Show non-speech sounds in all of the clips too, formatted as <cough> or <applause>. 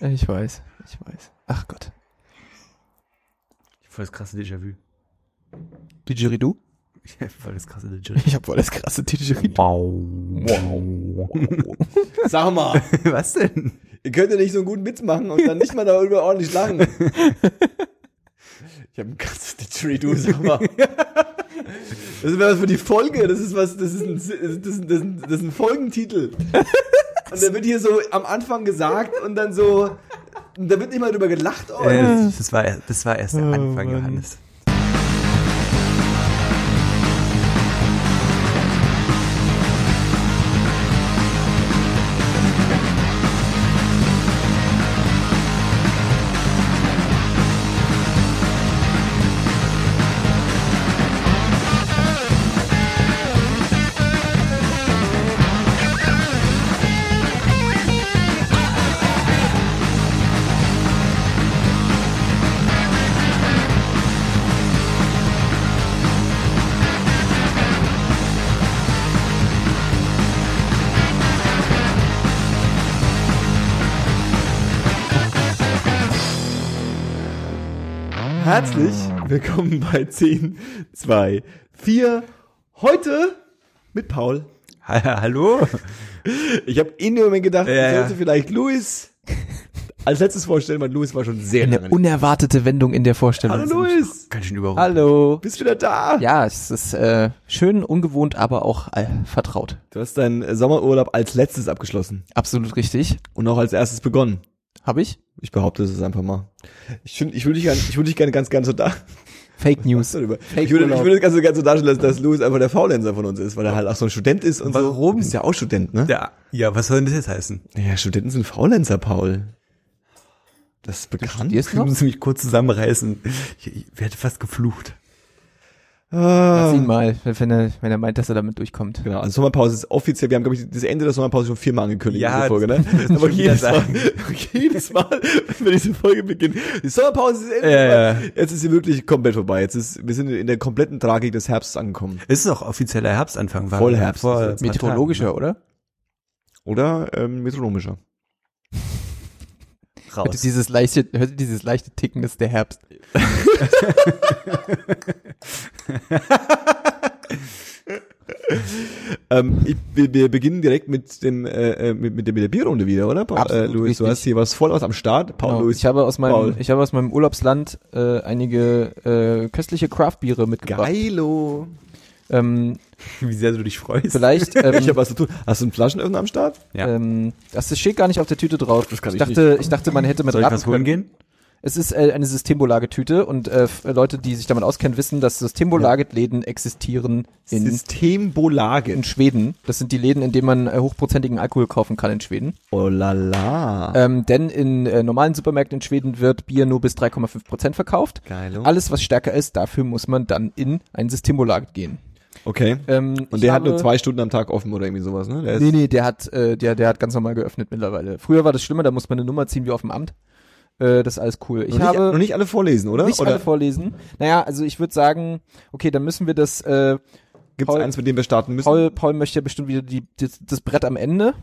Ich weiß, ich weiß. Ach Gott. Voll das krasse Déjà-vu. Didgeridoo? Ja, <laughs> voll das krasse Déjà-vu. Ich hab voll das krasse Didgeridoo. Wow. Sag mal, <laughs> Was denn? ihr könnt ja nicht so einen guten Witz machen und dann nicht mal darüber ordentlich lachen. <laughs> Ich habe ein ganzes Didgeridoo, sag mal. Das ist was für die Folge, das ist was, das ist ein, das ist, das ist ein, das ist ein Folgentitel. Und der wird hier so am Anfang gesagt und dann so, da wird nicht mal drüber gelacht. Oh, Äh, das, war, das war erst der Anfang, Johannes. Willkommen bei 10, 2, 4. Heute mit Paul. Ha- Hallo? Ich habe in dem Moment gedacht, Ja, ich ja. sollte vielleicht Luis als letztes vorstellen, weil Luis war schon sehr Eine lange unerwartete Wendung in der Vorstellung. Hallo Luis, Ganz schön überholt. Hallo. bist wieder da. Ja, es ist äh, schön, ungewohnt, aber auch äh, vertraut. Du hast deinen Sommerurlaub als letztes abgeschlossen Absolut richtig. und auch als erstes begonnen. Hab ich? Ich behaupte es einfach mal. Ich, find, ich würde dich, ich würde dich gerne ganz gerne so da. <laughs> Fake News. Darüber. Ich würde, ich würde das Ganze ganz so darstellen lassen, dass Louis einfach der Faulenzer von uns ist, weil er halt auch so ein Student ist und so. Warum? Du bist ja auch Student, ne? Ja, ja, was soll denn das jetzt heißen? Ja, Studenten sind Faulenzer, Paul. Das ist bekannt. studierst Ich muss mich kurz zusammenreißen. Ich, ich werde fast geflucht. Ah. Lass ihn mal, wenn er, wenn er meint, dass er damit durchkommt. Genau, also Sommerpause ist offiziell, wir haben, glaube ich, das Ende der Sommerpause schon viermal angekündigt Ja, in dieser Folge, ne? <laughs> Aber jedes Mal, <laughs> jedes Mal, wenn diese Folge beginnt, die Sommerpause ist endlich Ja, vorbei. ja. Jetzt ist sie wirklich komplett vorbei. Jetzt ist, wir sind in der kompletten Tragik des Herbstes angekommen. Es ist auch offizieller Herbstanfang. war ein jetzt. paar Meteorologischer, Tagen, oder? Oder ähm, metronomischer. Ne? Hört ihr Raus. dieses leichte, hört ihr dieses leichte Ticken, das ist der Herbst. Ähm, ich, wir, wir beginnen direkt mit dem äh, äh, mit, mit, der, mit der Bierrunde wieder, oder? Paul? Absolut äh, Luis, du richtig. hast hier was voll was am Start. Paul, Genau. Luis. Ich habe aus meinem, Paul. ich habe aus meinem Urlaubsland äh, einige äh, köstliche Craftbiere mitgebracht. Geilo. Ähm, <laughs> Wie sehr du dich freust. vielleicht, <laughs> Ich ähm, habe was zu tun. Hast du einen Flaschenöffner am Start? Ja. ähm, das steht gar nicht auf der Tüte drauf. Das kann ich ich dachte, ich dachte, man hätte mit Soll ich was holen gehen? Es ist äh, eine Systembolage-Tüte und äh, Leute, die sich damit auskennen, wissen, dass Systembolage-Läden existieren in, Systembolage. in Schweden. Das sind die Läden, in denen man äh, hochprozentigen Alkohol kaufen kann in Schweden. Oh la la. Ähm, denn in äh, normalen Supermärkten in Schweden wird Bier nur bis 3,5 Prozent verkauft. Geilo. Alles, was stärker ist, dafür muss man dann in ein Systembolag gehen. Okay. Ähm, Und der hat habe- nur zwei Stunden am Tag offen oder irgendwie sowas, ne? Der Nee, nee, der hat, äh, der, der hat ganz normal geöffnet mittlerweile. Früher war das schlimmer, da musste man eine Nummer ziehen wie auf dem Amt. Äh, das ist alles cool. Ich noch, habe nicht, noch nicht alle vorlesen, oder? nicht oder alle vorlesen. Naja, also ich würde sagen, okay, dann müssen wir das, äh, gibt's Paul- eins, mit dem wir starten müssen? Paul, Paul möchte ja bestimmt wieder die, das, das Brett am Ende.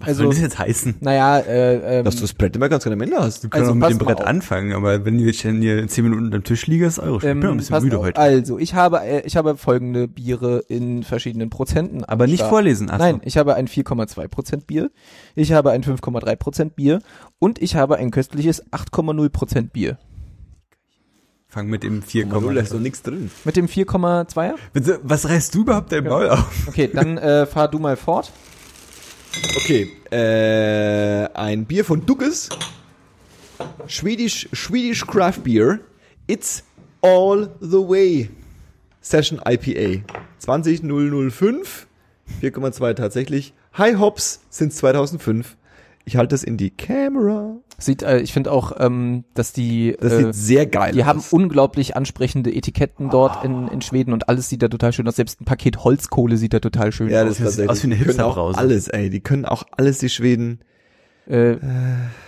Was Also, soll das jetzt heißen? naja, äh, ähm, Dass du das Brett immer ganz gerne am Ende hast. Wir können also auch mit dem Brett auf. anfangen, aber wenn ich dann hier in 10 Minuten unter dem Tisch liege, ist eure Schuld. ähm, Ich bin ein bisschen müde auf. heute. Also, ich habe, äh, ich habe folgende Biere in verschiedenen Prozenten. am aber nicht vorlesen. Ach. Nein, ich habe ein 4,2 Prozent Bier, ich habe ein 5,3 Prozent Bier und ich habe ein köstliches 8,0 Prozent Bier. Fang mit dem 4, Komm, da ist doch nichts drin. Mit dem 4,2er? Bitte, Was reißt du überhaupt dein Maul auf? Okay, dann äh, fahr du mal fort. Okay, äh, ein Bier von Duckes. Swedish, Swedish Craft Beer. It's all the way. Session IPA. 20005. 4,2 tatsächlich. High Hops sind 2005. Ich halte das in die Kamera. Sieht, äh, ich finde auch, ähm, dass die, Das äh, sieht sehr geil die aus. haben unglaublich ansprechende Etiketten dort in, in Schweden und alles sieht da total schön aus. Selbst ein Paket Holzkohle sieht da total schön ja, aus. das ist sieht aus wie eine Die können auch Hipsterbrause. alles, ey. Die können auch alles, die Schweden. Äh,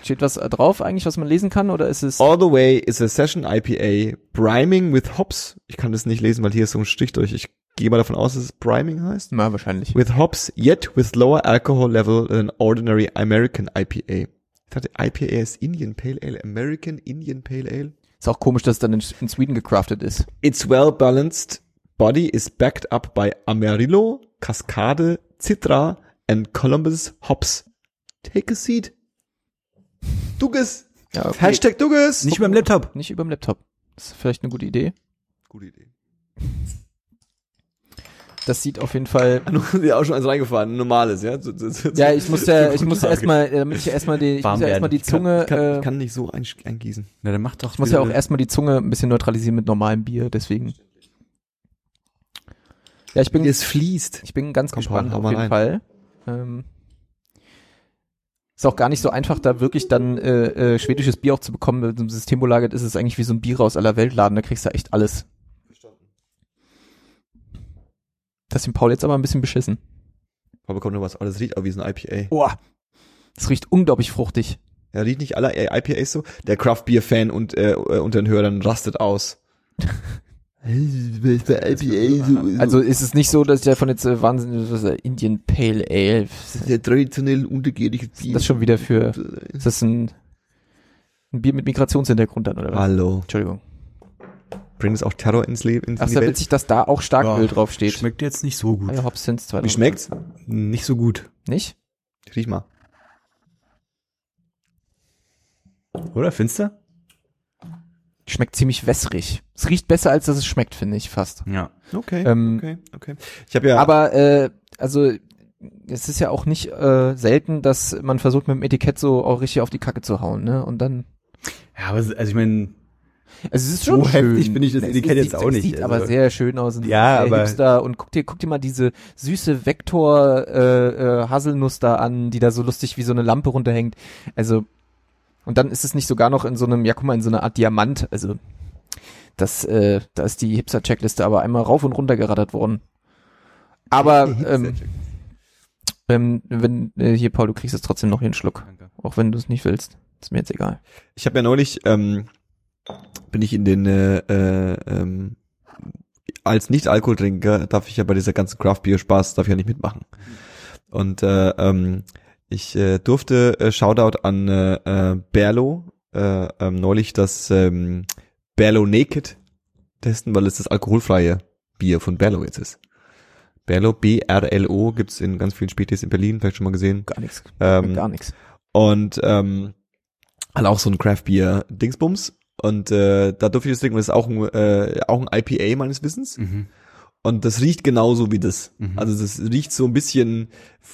steht was äh, drauf eigentlich, was man lesen kann oder ist es? All the way is a Session IPA. Priming with Hops. Ich kann das nicht lesen, weil hier ist so ein Strich durch. Ich gehe mal davon aus, dass es Priming heißt. Na, wahrscheinlich. With hops, yet with lower alcohol level than ordinary American IPA. Ich dachte, IPA ist Indian Pale Ale, American Indian Pale Ale. Ist auch komisch, dass es dann in, in Sweden gecraftet ist. Its well balanced body is backed up by Amarillo, Cascade, Citra and Columbus hops. Take a seat. Duges. Ja, okay. Hashtag Duges. Nicht beim Laptop. Nicht über dem Laptop. Das ist vielleicht eine gute Idee. Gute Idee. Das sieht auf jeden Fall. Du hast dir auch schon eins reingefahren, ein normales, ja? So, so, so, Ja, ich muss ja, ich muss Grundlage. erstmal, damit ich erstmal die, ich muss ja erstmal die Zunge, Ich kann, äh, ich kann nicht so ein, eingießen. Na, dann mach doch. ich muss ja auch erstmal die Zunge ein bisschen neutralisieren mit normalem Bier, deswegen. Ja, ich bin, Es fließt. ich bin ganz Komm, gespannt auf jeden rein. Fall. Ähm, ist auch gar nicht so einfach, da wirklich dann äh, äh, schwedisches Bier auch zu bekommen. Mit einem Systembolaget ist es eigentlich wie so ein Bier aus aller Welt Laden, da kriegst du echt alles. Das ist dem Paul jetzt aber ein bisschen beschissen. Aber kommt noch was, aber das riecht auch wie so ein IPA. Boah, das riecht unglaublich fruchtig. Ja, riecht nicht alle IPAs so. Der Craft Beer Fan und äh, unter den Hörern rastet aus. <laughs> Also ist es nicht so, dass ich davon jetzt äh, wahnsinnig was, äh, Indian Pale Ale. der traditionell untergärige ist das schon wieder für? Ist das ein, ein Bier mit Migrationshintergrund dann oder was? Hallo. Entschuldigung. Bringt es auch Terror ins Leben, ins Ach, Welt? witzig, dass da auch Starköl Ja, drauf steht. Schmeckt jetzt nicht so gut. Ja, Hops since 2000. Wie schmeckt's? Nicht so gut. Nicht? Riech mal. Oder, findest du? Schmeckt ziemlich wässrig. Es riecht besser, als dass es schmeckt, finde ich fast. Ja. Okay, Ähm, okay, okay. Ich habe ja, Aber äh, also es ist ja auch nicht äh, selten, dass man versucht mit dem Etikett so auch richtig auf die Kacke zu hauen, ne? Und dann Ja, aber also ich meine, Also es ist So schon schön. heftig finde ich das Es Etikett sieht- jetzt auch es nicht, Sieht also- aber sehr schön aus. und Ja, sehr aber- Hipster. Und guck dir, guck dir mal diese süße Vektor äh, äh, Haselnuss da an, die da so lustig wie so eine Lampe runterhängt. Also und dann ist es nicht sogar noch in so einem, ja guck mal, in so einer Art Diamant. Also das, äh, da ist die Hipster-Checkliste aber einmal rauf und runter gerattert worden. Aber ähm, ähm, wenn äh, hier Paul, du kriegst jetzt trotzdem noch hier einen Schluck, Danke. auch wenn du es nicht willst. Ist mir jetzt egal. ich habe ja neulich, ähm, bin ich in den, äh, äh, ähm, als Nicht-Alkoholtrinker darf ich ja bei dieser ganzen Craft Beer Spaß, darf ich ja nicht mitmachen. Und äh, ähm, ich äh, durfte äh, Shoutout an äh, äh, Berlo äh, ähm, neulich das ähm, Berlo Naked testen, weil es das alkoholfreie Bier von Berlo jetzt ist. Berlo, B-R-L-O, gibt's in ganz vielen Spätis in Berlin, vielleicht schon mal gesehen. Gar nichts. Ähm, gar nichts. und ähm, halt auch so ein Craft Beer Dingsbums und äh, da durfte ich das trinken, das ist auch ein, äh, auch ein IPA meines Wissens Mhm. und das riecht genauso wie das. Mhm. Also das riecht so ein bisschen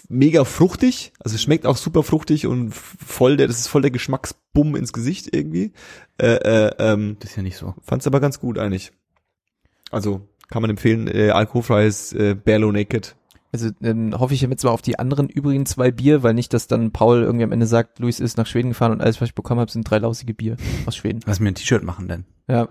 mega fruchtig, also es schmeckt auch super fruchtig und voll der, das ist voll der Geschmacksbumm ins Gesicht irgendwie. Äh, äh, ähm, Das ist ja nicht so. fand's aber ganz gut eigentlich. Also kann man empfehlen, äh, alkoholfreies äh, Berlo Naked. Also dann hoffe ich jetzt mal auf die anderen übrigen zwei Bier, weil nicht, dass dann Paul irgendwie am Ende sagt, Luis ist nach Schweden gefahren und alles, was ich bekommen habe, sind drei lausige Bier aus Schweden. Lass mir ein T-Shirt machen denn. Ja.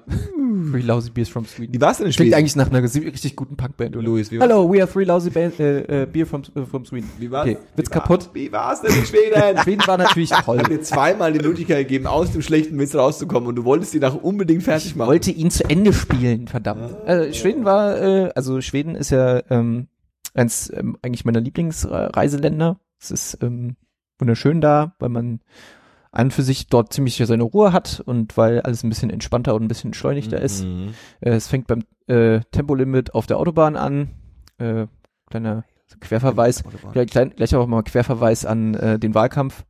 Three lousy beers from Sweden. Wie war's denn in Klingt Schweden? eigentlich nach einer richtig guten Punkband, oder? Luis, wie war's? Hello, we are three lousy ba äh, äh, beer from, äh, from Sweden. Wie war's? Okay, wird's Wie war- kaputt? Wie war's denn in Schweden? <laughs> Schweden war natürlich toll. Ich habe dir zweimal die Möglichkeit gegeben, aus dem schlechten Witz rauszukommen und du wolltest die nach unbedingt fertig Ich machen. wollte ihn zu Ende spielen, verdammt. Äh, Schweden war, äh, also Schweden ist ja ähm, eins ähm, eigentlich meiner Lieblingsreiseländer. Es ist ähm, wunderschön da, weil man an und für sich dort ziemlich seine Ruhe hat und weil alles ein bisschen entspannter und ein bisschen entschleunigter ist. Mhm. Äh, es fängt beim äh, Tempolimit auf der Autobahn an. Äh, kleiner Querverweis. Klein, gleich auch mal Querverweis an äh, den Wahlkampf.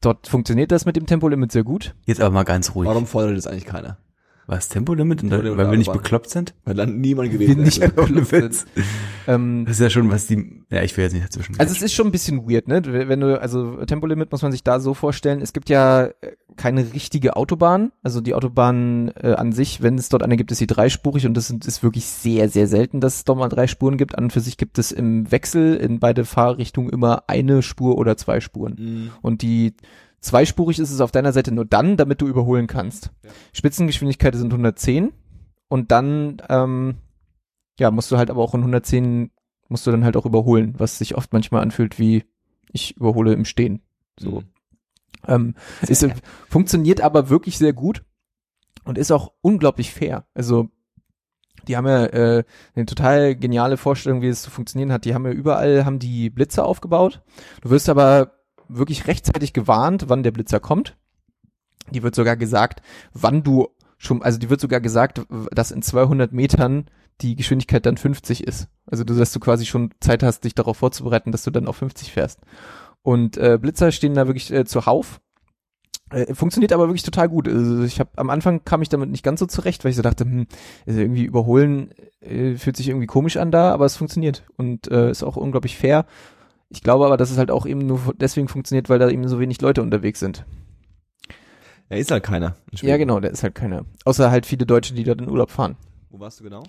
Dort funktioniert das mit dem Tempolimit sehr gut. Jetzt aber mal ganz ruhig. Warum fordert das eigentlich keiner? Was, Tempolimit? Und da, Tempolimit weil wir nicht bekloppt sind? Weil dann niemand gewählt Wir nicht bekloppt sind. Ähm, Das ist ja schon, was die, ja, ich will jetzt nicht dazwischen. Also es ist schon ein bisschen weird, ne? Wenn du, also Tempolimit muss man sich da so vorstellen, es gibt ja äh, keine richtige Autobahn. Also die Autobahn äh, an sich, wenn es dort eine gibt, ist sie dreispurig und das sind, ist wirklich sehr, sehr selten, dass es dort mal drei Spuren gibt. An und für sich gibt es im Wechsel in beide Fahrrichtungen immer eine Spur oder zwei Spuren. Mhm. Und die zweispurig ist es auf deiner Seite nur dann, damit du überholen kannst. Spitzengeschwindigkeit sind 110 und dann ähm, ja, musst du halt aber auch in 110 musst du dann halt auch überholen, was sich oft manchmal anfühlt wie ich überhole im Stehen. So. Mhm. Ähm, ist, funktioniert aber wirklich sehr gut und ist auch unglaublich fair. Also die haben ja äh, eine total geniale Vorstellung, wie es zu funktionieren hat. Die haben ja überall haben die Blitze aufgebaut. Du wirst aber wirklich rechtzeitig gewarnt, wann der Blitzer kommt. Die wird sogar gesagt, wann du schon, also die wird sogar gesagt, dass in 200 Metern die Geschwindigkeit dann 50 ist. Also du, dass du quasi schon Zeit hast, dich darauf vorzubereiten, dass du dann auf 50 fährst. Und äh, Blitzer stehen da wirklich äh, zuhauf. Äh, funktioniert aber wirklich total gut. Also ich habe am Anfang kam ich damit nicht ganz so zurecht, weil ich so dachte, hm, also irgendwie überholen äh, fühlt sich irgendwie komisch an da, aber es funktioniert und äh, ist auch unglaublich fair. Ich glaube aber, dass es halt auch eben nur deswegen funktioniert, weil da eben so wenig Leute unterwegs sind. Ja, ist halt keiner. Ja, genau, da ist halt keiner. Außer halt viele Deutsche, die dort in Urlaub fahren. Wo warst du genau?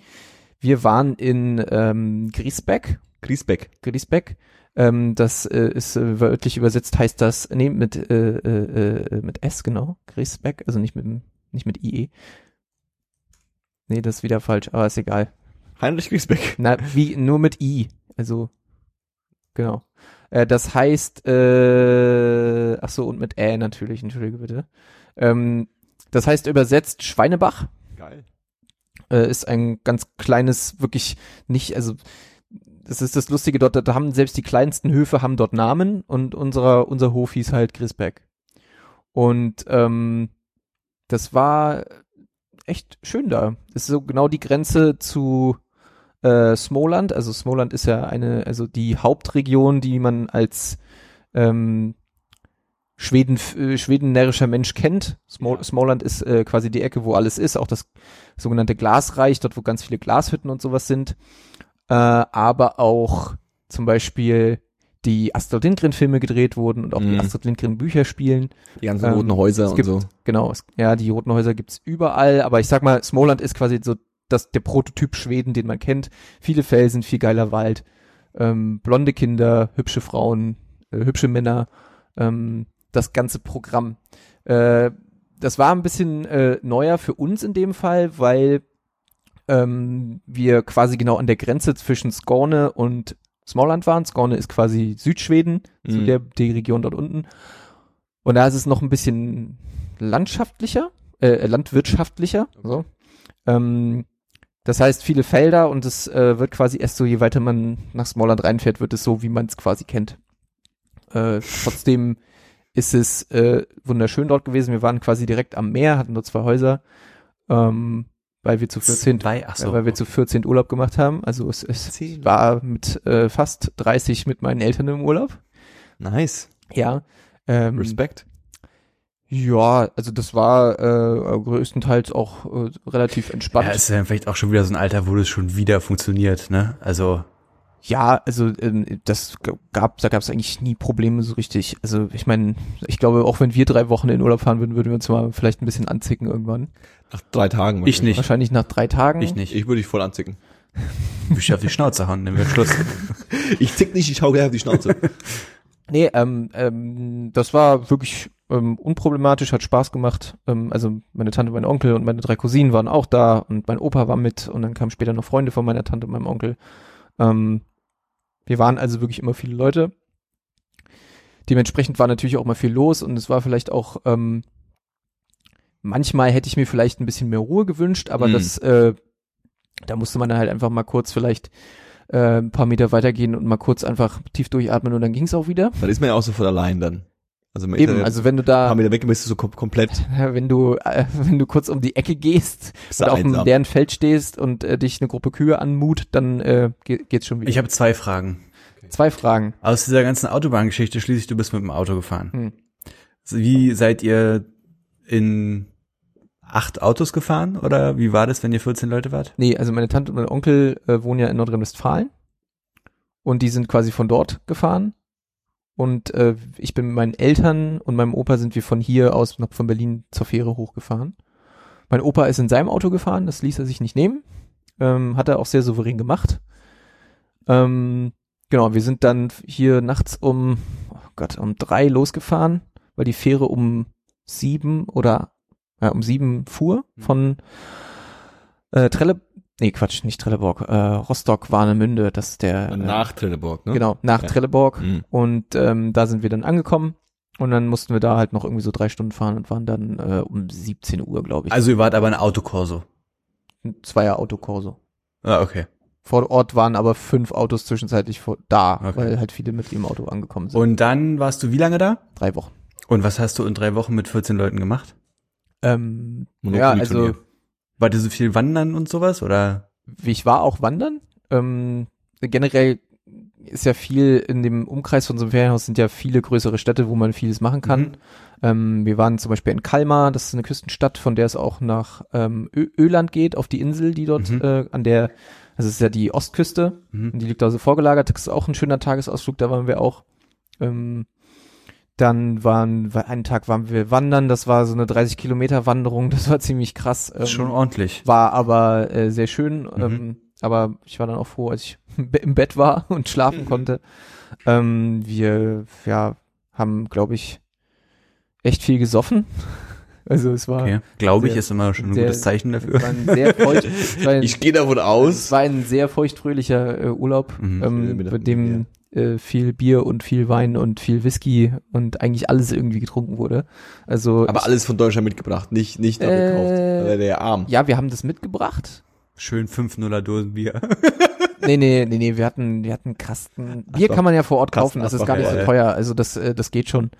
Wir waren in ähm, Griesbeck. Griesbeck. Griesbeck. Ähm, das äh, ist äh, wörtlich übersetzt heißt das, nee, mit, äh, äh, äh, mit S, genau. Griesbeck, also nicht mit, nicht mit IE. Nee, das ist wieder falsch, aber ist egal. Heinrich Griesbeck. Na, wie, nur mit I. Also, genau. Äh, das heißt, äh, ach so, und mit Ä natürlich, entschuldige bitte. Ähm, das heißt übersetzt Schweinebach Geil. äh, ist ein ganz kleines, wirklich nicht, also das ist das Lustige dort, da haben selbst die kleinsten Höfe haben dort Namen und unserer, unser Hof hieß halt Grisbeck. Und ähm, das war echt schön da. Das ist so genau die Grenze zu äh, Smoland. Also Smoland ist ja eine, also die Hauptregion, die man als ähm, Schweden, äh, schwedennärrischer Mensch kennt. Smol Ja. Smoland ist äh, quasi die Ecke, wo alles ist, auch das sogenannte Glasreich, dort wo ganz viele Glashütten und sowas sind. Äh, aber auch zum Beispiel die Astrid Lindgren Filme gedreht wurden und auch die Mhm. Astrid Lindgren Bücher spielen. Die ganzen Ähm, roten Häuser und gibt- so. Genau, es, ja, die roten Häuser gibt's überall, aber ich sag mal, Smoland ist quasi so das, der Prototyp Schweden, den man kennt. Viele Felsen, viel geiler Wald, ähm, blonde Kinder, hübsche Frauen, äh, hübsche Männer, ähm, das ganze Programm. Äh, das war ein bisschen äh, neuer für uns in dem Fall, weil ähm, wir quasi genau an der Grenze zwischen Skåne und Småland waren. Skåne ist quasi Südschweden, so Mhm. der, die Region dort unten. Und da ist es noch ein bisschen landschaftlicher, äh, landwirtschaftlicher. So. Ähm, das heißt, viele Felder und es äh, wird quasi erst so, je weiter man nach Smallland reinfährt, wird es so, wie man es quasi kennt. Äh, trotzdem ist es äh, wunderschön dort gewesen. Wir waren quasi direkt am Meer, hatten nur zwei Häuser, ähm, weil wir zu 14, Zwei, so. weil wir zu 14 Urlaub gemacht haben. Also es, es war mit äh, fast 30 mit meinen Eltern im Urlaub. Nice. Ja. Ähm, Respekt. Ja, also das war äh, größtenteils auch äh, relativ entspannt. Ja, es ist ja vielleicht auch schon wieder so ein Alter, wo das schon wieder funktioniert, ne? Also, Ja, also ähm, das gab, da gab es eigentlich nie Probleme so richtig. Also ich meine, ich glaube, auch wenn wir drei Wochen in Urlaub fahren würden, würden wir uns mal vielleicht ein bisschen anzicken irgendwann. Nach drei Tagen. ich nicht. Wahrscheinlich nach drei Tagen. Ich nicht. Ich würde dich voll anzicken. <laughs> Ich auf die Schnauze hauen, dann wird Schluss. <laughs> Ich zick nicht, ich hau gleich auf die Schnauze. Nee, ähm, ähm, das war wirklich ähm, unproblematisch, hat Spaß gemacht. Ähm, also meine Tante, mein Onkel und meine drei Cousinen waren auch da und mein Opa war mit und dann kamen später noch Freunde von meiner Tante und meinem Onkel. Ähm, wir waren also wirklich immer viele Leute. Dementsprechend war natürlich auch mal viel los und es war vielleicht auch ähm, manchmal hätte ich mir vielleicht ein bisschen mehr Ruhe gewünscht, aber Mhm. das äh, da musste man dann halt einfach mal kurz vielleicht äh, ein paar Meter weitergehen und mal kurz einfach tief durchatmen und dann ging's auch wieder. Dann ist man ja auch sofort allein dann. Also Eben, also wenn du da, Meter weg bist du so kom komplett <laughs> wenn du, äh, wenn du kurz um die Ecke gehst und auf einem leeren Feld stehst und äh, dich eine Gruppe Kühe anmut, dann äh, ge geht's schon wieder. Ich habe zwei Fragen. Zwei Fragen. Aus dieser ganzen Autobahngeschichte schließlich, du bist mit dem Auto gefahren. Hm. Wie seid ihr in acht Autos gefahren oder wie war das, wenn ihr 14 Leute wart? Nee, also meine Tante und mein Onkel äh, wohnen ja in Nordrhein-Westfalen und die sind quasi von dort gefahren und äh, ich bin mit meinen Eltern und meinem Opa sind wir von hier aus noch von Berlin zur Fähre hochgefahren. Mein Opa ist in seinem Auto gefahren, das ließ er sich nicht nehmen, ähm, hat er auch sehr souverän gemacht. Ähm, genau, wir sind dann hier nachts um, oh Gott, um drei losgefahren, weil die Fähre um sieben oder ja, um sieben fuhr von äh, Trelle, nee Quatsch, nicht Trelleborg, äh, Rostock Warnemünde, das ist der äh, Nach Trelleborg, ne? genau nach Ja. Trelleborg Mhm. und ähm, da sind wir dann angekommen und dann mussten wir da halt noch irgendwie so drei Stunden fahren und waren dann äh, um 17 Uhr, glaube ich. Also ihr wart aber ein Autokorso. ein Zweier Autokorso. Ah, okay. vor Ort waren aber fünf Autos zwischenzeitlich vor, da, Okay. weil halt viele mit ihrem Auto angekommen sind. Und dann warst du wie lange da? Drei Wochen. Und was hast du in drei Wochen mit 14 Leuten gemacht? Ähm, Monopoly ja, also Turnier. War dir so viel Wandern und sowas oder? wie ich war auch wandern. Ähm, generell ist ja viel in dem Umkreis von so einem Ferienhaus sind ja viele größere Städte, wo man vieles machen kann. Mhm. Ähm, wir waren zum Beispiel in Kalmar, das ist eine Küstenstadt, von der es auch nach ähm, Ö Öland geht, auf die Insel, die dort Mhm. äh, an der, das ist ja die Ostküste, Mhm. die liegt da so vorgelagert. Das ist auch ein schöner Tagesausflug, da waren wir auch. Ähm, dann waren, war- einen Tag waren wir wandern, das war so eine 30 Kilometer Wanderung, das war ziemlich krass. Ähm, schon ordentlich. war aber äh, sehr schön. Ähm, aber ich war dann auch froh, als ich <laughs> im Bett war <laughs> und schlafen Mhm. konnte. Ähm, wir ja, haben, glaube ich, echt viel gesoffen. <laughs> Also es war, Okay. Glaube ich, ist immer schon ein sehr- gutes Zeichen es dafür. war ein sehr feucht, es war ein, Ich gehe davon es aus. war ein sehr feuchtfröhlicher äh, Urlaub, Mhm. ähm, bei dem äh, viel Bier und viel Wein und viel Whisky und eigentlich alles irgendwie getrunken wurde. Also Aber ich, alles von Deutschland mitgebracht, nicht, nicht da Äh, gekauft. Der ja arm. ja, wir haben das mitgebracht. Schön 5 Nuller Dosen Bier. <laughs> Nee, nee, nee, nee, wir hatten, wir hatten Kasten. Bier doch. kann man ja vor Ort kaufen, Kasten das ist gar nicht ja, so teuer. Also das, äh, das geht schon.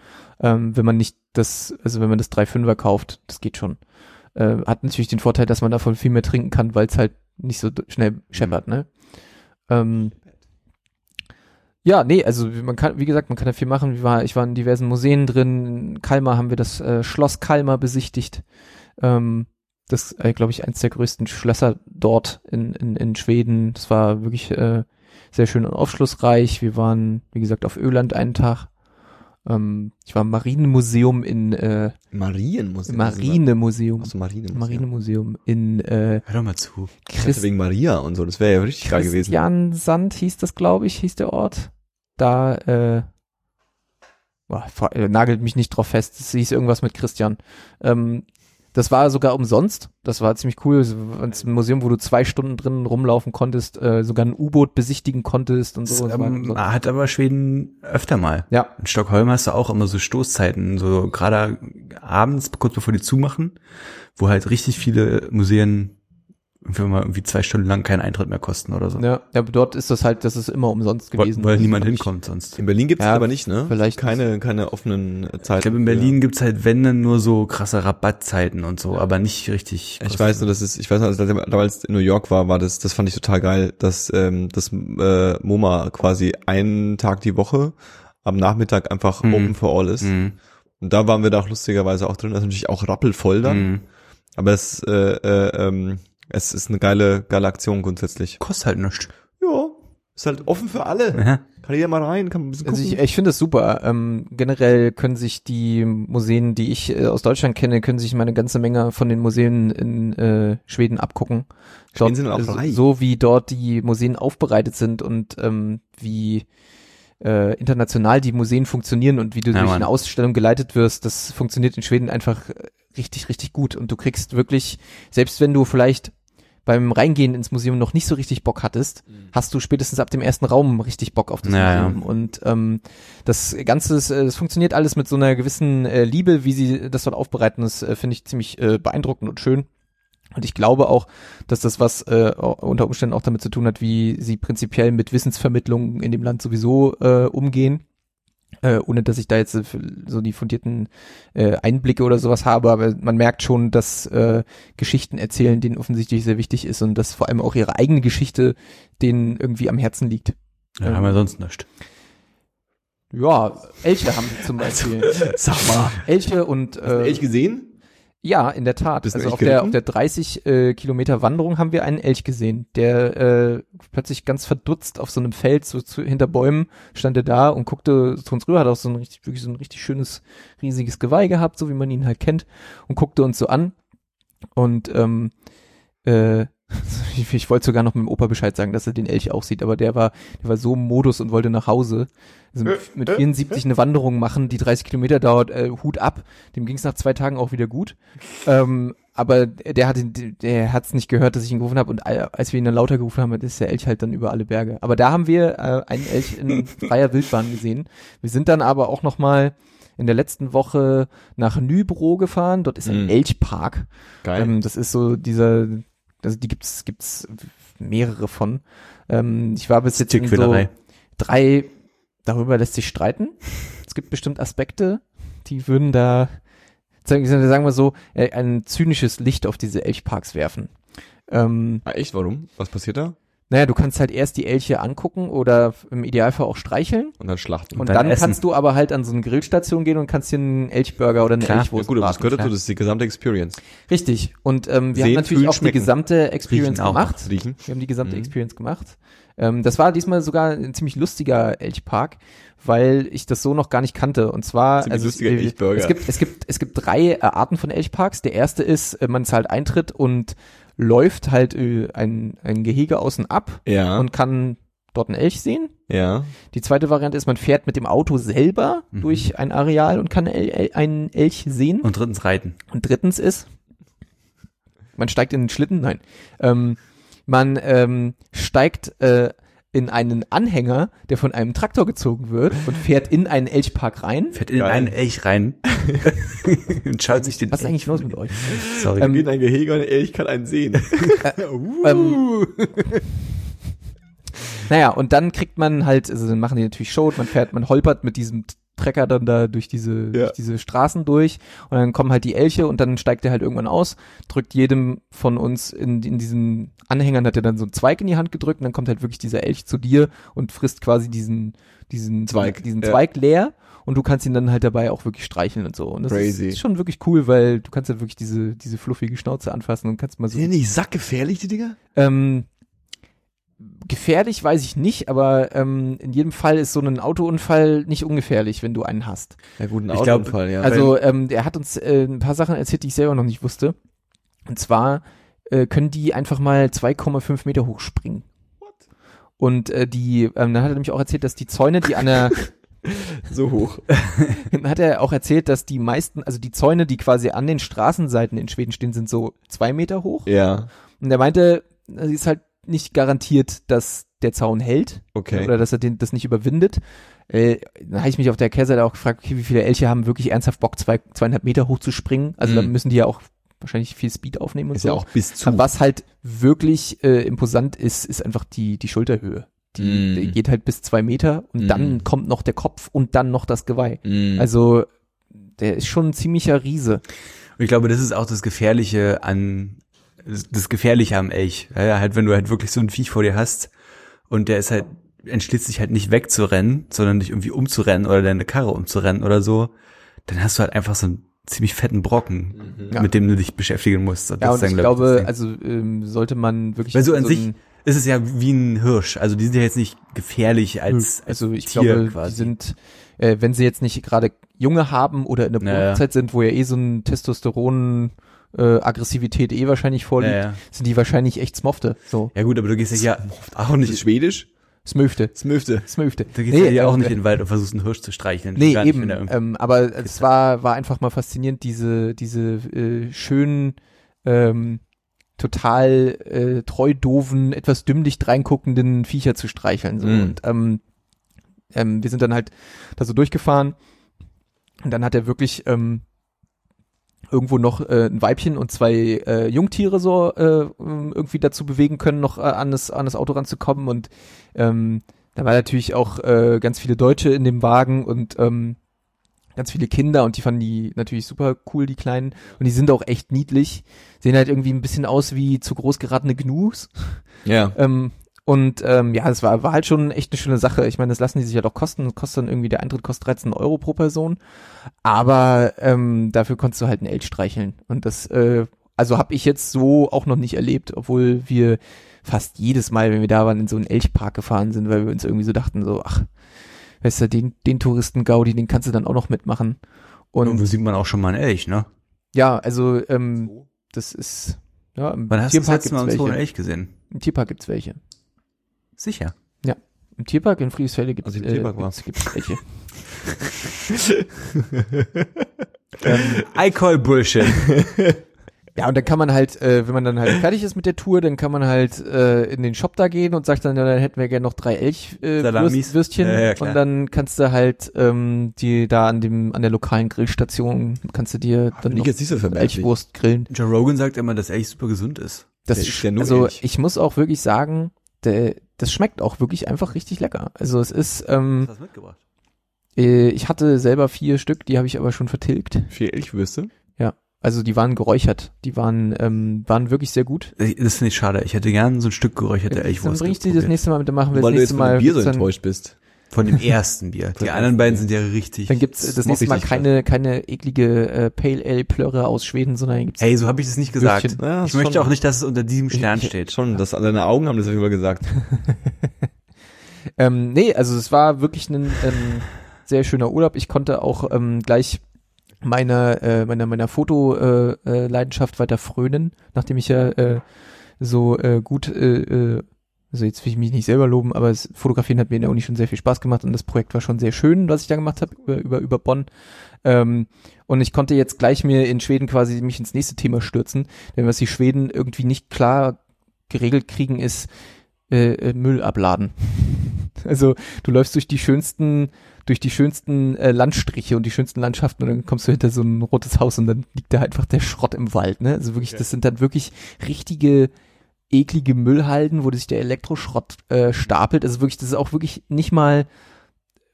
Ähm, wenn man nicht das, also wenn man das 3,5er kauft, das geht schon. Äh, hat natürlich den Vorteil, dass man davon viel mehr trinken kann, weil es halt nicht so schnell scheppert, ne? Ähm, ja, nee, also man kann, wie gesagt, man kann da viel machen. Ich war, ich war in diversen Museen drin. In Kalmar haben wir das äh, Schloss Kalmar besichtigt. Ähm, das, äh, glaube ich, eins der größten Schlösser dort in, in, in Schweden. Das war wirklich äh, sehr schön und aufschlussreich. Wir waren, wie gesagt, auf Öland einen Tag. Ähm, ich war im Marinemuseum in äh, Marienmuseum. Marinemuseum. Achso, Marinemuseum. Marinemuseum in äh, Hör doch mal zu. Christ wegen Maria und so, das wäre ja richtig geil gewesen. Christian Sand hieß das, glaube ich, hieß der Ort. Da, äh, boah, äh, nagelt mich nicht drauf fest. Es hieß irgendwas mit Christian. Ähm, das war sogar umsonst. Das war ziemlich cool. Es war ein Museum, wo du zwei Stunden drin rumlaufen konntest, äh, sogar ein U-Boot besichtigen konntest und so. Das, ähm, umsonst. hat aber Schweden öfter mal. ja, In Stockholm hast du auch immer so Stoßzeiten, so gerade abends, kurz bevor die zumachen, wo halt richtig viele Museen irgendwie mal irgendwie zwei Stunden lang keinen Eintritt mehr kosten oder so. ja, ja, aber dort ist das halt, das ist immer umsonst weil, gewesen. weil Das niemand hinkommt sonst. In Berlin gibt's Ja, das aber nicht, ne? vielleicht keine, keine offenen Zeiten. Ich glaube, in Berlin gibt's halt, wenn dann nur so krasse Rabattzeiten und so, aber nicht richtig. Ich weiß nur, dass es, ich weiß noch, als ich damals in New York war, war das, das fand ich total geil, dass ähm, das äh, MoMA quasi einen Tag die Woche am Nachmittag einfach Mhm. open for all ist. Mhm. Und da waren wir da auch lustigerweise auch drin. Das ist natürlich auch rappelvoll dann. Mhm. Aber es, äh, äh, ähm, es ist eine geile, geile Aktion grundsätzlich. Kostet halt nichts. Ja, ist halt offen für alle. Ja. Kann jeder mal rein, kann ein bisschen Also gucken. ich, ich finde es super. Ähm, generell können sich die Museen, die ich äh, aus Deutschland kenne, können sich mal eine ganze Menge von den Museen in äh, Schweden abgucken. Schweden sind auch so, reich. so wie dort die Museen aufbereitet sind und ähm, wie äh, international die Museen funktionieren und wie du Ja, durch Mann. eine Ausstellung geleitet wirst, das funktioniert in Schweden einfach äh, richtig, richtig gut. Und du kriegst wirklich, selbst wenn du vielleicht beim Reingehen ins Museum noch nicht so richtig Bock hattest, hast du spätestens ab dem ersten Raum richtig Bock auf das Ja, ja. Museum. Und ähm, das Ganze, ist, äh, das funktioniert alles mit so einer gewissen äh, Liebe, wie sie das dort aufbereiten. Das äh, finde ich ziemlich äh, beeindruckend und schön. Und ich glaube auch, dass das was äh, unter Umständen auch damit zu tun hat, wie sie prinzipiell mit Wissensvermittlung in dem Land sowieso äh, umgehen. Äh, ohne dass ich da jetzt äh, so die fundierten äh, Einblicke oder sowas habe, aber man merkt schon, dass äh, Geschichten erzählen denen offensichtlich sehr wichtig ist und dass vor allem auch ihre eigene Geschichte denen irgendwie am Herzen liegt. Ja, haben wir sonst nichts. Ja, Elche haben sie zum Beispiel. <laughs> Sag mal. Elche und äh, Elch gesehen? Ja, in der Tat. Bist Also auf der, auf der 30 äh, Kilometer Wanderung haben wir einen Elch gesehen, der äh, plötzlich ganz verdutzt auf so einem Feld, so zu, hinter Bäumen, stand er da und guckte zu uns rüber, hat auch so ein richtig, wirklich so ein richtig schönes, riesiges Geweih gehabt, so wie man ihn halt kennt, und guckte uns so an. Und ähm, äh, <laughs> ich, ich wollte sogar noch mit dem Opa Bescheid sagen, dass er den Elch auch sieht, aber der war, der war so im Modus und wollte nach Hause. Also mit, mit 74 eine Wanderung machen, die 30 Kilometer dauert, äh, Hut ab. Dem ging es nach zwei Tagen auch wieder gut. Ähm, aber der hat der hat's nicht gehört, dass ich ihn gerufen habe. Und als wir ihn dann lauter gerufen haben, ist der Elch halt dann über alle Berge. Aber da haben wir äh, einen Elch in <laughs> freier Wildbahn gesehen. Wir sind dann aber auch noch mal in der letzten Woche nach Nybro gefahren. Dort ist ein Mhm. Elchpark. Geil. Ähm, das ist so dieser, also die gibt's, gibt's mehrere von. Ähm, ich war bis jetzt in so drei, darüber lässt sich streiten. <laughs> Es gibt bestimmt Aspekte, die würden da, sagen sagen wir so, äh, ein zynisches Licht auf diese Elchparks werfen. Ähm, Ah, echt? Warum? Was passiert da? Naja, du kannst halt erst die Elche angucken oder im Idealfall auch streicheln. Und dann schlachten. Und, dann dann, essen. kannst du aber halt an so eine Grillstation gehen und kannst dir einen Elchburger oder eine Klar. ja, Elchwurst gut, aber das gehört dazu, das ist die gesamte Experience. Richtig. Und ähm, wir Sehen, haben natürlich fühlen, auch die schmecken. gesamte Experience Riechen auch. gemacht. Riechen. Wir haben die gesamte Mhm. Experience gemacht. Ähm, das war diesmal sogar ein ziemlich lustiger Elchpark, weil ich das so noch gar nicht kannte. Und zwar, Ziemlich also lustiger es, Elchburger. es gibt, es gibt, es gibt drei äh, Arten von Elchparks. Der erste ist, äh, man zahlt Eintritt und läuft halt äh, ein, ein Gehege außen ab Ja. und kann dort einen Elch sehen. ja. Die zweite Variante ist, man fährt mit dem Auto selber Mhm. durch ein Areal und kann El El einen Elch sehen. Und drittens reiten. Und drittens ist, man steigt in den Schlitten, nein, ähm, man ähm, steigt äh, in einen Anhänger, der von einem Traktor gezogen wird und fährt in einen Elchpark rein. Fährt in Geil. einen Elch rein <laughs> und schaut sich den Was ist eigentlich los mit euch? Sorry. Ähm, Geht in ein Gehege und ich kann einen sehen. <laughs> Ähm, <laughs> naja, und dann kriegt man halt, also dann machen die natürlich Show, man fährt, man holpert mit diesem Trecker dann da durch diese, durch diese Straßen durch und dann kommen halt die Elche und dann steigt er halt irgendwann aus, drückt jedem von uns in, in diesen Anhängern hat er dann so einen Zweig in die Hand gedrückt und dann kommt halt wirklich dieser Elch zu dir und frisst quasi diesen, diesen Zweig, diesen ja. Zweig leer und du kannst ihn dann halt dabei auch wirklich streicheln und so. Und das Crazy. Ist, ist schon wirklich cool, weil du kannst halt wirklich diese, diese fluffige Schnauze anfassen und kannst mal so Sind die nicht sackgefährlich, die Dinger? ähm, gefährlich weiß ich nicht, aber ähm, in jedem Fall ist so ein Autounfall nicht ungefährlich, wenn du einen hast. Ja gut, ein Ich glaub, Autounfall, ja. Also ähm, der hat uns äh, ein paar Sachen erzählt, die ich selber noch nicht wusste. Und zwar äh, können die einfach mal 2,5 Meter hoch springen. Und äh, die, ähm, dann hat er nämlich auch erzählt, dass die Zäune, die an der, <laughs> so hoch. dann hat er auch erzählt, dass die meisten, also die Zäune, die quasi an den Straßenseiten in Schweden stehen, sind so zwei Meter hoch. Ja, Und er meinte, es ist halt nicht garantiert, dass der Zaun hält okay. oder dass er den, das nicht überwindet. Äh, dann habe ich mich auf der Kehrseite auch gefragt, okay, wie viele Elche haben wirklich ernsthaft Bock, zwei, zweieinhalb Meter hoch zu springen? Also da Mhm. müssen die ja auch wahrscheinlich viel Speed aufnehmen und Ist so. ja auch bis zu. Aber was halt wirklich äh, imposant ist, ist einfach die, die Schulterhöhe. Die, Mm. die geht halt bis zwei Meter und Mm. dann kommt noch der Kopf und dann noch das Geweih. Mhm. Also der ist schon ein ziemlicher Riese. Und ich glaube, das ist auch das Gefährliche an, das Gefährliche am Elch. Ja, halt, wenn du halt wirklich so ein Viech vor dir hast und der ist halt, entschließt sich halt nicht wegzurennen, sondern dich irgendwie umzurennen oder deine Karre umzurennen oder so, dann hast du halt einfach so einen ziemlich fetten Brocken, Ja. mit dem du dich beschäftigen musst. Ja, und dann, ich glaub glaube, das also ähm, sollte man wirklich Weil so an so sich ist es ja wie ein Hirsch. Also die sind ja jetzt nicht gefährlich als, als also ich Tier glaube, quasi. die sind, äh, wenn sie jetzt nicht gerade Junge haben oder in der Naja. Brutzeit sind, wo ja eh so ein Testosteron äh, Aggressivität eh wahrscheinlich vorliegt, ja, ja. sind die wahrscheinlich echt Smofte. So, ja gut, aber du gehst ja hier auch nicht, Schwedisch? Smöfte. Smöfte. Smöfte. du gehst ja hier auch nicht in den Wald und versuchst einen Hirsch zu streicheln. Nee, eben. Ähm, aber es war, war einfach mal faszinierend, diese, diese äh, schönen, ähm, total äh, treu doofen, etwas dümmlicht reinguckenden Viecher zu streicheln. So. Mhm. Und ähm, ähm, wir sind dann halt da so durchgefahren und dann hat er wirklich ähm, irgendwo noch äh, ein Weibchen und zwei äh, Jungtiere so äh, irgendwie dazu bewegen können, noch äh, an, das, an das Auto ranzukommen und ähm, da war natürlich auch äh, ganz viele Deutsche in dem Wagen und ähm, ganz viele Kinder und die fanden die natürlich super cool, die Kleinen. Und die sind auch echt niedlich. Sehen halt irgendwie ein bisschen aus wie zu groß geratene Gnus. Ja. Ähm, und ähm, ja, es war, war halt schon echt eine schöne Sache. Ich meine, das lassen die sich halt auch kosten. Das kostet dann irgendwie, der Eintritt kostet 13 Euro pro Person. Aber ähm, dafür konntest du halt einen Elch streicheln. Und das, äh, also habe ich jetzt so auch noch nicht erlebt, obwohl wir fast jedes Mal, wenn wir da waren, in so einen Elchpark gefahren sind, weil wir uns irgendwie so dachten, so, ach, weißt du, den, den Touristen-Gaudi, den kannst du dann auch noch mitmachen. Und Irgendwo sieht man auch schon mal einen Elch, ne? ja, also ähm, das ist, ja, im Wann hast du das Tierpark letzte Mal so einen. Elch gesehen? Im Tierpark gibt's welche. Sicher. Im Tierpark in Friedrichsfelde gibt's, Als ich im Tierpark war. gibt's, gibt's welche. <laughs> I call Bullshit. <laughs> Ja, und dann kann man halt, äh, wenn man dann halt fertig ist mit der Tour, dann kann man halt äh, in den Shop da gehen und sagt dann, ja, dann hätten wir gerne noch drei Elch äh, Ja, ja, und dann kannst du halt ähm, die da an dem an der lokalen Grillstation kannst du dir dann noch jetzt nicht so. Elchwurst grillen. Joe Rogan sagt immer, dass Elch super gesund ist. Das, Der ist ja nur also ähnlich. ich muss auch wirklich sagen, der, das schmeckt auch wirklich einfach richtig lecker. Also es ist, ähm, hast du mitgebracht? äh, ich hatte selber vier Stück, die habe ich aber schon vertilgt. Vier Elchwürste. Also die waren geräuchert, die waren, ähm, waren wirklich sehr gut. Das finde ich schade. Ich hätte gern so ein Stück geräucherte Dann Elchwurst. bringe ich dir das nächste Mal mit, dann machen wir Weil du das jetzt nächste von dem Mal. Bier so gibt's dann, enttäuscht bist. Von dem ersten Bier. Die anderen beiden sind ja richtig. dann gibt's das Das nächste Mal keine, keine eklige äh, Pale Ale Plörre aus Schweden, sondern gibt's Hey, so habe ich es nicht gesagt. Ja, ich möchte auch nicht, dass es unter diesem Stern ich- steht. Schon, das deine Augen haben das Fall gesagt. <laughs> Ähm, nee, also es war wirklich ein ähm, sehr schöner Urlaub. Ich konnte auch ähm, gleich meiner äh, meiner meiner Foto-Leidenschaft äh, Leidenschaft weiter frönen, nachdem ich ja äh, so äh, gut äh, äh, also jetzt will ich mich nicht selber loben, aber das Fotografieren hat mir in der Uni schon sehr viel Spaß gemacht und das Projekt war schon sehr schön, was ich da gemacht habe über, über, über Bonn. Ähm, und ich konnte jetzt gleich mir in Schweden quasi mich ins nächste Thema stürzen, denn was die Schweden irgendwie nicht klar geregelt kriegen, ist äh, äh, Müll abladen. <laughs> Also du läufst durch die schönsten, durch die schönsten äh, Landstriche und die schönsten Landschaften und dann kommst du hinter so ein rotes Haus und dann liegt da einfach der Schrott im Wald. Ne? Also wirklich, das sind dann wirklich richtige eklige Müllhalden, wo sich der Elektroschrott äh, stapelt. Also wirklich, das ist auch wirklich nicht mal,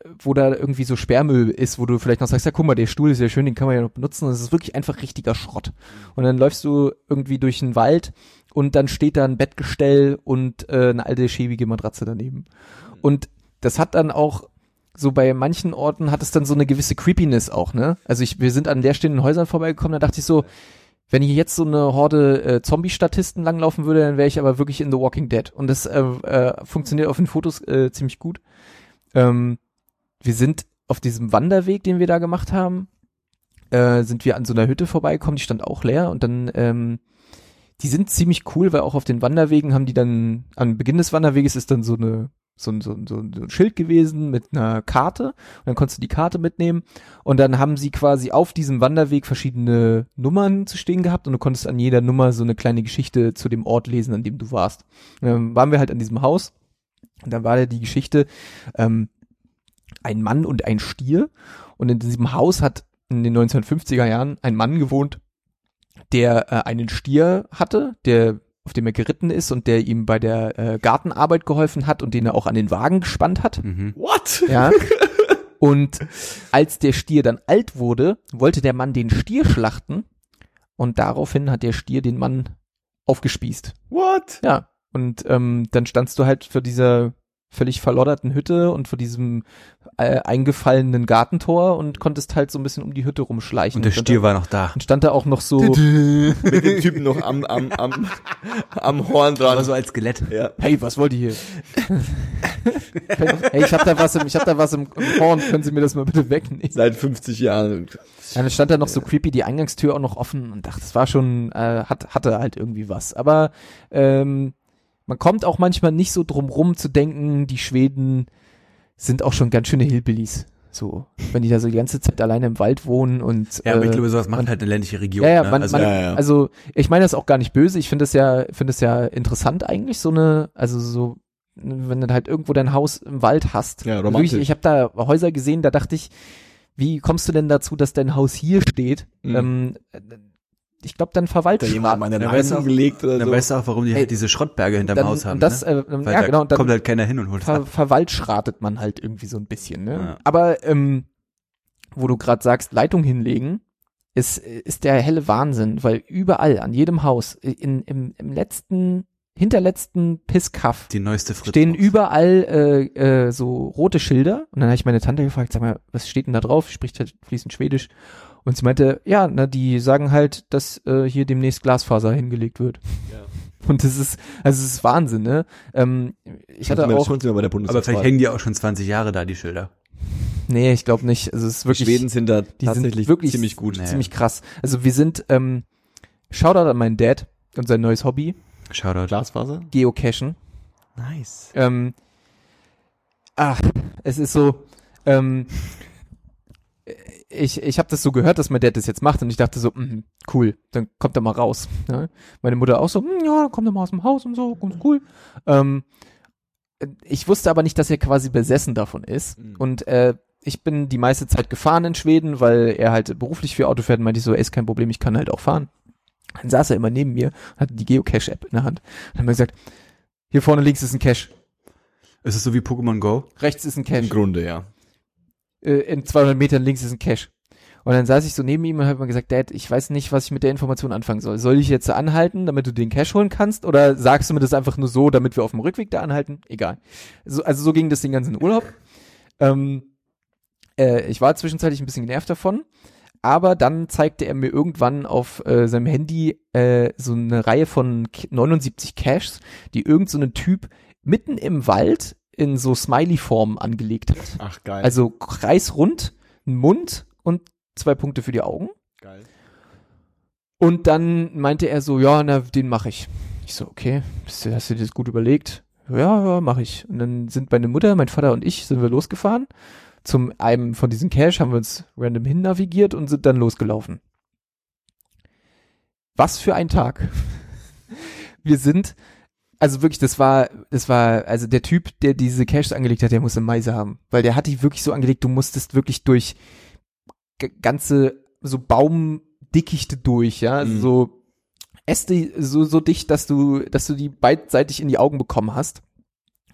äh, wo da irgendwie so Sperrmüll ist, wo du vielleicht noch sagst, ja guck mal, der Stuhl ist ja schön, den kann man ja noch benutzen. Das ist wirklich einfach richtiger Schrott. Und dann läufst du irgendwie durch den Wald und dann steht da ein Bettgestell und äh, eine alte schäbige Matratze daneben. Und das hat dann auch so bei manchen Orten hat es dann so eine gewisse Creepiness auch, ne? Also ich, wir sind an der stehenden Häusern vorbeigekommen, da dachte ich so, wenn hier jetzt so eine Horde äh, Zombie-Statisten langlaufen würde, dann wäre ich aber wirklich in The Walking Dead. Und das äh, äh, funktioniert auf den Fotos äh, ziemlich gut. Ähm, wir sind auf diesem Wanderweg, den wir da gemacht haben, äh, sind wir an so einer Hütte vorbeigekommen, die stand auch leer und dann ähm, die sind ziemlich cool, weil auch auf den Wanderwegen haben die dann, am Beginn des Wanderweges ist dann so eine, so ein, so ein, so ein Schild gewesen mit einer Karte. Und dann konntest du die Karte mitnehmen. Und dann haben sie quasi auf diesem Wanderweg verschiedene Nummern zu stehen gehabt. Und du konntest an jeder Nummer so eine kleine Geschichte zu dem Ort lesen, an dem du warst. Ähm, waren wir halt an diesem Haus. Und dann war da die Geschichte, ähm, ein Mann und ein Stier. Und in diesem Haus hat in den 1950er Jahren ein Mann gewohnt, der äh, einen Stier hatte, der auf dem er geritten ist und der ihm bei der äh, Gartenarbeit geholfen hat und den er auch an den Wagen gespannt hat. Mhm. What? Ja. <laughs> Und als der Stier dann alt wurde, wollte der Mann den Stier schlachten und daraufhin hat der Stier den Mann aufgespießt. What? Ja. Und ähm, dann standst du halt vor dieser völlig verlodderten Hütte und vor diesem äh, eingefallenen Gartentor und konntest halt so ein bisschen um die Hütte rumschleichen. Und der Stier war noch da. und stand da auch noch so, <laughs> Mit dem Typen noch am, am, am, am Horn dran. Aber so als Skelett. ja. hey, was wollt ihr hier? <laughs> hey, ich hab da was im, ich hab da was im, im Horn, können Sie mir das mal bitte wegnehmen? Seit 50 Jahren. Ja, dann stand da noch so creepy die Eingangstür auch noch offen und dachte, das war schon, äh, hat, hatte halt irgendwie was. Aber ähm, man kommt auch manchmal nicht so drum rum zu denken, die Schweden sind auch schon ganz schöne Hillbillies. So, wenn die da so die ganze Zeit alleine im Wald wohnen und Ja, aber ich äh, glaube, sowas macht halt eine ländliche Region. ja, ja, ne? man, also, man, ja, ja. also ich meine das auch gar nicht böse. Ich finde es ja, finde es ja interessant eigentlich so eine, also so, wenn du halt irgendwo dein Haus im Wald hast. Ja, Also romantisch. Wirklich, ich habe da Häuser gesehen, da dachte ich, wie kommst du denn dazu, dass dein Haus hier steht? Mhm. Ähm, ich glaube, dann Da Verwaltung. jemand meine Ja, weißt du auch- gelegt oder dann so. weißt du auch, warum die Ey, halt diese Schrottberge hinterm dann, Haus haben. das, ne? äh, Weil ja da genau, dann kommt halt keiner hin und holt es ver ab. verwaltschratet man halt irgendwie so ein bisschen. Ne? Ja. Aber ähm, wo du gerade sagst, Leitung hinlegen, ist, ist der helle Wahnsinn, weil überall, an jedem Haus, in, im, im letzten, hinterletzten Pisskaff Die neueste Fritz. stehen überall äh, äh, so rote Schilder. Und dann habe ich meine Tante gefragt, sag mal, was steht denn da drauf? Spricht halt fließend Schwedisch. Und sie meinte, ja, na, die sagen halt, dass äh, hier demnächst Glasfaser hingelegt wird. Ja. <laughs> Und das ist, also es ist Wahnsinn, ne? Ähm, ich hatte wir- auch, schon bei der aber vielleicht hängen die auch schon 20 Jahre da, die Schilder. nee, ich glaube nicht. Also es ist Die wirklich, Schweden sind da die tatsächlich sind wirklich ziemlich gut. Nee. ziemlich krass. Also wir sind, ähm, Shoutout an meinen Dad und sein neues Hobby, Shoutout. Glasfaser? Geocachen. Nice. Ähm, ach, es ist so, ähm, ich, ich habe das so gehört, dass mein Dad das jetzt macht und ich dachte so, mhm, cool, dann kommt er mal raus. Ne? Meine Mutter auch so, "Hm, ja, dann kommt er mal aus dem Haus und so, ganz cool. Ähm, ich wusste aber nicht, dass er quasi besessen davon ist. Mhm. Und äh, ich bin die meiste Zeit gefahren in Schweden, weil er halt beruflich für Auto fährt und meinte ich so, ey, ist kein Problem, ich kann halt auch fahren. Dann saß er immer neben mir, hatte die Geocache-App in der Hand und hat mir gesagt, hier vorne links ist ein Cache, Ist es so wie Pokémon Go? rechts ist ein Im Cache, Grunde, ja. Äh, in 200 Metern links ist ein Cache. Und dann saß ich so neben ihm und habe mir gesagt, Dad, ich weiß nicht, was ich mit der Information anfangen soll. Soll ich jetzt anhalten, damit du den Cache holen kannst? Oder sagst du mir das einfach nur so, damit wir auf dem Rückweg da anhalten? Egal. So, also so ging das den ganzen Urlaub. Ähm, äh, ich war zwischenzeitlich ein bisschen genervt davon. Aber dann zeigte er mir irgendwann auf äh, seinem Handy äh, so eine Reihe von K- 79 Caches, die irgend so Typ mitten im Wald in so Smiley-Form angelegt hat. Ach, geil. Also kreisrund, ein Mund und zwei Punkte für die Augen. geil. Und dann meinte er so, ja, na, den mache ich. Ich so, okay, du- hast du dir das gut überlegt? Ja, ja, mache ich. Und dann sind meine Mutter, mein Vater und ich sind wir losgefahren. Zum einem von diesen Cache haben wir uns random hin navigiert und sind dann losgelaufen. Was für ein Tag. Wir sind, also wirklich, das war, das war, also der Typ, der diese Caches angelegt hat, der musste Meise haben. Weil der hat die wirklich so angelegt, du musstest wirklich durch ganze, so Baumdickichte durch, ja, also Mhm. so Äste so, so dicht, dass du, dass du die beidseitig in die Augen bekommen hast.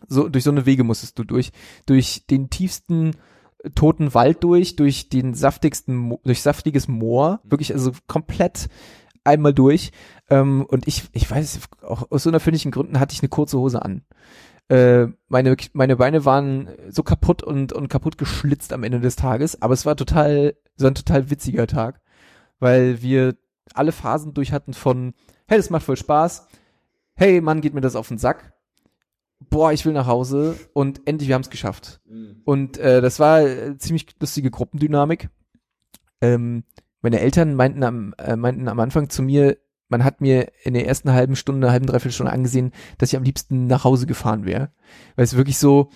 So, durch so eine Wege musstest du durch, durch den tiefsten äh, toten Wald durch, durch den saftigsten, durch saftiges Moor, wirklich also komplett einmal durch. Ähm, und ich, ich weiß, auch aus unerfindlichen Gründen hatte ich eine kurze Hose an. Äh, meine, meine Beine waren so kaputt und, und kaputt geschlitzt am Ende des Tages, aber es war total, war ein total witziger Tag, weil wir alle Phasen durch hatten von, hey, das macht voll Spaß, hey, Mann, geht mir das auf den Sack, boah, ich will nach Hause und endlich, wir haben es geschafft. Und äh, das war äh, ziemlich lustige Gruppendynamik. Ähm, meine Eltern meinten am, äh, meinten am Anfang zu mir, man hat mir in der ersten halben Stunde, halben, dreiviertel Stunde angesehen, dass ich am liebsten nach Hause gefahren wäre. Weil es wirklich so,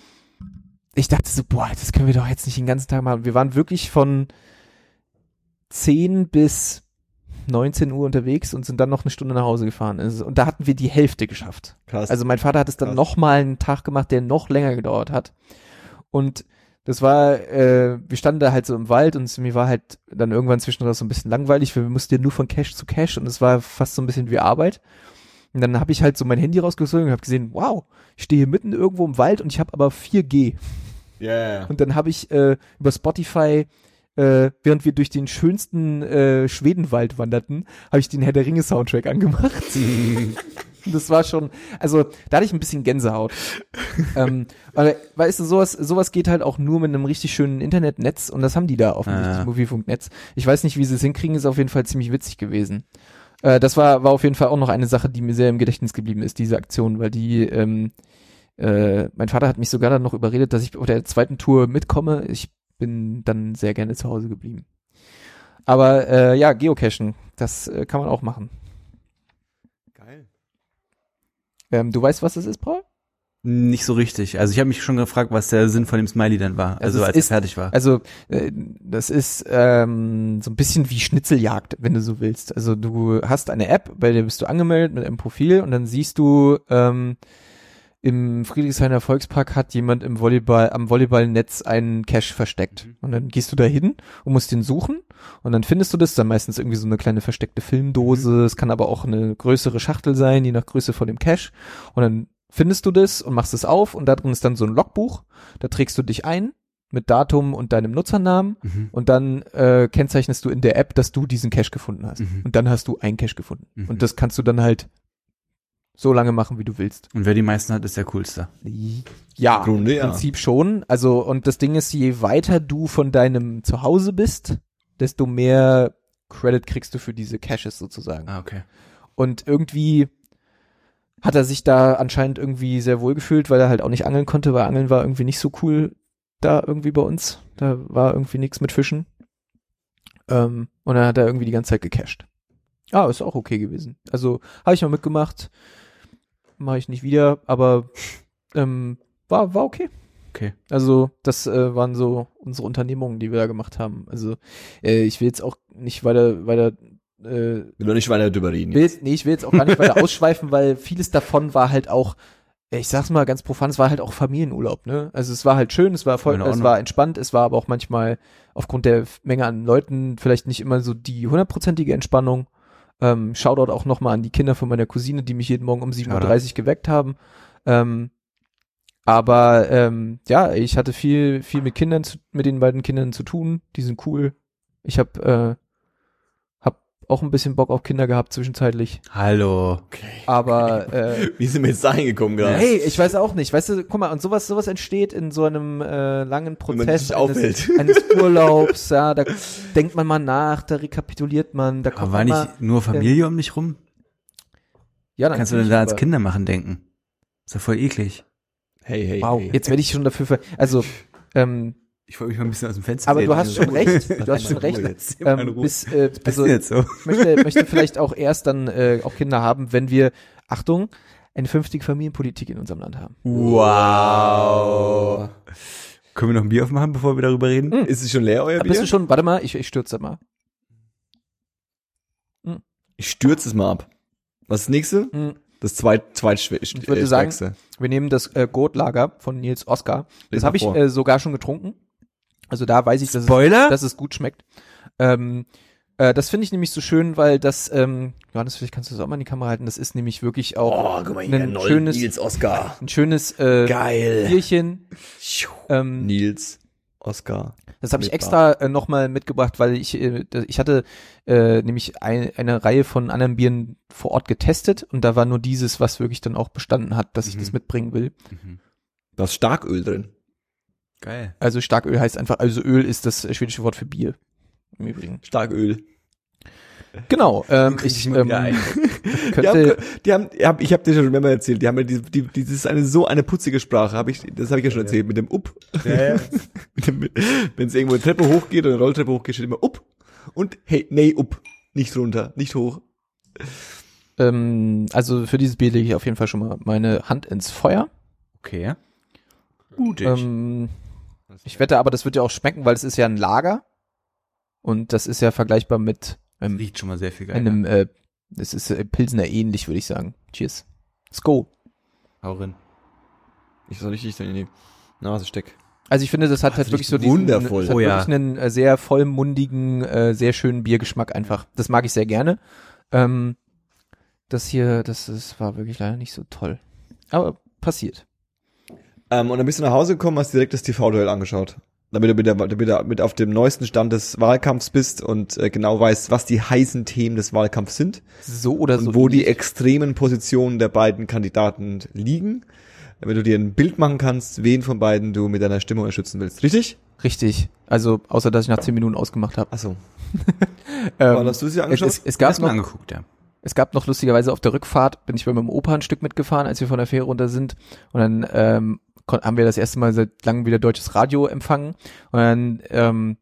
ich dachte so, boah, das können wir doch jetzt nicht den ganzen Tag machen. Wir waren wirklich von 10 bis 19 Uhr unterwegs und sind dann noch eine Stunde nach Hause gefahren. Also, und da hatten wir die Hälfte geschafft. Krass. Also mein Vater hat es dann Krass. noch mal einen Tag gemacht, der noch länger gedauert hat. Und das war, äh, wir standen da halt so im Wald und mir war halt dann irgendwann zwischendurch so ein bisschen langweilig, weil wir mussten ja nur von Cache zu Cache und es war fast so ein bisschen wie Arbeit. Und dann habe ich halt so mein Handy rausgezogen und habe gesehen, wow, ich stehe hier mitten irgendwo im Wald und ich habe aber 4G. Ja, ja, ja. Und dann habe ich äh, über Spotify, äh, während wir durch den schönsten äh, Schwedenwald wanderten, habe ich den Herr der Ringe Soundtrack angemacht. <laughs> Das war schon, also da hatte ich ein bisschen Gänsehaut. ähm, weißt du, sowas, sowas geht halt auch nur mit einem richtig schönen Internetnetz und das haben die da offensichtlich, Ah. Mobilfunknetz. Ich weiß nicht, wie sie es hinkriegen, ist auf jeden Fall ziemlich witzig gewesen. Äh, das war, war auf jeden Fall auch noch eine Sache, die mir sehr im Gedächtnis geblieben ist, diese Aktion, weil die, ähm, äh, mein Vater hat mich sogar dann noch überredet, dass ich auf der zweiten Tour mitkomme. Ich bin dann sehr gerne zu Hause geblieben. Aber äh, ja, Geocachen, das äh, kann man auch machen. Geil. Ähm, du weißt, was das ist, Paul? Nicht so richtig. Also ich habe mich schon gefragt, was der Sinn von dem Smiley dann war. Also Also, es als ist- er fertig war. Also äh, das ist ähm, so ein bisschen wie Schnitzeljagd, wenn du so willst. Also du hast eine App, bei der bist du angemeldet mit einem Profil und dann siehst du ähm, im Friedrichshainer Volkspark hat jemand im Volleyball am Volleyballnetz einen Cache versteckt Mhm. und dann gehst du da hin und musst den suchen und dann findest du das dann meistens irgendwie so eine kleine versteckte Filmdose. Es kann aber auch eine größere Schachtel sein, je nach Größe von dem Cache und dann findest du das und machst es auf und da drin ist dann so ein Logbuch. Da trägst du dich ein mit Datum und deinem Nutzernamen Mhm. und dann äh, kennzeichnest du in der App, dass du diesen Cache gefunden hast. Mhm. Und dann hast du einen Cache gefunden. Mhm. Und das kannst du dann halt so lange machen, wie du willst. Und wer die meisten hat, ist der coolste. Ja, Im Grunde, im ja. Prinzip schon. Also, und das Ding ist, je weiter du von deinem Zuhause bist, desto mehr Credit kriegst du für diese Caches sozusagen. Ah, okay. Und irgendwie hat er sich da anscheinend irgendwie sehr wohl gefühlt, weil er halt auch nicht angeln konnte, weil Angeln war irgendwie nicht so cool da irgendwie bei uns. Da war irgendwie nichts mit Fischen. Ähm, und dann hat er irgendwie die ganze Zeit gecached. Ah, ist auch okay gewesen. Also habe ich mal mitgemacht. Mache ich nicht wieder, aber ähm, war, war okay. Okay. Also das äh, waren so unsere Unternehmungen, die wir da gemacht haben. Also äh, ich will jetzt auch nicht weiter, weiter äh, Will nicht weiter drüber reden. will nee, ich will jetzt auch gar nicht weiter <laughs> ausschweifen, weil vieles davon war halt auch, ich sag's mal ganz profan, es war halt auch Familienurlaub, ne? Also es war halt schön, es war voll, In es war entspannt, es war aber auch manchmal aufgrund der Menge an Leuten vielleicht nicht immer so die hundertprozentige Entspannung. Ähm, Shoutout auch nochmal an die Kinder von meiner Cousine, die mich jeden Morgen um 7.30 Uhr geweckt haben. Ähm, aber ähm, ja, ich hatte viel, viel mit Kindern, zu, mit den beiden Kindern zu tun. Die sind cool. Ich habe äh, auch ein bisschen Bock auf Kinder gehabt zwischenzeitlich. Hallo. Aber <laughs> äh, Wie sind wir jetzt da hingekommen gerade? hey, ich weiß auch nicht. Weißt du, guck mal, und sowas, sowas entsteht in so einem äh, langen Prozess eines, eines <laughs> Urlaubs. Ja, da denkt man mal nach, da rekapituliert man, da kommt Aber war man nicht mal, nur Familie um dich rum? ja, Kannst du denn da ans aber- Kinder machen denken? Ist ja voll eklig. Hey, hey, Wow, hey. jetzt werde ich schon dafür ver also ähm, Ich wollte mich mal ein bisschen aus dem Fenster aber du hast schon recht, du hast schon recht. Ähm, bis, äh, also jetzt so? ich möchte, möchte vielleicht auch erst dann äh, auch Kinder haben, wenn wir, Achtung, eine vernünftige Familienpolitik in unserem Land haben. Wow. Können wir noch ein Bier aufmachen, bevor wir darüber reden? Hm. Ist es schon leer, euer Bist Bier? du schon, warte mal, ich, ich stürze mal. Ich stürze es mal ab. Was ist das nächste? Hm. Das zweit, zweitschwer, Ich würde sagen, stärkste. Wir nehmen das äh, Goat-Lager von Nils Oskar. Das habe ich äh, sogar schon getrunken. Also da weiß ich, dass es, Spoiler? dass es gut schmeckt. Ähm, äh, das finde ich nämlich so schön, weil das, ähm, Johannes, vielleicht kannst du das auch mal in die Kamera halten. Das ist nämlich wirklich auch Oh, guck mal ein schönes, Oscar. ein schönes äh, Geil. Bierchen. Ähm, Nils Oscar. Das habe ich extra äh, nochmal mitgebracht, weil ich, äh, ich hatte äh, nämlich ein, eine Reihe von anderen Bieren vor Ort getestet und da war nur dieses, was wirklich dann auch bestanden hat, dass ich Mhm. das mitbringen will. Mhm. Da ist Starköl drin. Geil. Also Starköl heißt einfach, also Öl ist das schwedische Wort für Bier. Im Übrigen. Starköl. Genau, <laughs> ähm, ich ähm, ein. <laughs> Die haben, könnte, die haben, ich habe ich hab dir schon mehrmals erzählt, die haben ja die, die, die, das ist eine so eine putzige Sprache, habe ich, das habe ich ja schon erzählt, mit dem Up. <laughs> Mit dem- Wenn es irgendwo eine Treppe hochgeht oder eine Rolltreppe hochgeht, steht immer Up. Und hey, nee, Up. Nicht runter, nicht hoch. ähm, also für dieses Bier lege ich auf jeden Fall schon mal meine Hand ins Feuer. Okay. Mutig. Ähm, ich wette aber, das wird ja auch schmecken, weil es ist ja ein Lager und das ist ja vergleichbar mit ähm, Riecht schon mal sehr viel geiler. einem, äh, es ist äh, Pilsner ähnlich, würde ich sagen. Cheers. Let's go. Hau rein. Ich soll richtig in die Nase steck. Also ich finde, das hat Ah, halt wirklich so diesen, wundervoll. Es hat Oh ja. wirklich einen äh, sehr vollmundigen, äh, sehr schönen Biergeschmack einfach. Das mag ich sehr gerne. Ähm, das hier, das, das war wirklich leider nicht so toll. Aber passiert. Ähm, und dann bist du nach Hause gekommen, hast direkt das TV-Duell angeschaut. Damit du mit, der, damit du mit auf dem neuesten Stand des Wahlkampfs bist und äh, genau weißt, was die heißen Themen des Wahlkampfs sind So oder und so. wo die ähnlich. extremen Positionen der beiden Kandidaten liegen, damit du dir ein Bild machen kannst, wen von beiden du mit deiner Stimmung erschützen willst. Richtig? Richtig. Also, außer dass ich nach zehn Minuten ausgemacht habe. Achso. <laughs> Ähm, Wann hast du sie es, angeschaut? es, es, gab du mal noch, angeguckt, ja. es gab noch lustigerweise auf der Rückfahrt, bin ich bei meinem Opa ein Stück mitgefahren, als wir von der Fähre runter sind. Und dann ähm, haben wir das erste Mal seit langem wieder deutsches Radio empfangen. Und dann ähm,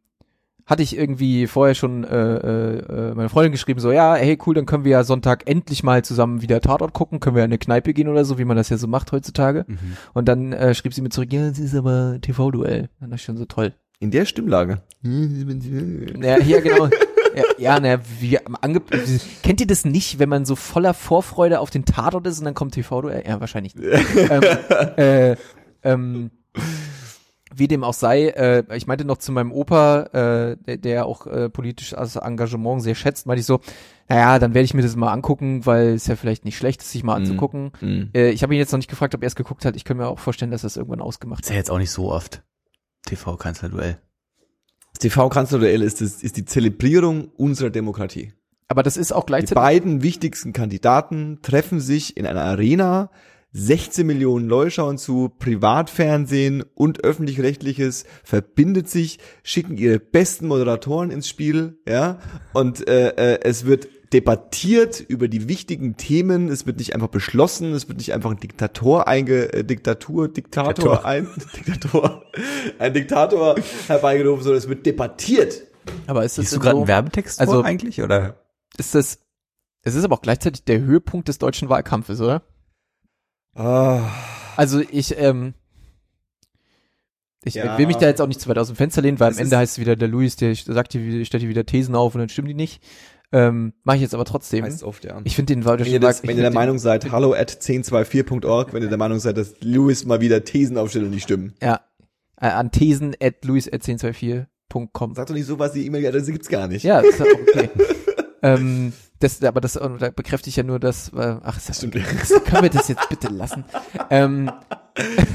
hatte ich irgendwie vorher schon äh, äh, äh, meine Freundin geschrieben, so, ja, hey, cool, dann können wir ja Sonntag endlich mal zusammen wieder Tatort gucken, können wir in eine Kneipe gehen oder so, wie man das ja so macht heutzutage. Mhm. Und dann äh, schrieb sie mir zurück, ja, es ist aber TV-Duell. Dann dachte ich schon so toll. In der Stimmlage. Ja, hier genau. Ja, ja na, wie ange Kennt ihr das nicht, wenn man so voller Vorfreude auf den Tatort ist und dann kommt TV-Duell? Ja, wahrscheinlich nicht. <laughs> ähm, äh, ähm, wie dem auch sei, äh, ich meinte noch zu meinem Opa, äh, der, der auch äh, politisches Engagement sehr schätzt, meinte ich so, naja, dann werde ich mir das mal angucken, weil es ja vielleicht nicht schlecht ist, sich mal Mhm. anzugucken. Mhm. Äh, ich habe ihn jetzt noch nicht gefragt, ob er es geguckt hat. Ich könnte mir auch vorstellen, dass das irgendwann ausgemacht Ist ja jetzt auch nicht so oft. TV-Kanzlerduell. Das TV-Kanzlerduell ist, das, ist die Zelebrierung unserer Demokratie. Aber das ist auch Die gleichzeitig beiden wichtigsten Kandidaten treffen sich in einer Arena. 16 Millionen Leute schauen zu, Privatfernsehen und öffentlich-rechtliches verbindet sich, schicken ihre besten Moderatoren ins Spiel, ja, und äh, äh, es wird debattiert über die wichtigen Themen, es wird nicht einfach beschlossen, es wird nicht einfach ein Diktator einge, äh, Diktatur, Diktator, Diktator. ein <laughs> Diktator, ein Diktator herbeigerufen, sondern es wird debattiert. Aber ist das denn gerade so? einen Werbetext Also- vor eigentlich, oder? ist das, es ist aber auch gleichzeitig der Höhepunkt des deutschen Wahlkampfes, oder? Ah. Also ich, ähm, ich Ja. will mich da jetzt auch nicht zu weit aus dem Fenster lehnen, weil Das am Ende ist- heißt es wieder, der Luis, der sagt hier, stellt hier wieder Thesen auf und dann stimmen die nicht. Ähm, Mache ich jetzt aber trotzdem. Heißt oft, ja. Ich finde den Wenn ihr, das, ich wenn ihr der den- Meinung seid, hallo at 1024.org, wenn ihr der Meinung seid, dass Lewis mal wieder Thesen aufstellt und die stimmen. Ja, äh, an thesen at luis at 1024.com. Sag doch nicht so was, die E-Mail-Adresse gibt's gar nicht. Ja, ist ja auch okay. <laughs> ähm, das, aber das da bekräftigt ja nur das, äh, ach, das, Stimmt. können wir das jetzt bitte lassen? ähm,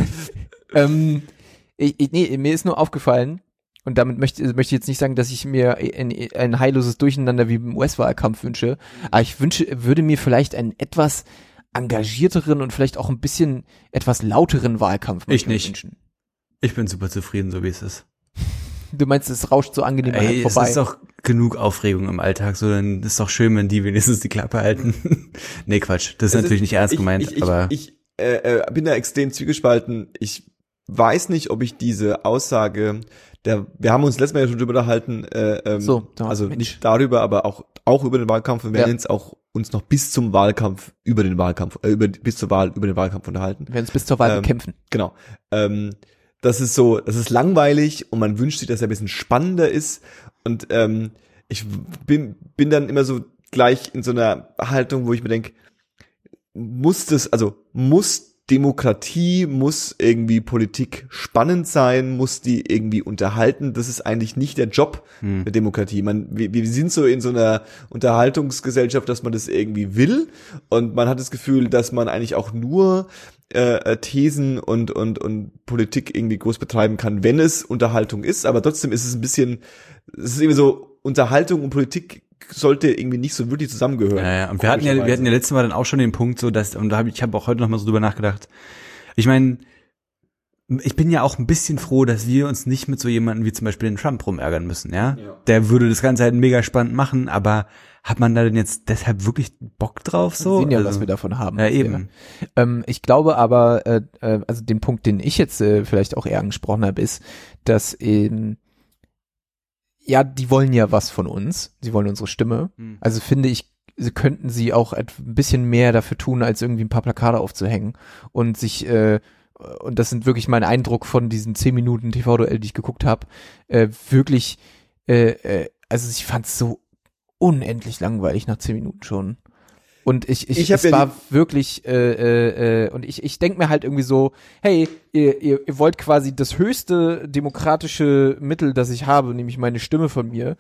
<laughs> ähm, ich, ich, nee, mir ist nur aufgefallen, und damit möchte, möchte ich jetzt nicht sagen, dass ich mir ein, ein heilloses Durcheinander wie im US-Wahlkampf wünsche, aber ich wünsche, würde mir vielleicht einen etwas engagierteren und vielleicht auch ein bisschen etwas lauteren Wahlkampf Ich nicht. wünschen. Ich bin super zufrieden, so wie es ist. Du meinst, es rauscht so angenehm an Ey, es vorbei. ist doch genug Aufregung im Alltag, so dann ist doch schön, wenn die wenigstens die Klappe halten. <laughs> nee, Quatsch, das ist Es natürlich nicht ernst ich, gemeint, ich, ich, aber ich äh, äh, bin da extrem zwiegespalten. Ich weiß nicht, ob ich diese Aussage, der, wir haben uns letztes Mal ja schon drüber unterhalten, äh, ähm, So, da- also Mensch. nicht darüber, aber auch auch über den Wahlkampf. Wir werden Ja. jetzt auch uns noch bis zum Wahlkampf über den Wahlkampf, äh, über bis zur Wahl über den Wahlkampf unterhalten. Wir werden es bis zur Wahl Ähm, bekämpfen. Genau. Ähm, das ist so, das ist langweilig und man wünscht sich, dass er ein bisschen spannender ist. Und ähm, ich bin, bin dann immer so gleich in so einer Haltung, wo ich mir denke, muss das, also muss Demokratie, muss irgendwie Politik spannend sein, muss die irgendwie unterhalten. Das ist eigentlich nicht der Job Hm. der Demokratie. Man, wir, wir sind so in so einer Unterhaltungsgesellschaft, dass man das irgendwie will und man hat das Gefühl, dass man eigentlich auch nur äh, äh, Thesen und, und, und Politik irgendwie groß betreiben kann, wenn es Unterhaltung ist, aber trotzdem ist es ein bisschen, es ist irgendwie so, Unterhaltung und Politik sollte irgendwie nicht so wirklich zusammengehören. Ja, ja. Und wir hatten ja, wir hatten ja letztes Mal dann auch schon den Punkt, so dass, und da habe ich, ich habe auch heute noch mal so drüber nachgedacht. Ich meine, ich bin ja auch ein bisschen froh, dass wir uns nicht mit so jemandem wie zum Beispiel den Trump rumärgern müssen, ja? Ja. Der würde das Ganze halt mega spannend machen, aber hat man da denn jetzt deshalb wirklich Bock drauf so? wir sehen ja, Also- was wir davon haben. Ja, eben. Ähm, ich glaube aber, äh, äh, also den Punkt, den ich jetzt äh, vielleicht auch eher angesprochen habe, ist, dass ähm, ja, die wollen ja was von uns. Sie wollen unsere Stimme. Hm. Also finde ich, sie könnten sie auch ein bisschen mehr dafür tun, als irgendwie ein paar Plakate aufzuhängen und sich äh, und das sind wirklich mein Eindruck von diesen zehn Minuten TV-Duell, die ich geguckt habe, äh, wirklich, äh, äh, also ich fand es so unendlich langweilig nach zehn Minuten schon. Und ich, ich, Ich es ja war wirklich, äh, äh, äh, und ich, ich denke mir halt irgendwie so, hey, ihr, ihr, ihr wollt quasi das höchste demokratische Mittel, das ich habe, nämlich meine Stimme von mir,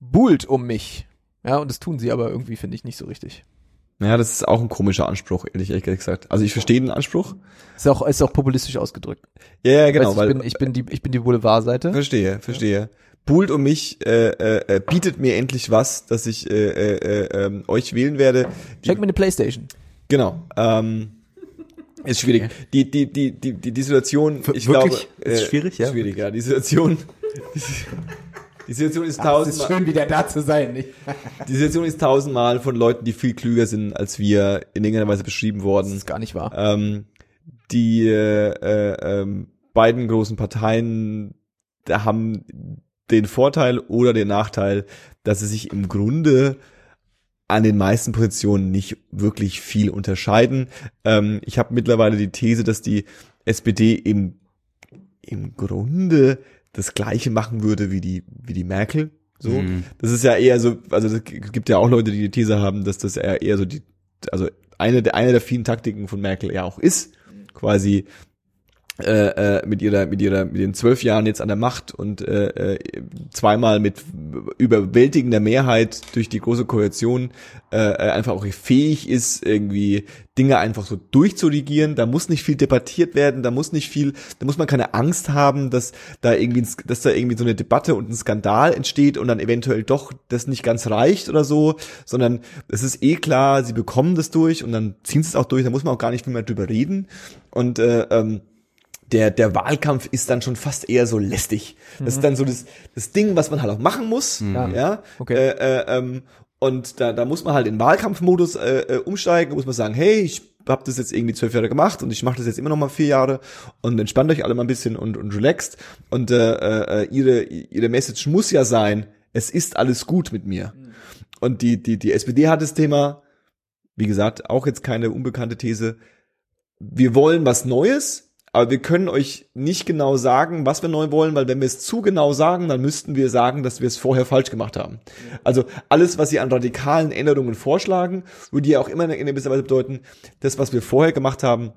buhlt um mich. Ja, und das tun sie aber irgendwie, finde ich, nicht so richtig. Ja, das ist auch ein komischer Anspruch, ehrlich, ehrlich gesagt. Also ich verstehe den Anspruch. Ist auch, ist auch populistisch ausgedrückt. Ja, ja, genau, weißt, weil ich, bin, ich bin die, ich bin die Boulevardseite. verstehe, verstehe. Buhlt um mich, äh, äh, äh, bietet mir endlich was, dass ich äh, äh, äh, ähm, euch wählen werde. Die, Schenk mir eine Playstation. Genau. Ähm, ist schwierig. Die, die, die, die, die, die Situation, ich wirklich? glaube, Ist schwierig, ja? Schwierig, ja. Die Situation, <laughs> die Situation ist tausendmal, wieder da zu sein, nicht? <laughs> die Situation ist tausendmal von Leuten, die viel klüger sind als wir, in irgendeiner Weise beschrieben Das worden. ist gar nicht wahr. Ähm, die äh, äh, beiden großen Parteien haben den Vorteil oder den Nachteil, dass sie sich im Grunde an den meisten Positionen nicht wirklich viel unterscheiden. Ähm, ich habe mittlerweile die These, dass die SPD im, im Grunde das Gleiche machen würde wie die, wie die Merkel. So. Mhm. Das ist ja eher so, also es gibt ja auch Leute, die die These haben, dass das eher, eher so die, also eine der, eine der vielen Taktiken von Merkel ja auch ist, quasi äh, äh, mit ihrer, mit ihrer, mit den zwölf Jahren jetzt an der Macht und äh, äh, zweimal mit überwältigender Mehrheit durch die große Koalition äh, äh, einfach auch fähig ist, irgendwie Dinge einfach so durchzuregieren. Da muss nicht viel debattiert werden, da muss nicht viel, da muss man keine Angst haben, dass da irgendwie, dass da irgendwie so eine Debatte und ein Skandal entsteht und dann eventuell doch das nicht ganz reicht oder so, sondern es ist eh klar, sie bekommen das durch und dann ziehen sie es auch durch, da muss man auch gar nicht mehr drüber reden. Und äh, ähm, der, der Wahlkampf ist dann schon fast eher so lästig. Das ist dann so das, das Ding, was man halt auch machen muss. Ja. Ja. Okay. Äh, äh, ähm, und da, da muss man halt in Wahlkampfmodus äh, äh, umsteigen, muss man sagen, hey, ich habe das jetzt irgendwie zwölf Jahre gemacht und ich mache das jetzt immer noch mal vier Jahre und entspannt euch alle mal ein bisschen und, und relaxt. Und äh, äh, ihre, ihre Message muss ja sein, es ist alles gut mit mir. Und die, die, die SPD hat das Thema, wie gesagt, auch jetzt keine unbekannte These, wir wollen was Neues, aber wir können euch nicht genau sagen, was wir neu wollen, weil wenn wir es zu genau sagen, dann müssten wir sagen, dass wir es vorher falsch gemacht haben. Also alles, was sie an radikalen Änderungen vorschlagen, würde ja auch immer in gewisser Weise bedeuten, das, was wir vorher gemacht haben,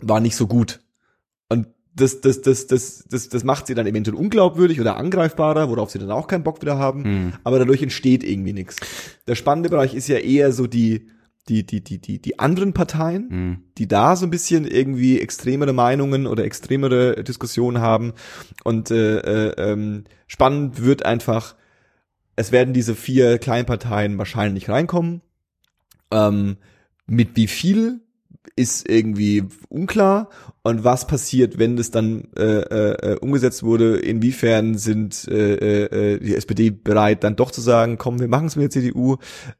war nicht so gut. Und das, das, das, das, das, das macht sie dann eventuell unglaubwürdig oder angreifbarer, worauf sie dann auch keinen Bock wieder haben. Aber dadurch entsteht irgendwie nichts. Der spannende Bereich ist ja eher so die, die, die, die, die, die anderen Parteien, die da so ein bisschen irgendwie extremere Meinungen oder extremere Diskussionen haben. Und äh, äh, ähm, spannend wird einfach, es werden diese vier Kleinparteien wahrscheinlich reinkommen. Ähm, mit wie viel ist irgendwie unklar und was passiert, wenn das dann äh, äh, umgesetzt wurde, inwiefern sind äh, äh, die SPD bereit, dann doch zu sagen, komm, wir machen es mit der CDU,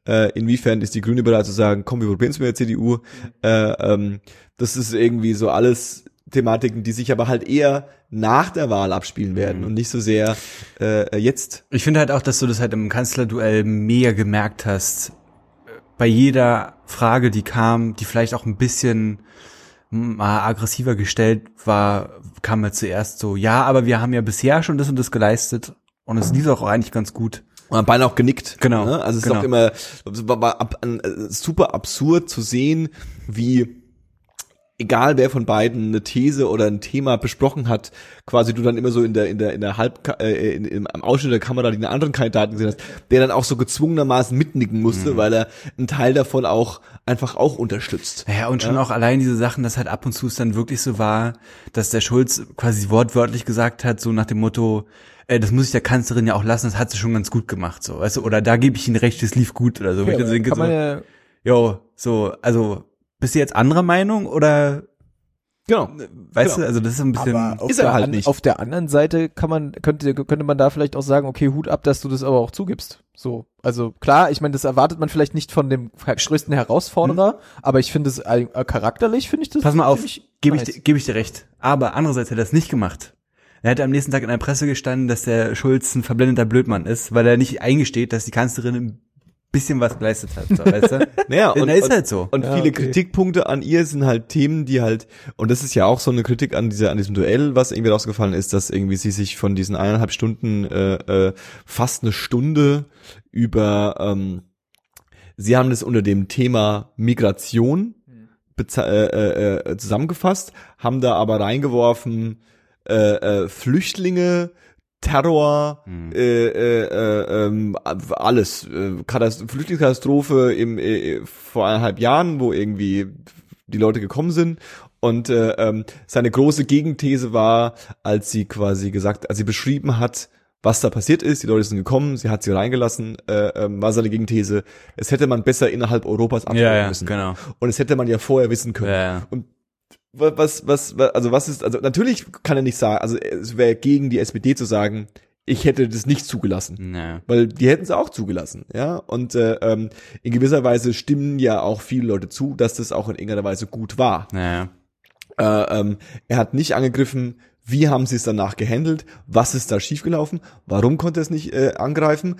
äh, inwiefern ist die Grüne bereit zu sagen, komm, wir probieren es mit der CDU. Äh, ähm, das ist irgendwie so alles Thematiken, die sich aber halt eher nach der Wahl abspielen werden und nicht so sehr äh, jetzt. Ich finde halt auch, dass du das halt im Kanzlerduell mega gemerkt hast. Bei jeder Frage, die kam, die vielleicht auch ein bisschen mal aggressiver gestellt war, kam mir zuerst so, ja, aber wir haben ja bisher schon das und das geleistet und es lief auch eigentlich ganz gut. Und haben beinahe auch genickt. Genau, Ne? Also es genau. ist auch immer es war, war ab, an, äh, super absurd zu sehen, wie egal wer von beiden eine These oder ein Thema besprochen hat, quasi du dann immer so in der in der in der Halb äh, in, in, am Ausschnitt der Kamera den anderen Kandidaten gesehen hast, der dann auch so gezwungenermaßen mitnicken musste, weil er einen Teil davon auch einfach auch unterstützt. Ja, und schon auch allein diese Sachen, dass halt ab und zu es dann wirklich so war, dass der Schulz quasi wortwörtlich gesagt hat, so nach dem Motto, äh, das muss ich der Kanzlerin ja auch lassen, das hat sie schon ganz gut gemacht, so, weißt du, oder da gebe ich ihnen recht, das lief gut oder so. Wo ich dann denke, kann man so, ja, jo, so, also, bist du jetzt anderer Meinung oder, Genau. weißt Genau. du, also das ist ein bisschen, aber auf Ist er der, halt an, nicht. auf der anderen Seite kann man, könnte, könnte man da vielleicht auch sagen, okay, Hut ab, dass du das aber auch zugibst. So. Also klar, ich meine, das erwartet man vielleicht nicht von dem größten Herausforderer, aber ich finde es äh, charakterlich, finde ich das. pass mal auf, gebe ich, nice. dir- gebe ich dir recht. Aber andererseits hat er das nicht gemacht. Er hat am nächsten Tag in der Presse gestanden, dass der Schulz ein verblendeter Blödmann ist, weil er nicht eingesteht, dass die Kanzlerin ein bisschen was geleistet hat, so, weißt du? <laughs> Naja, und, und, ist halt so. Und Ja, viele okay. Kritikpunkte an ihr sind halt Themen, die halt, und das ist ja auch so eine Kritik an dieser, an diesem Duell, was irgendwie rausgefallen ist, dass irgendwie sie sich von diesen eineinhalb Stunden äh, äh, fast eine Stunde über, ähm, sie haben das unter dem Thema Migration beze- äh, äh, zusammengefasst, haben da aber reingeworfen äh, äh, Flüchtlinge, Terror, äh, äh, äh, ähm, alles. Äh, Katast Flüchtlingskatastrophe im, äh, vor eineinhalb Jahren, wo irgendwie die Leute gekommen sind. Und äh, ähm, seine große Gegenthese war, als sie quasi gesagt, als sie beschrieben hat, was da passiert ist, die Leute sind gekommen, sie hat sie reingelassen, äh, ähm, war seine Gegenthese, es hätte man besser innerhalb Europas abhalten Ja, ja, müssen. genau. Und es hätte man ja vorher wissen können. Ja, ja. Und wa- was, was, wa- also was ist, also natürlich kann er nicht sagen, also es wäre gegen die SPD zu sagen, ich hätte das nicht zugelassen. Naja. Weil die hätten es auch zugelassen, ja. Und äh, ähm, in gewisser Weise stimmen ja auch viele Leute zu, dass das auch in irgendeiner Weise gut war. Naja. Äh, ähm, er hat nicht angegriffen, wie haben sie es danach gehandelt, was ist da schiefgelaufen, warum konnte er es nicht äh, angreifen,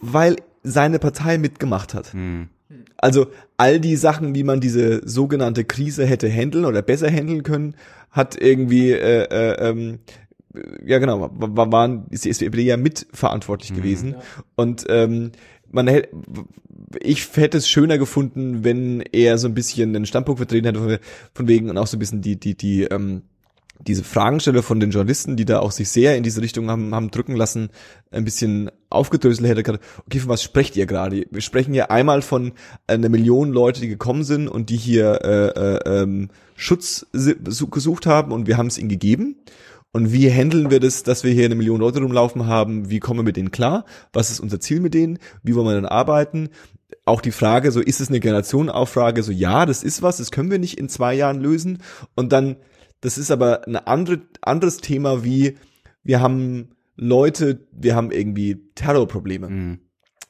weil seine Partei mitgemacht hat. Hm. Also all die Sachen, wie man diese sogenannte Krise hätte handeln oder besser handeln können, hat irgendwie äh, äh, ähm, ja genau, wa- wa- waren ist die SPD ja mitverantwortlich gewesen. Und ähm, man hätte ich hätte es schöner gefunden, wenn er so ein bisschen den Standpunkt vertreten hätte von, von wegen und auch so ein bisschen die die die ähm, diese Fragenstelle von den Journalisten, die da auch sich sehr in diese Richtung haben, haben drücken lassen, ein bisschen aufgedröselt hätte. gesagt, Okay, von was sprecht ihr gerade? Wir sprechen ja einmal von einer Million Leute, die gekommen sind und die hier äh, äh, ähm, Schutz gesucht haben und wir haben es ihnen gegeben. Und wie handeln wir das, dass wir hier eine Million Leute rumlaufen haben? Wie kommen wir mit denen klar? Was ist unser Ziel mit denen? Wie wollen wir dann arbeiten? Auch die Frage, so ist es eine Generationenauffrage? So ja, das ist was, das können wir nicht in zwei Jahren lösen. Und dann, das ist aber ein andere, anderes Thema wie, wir haben Leute, wir haben irgendwie Terrorprobleme. Hm.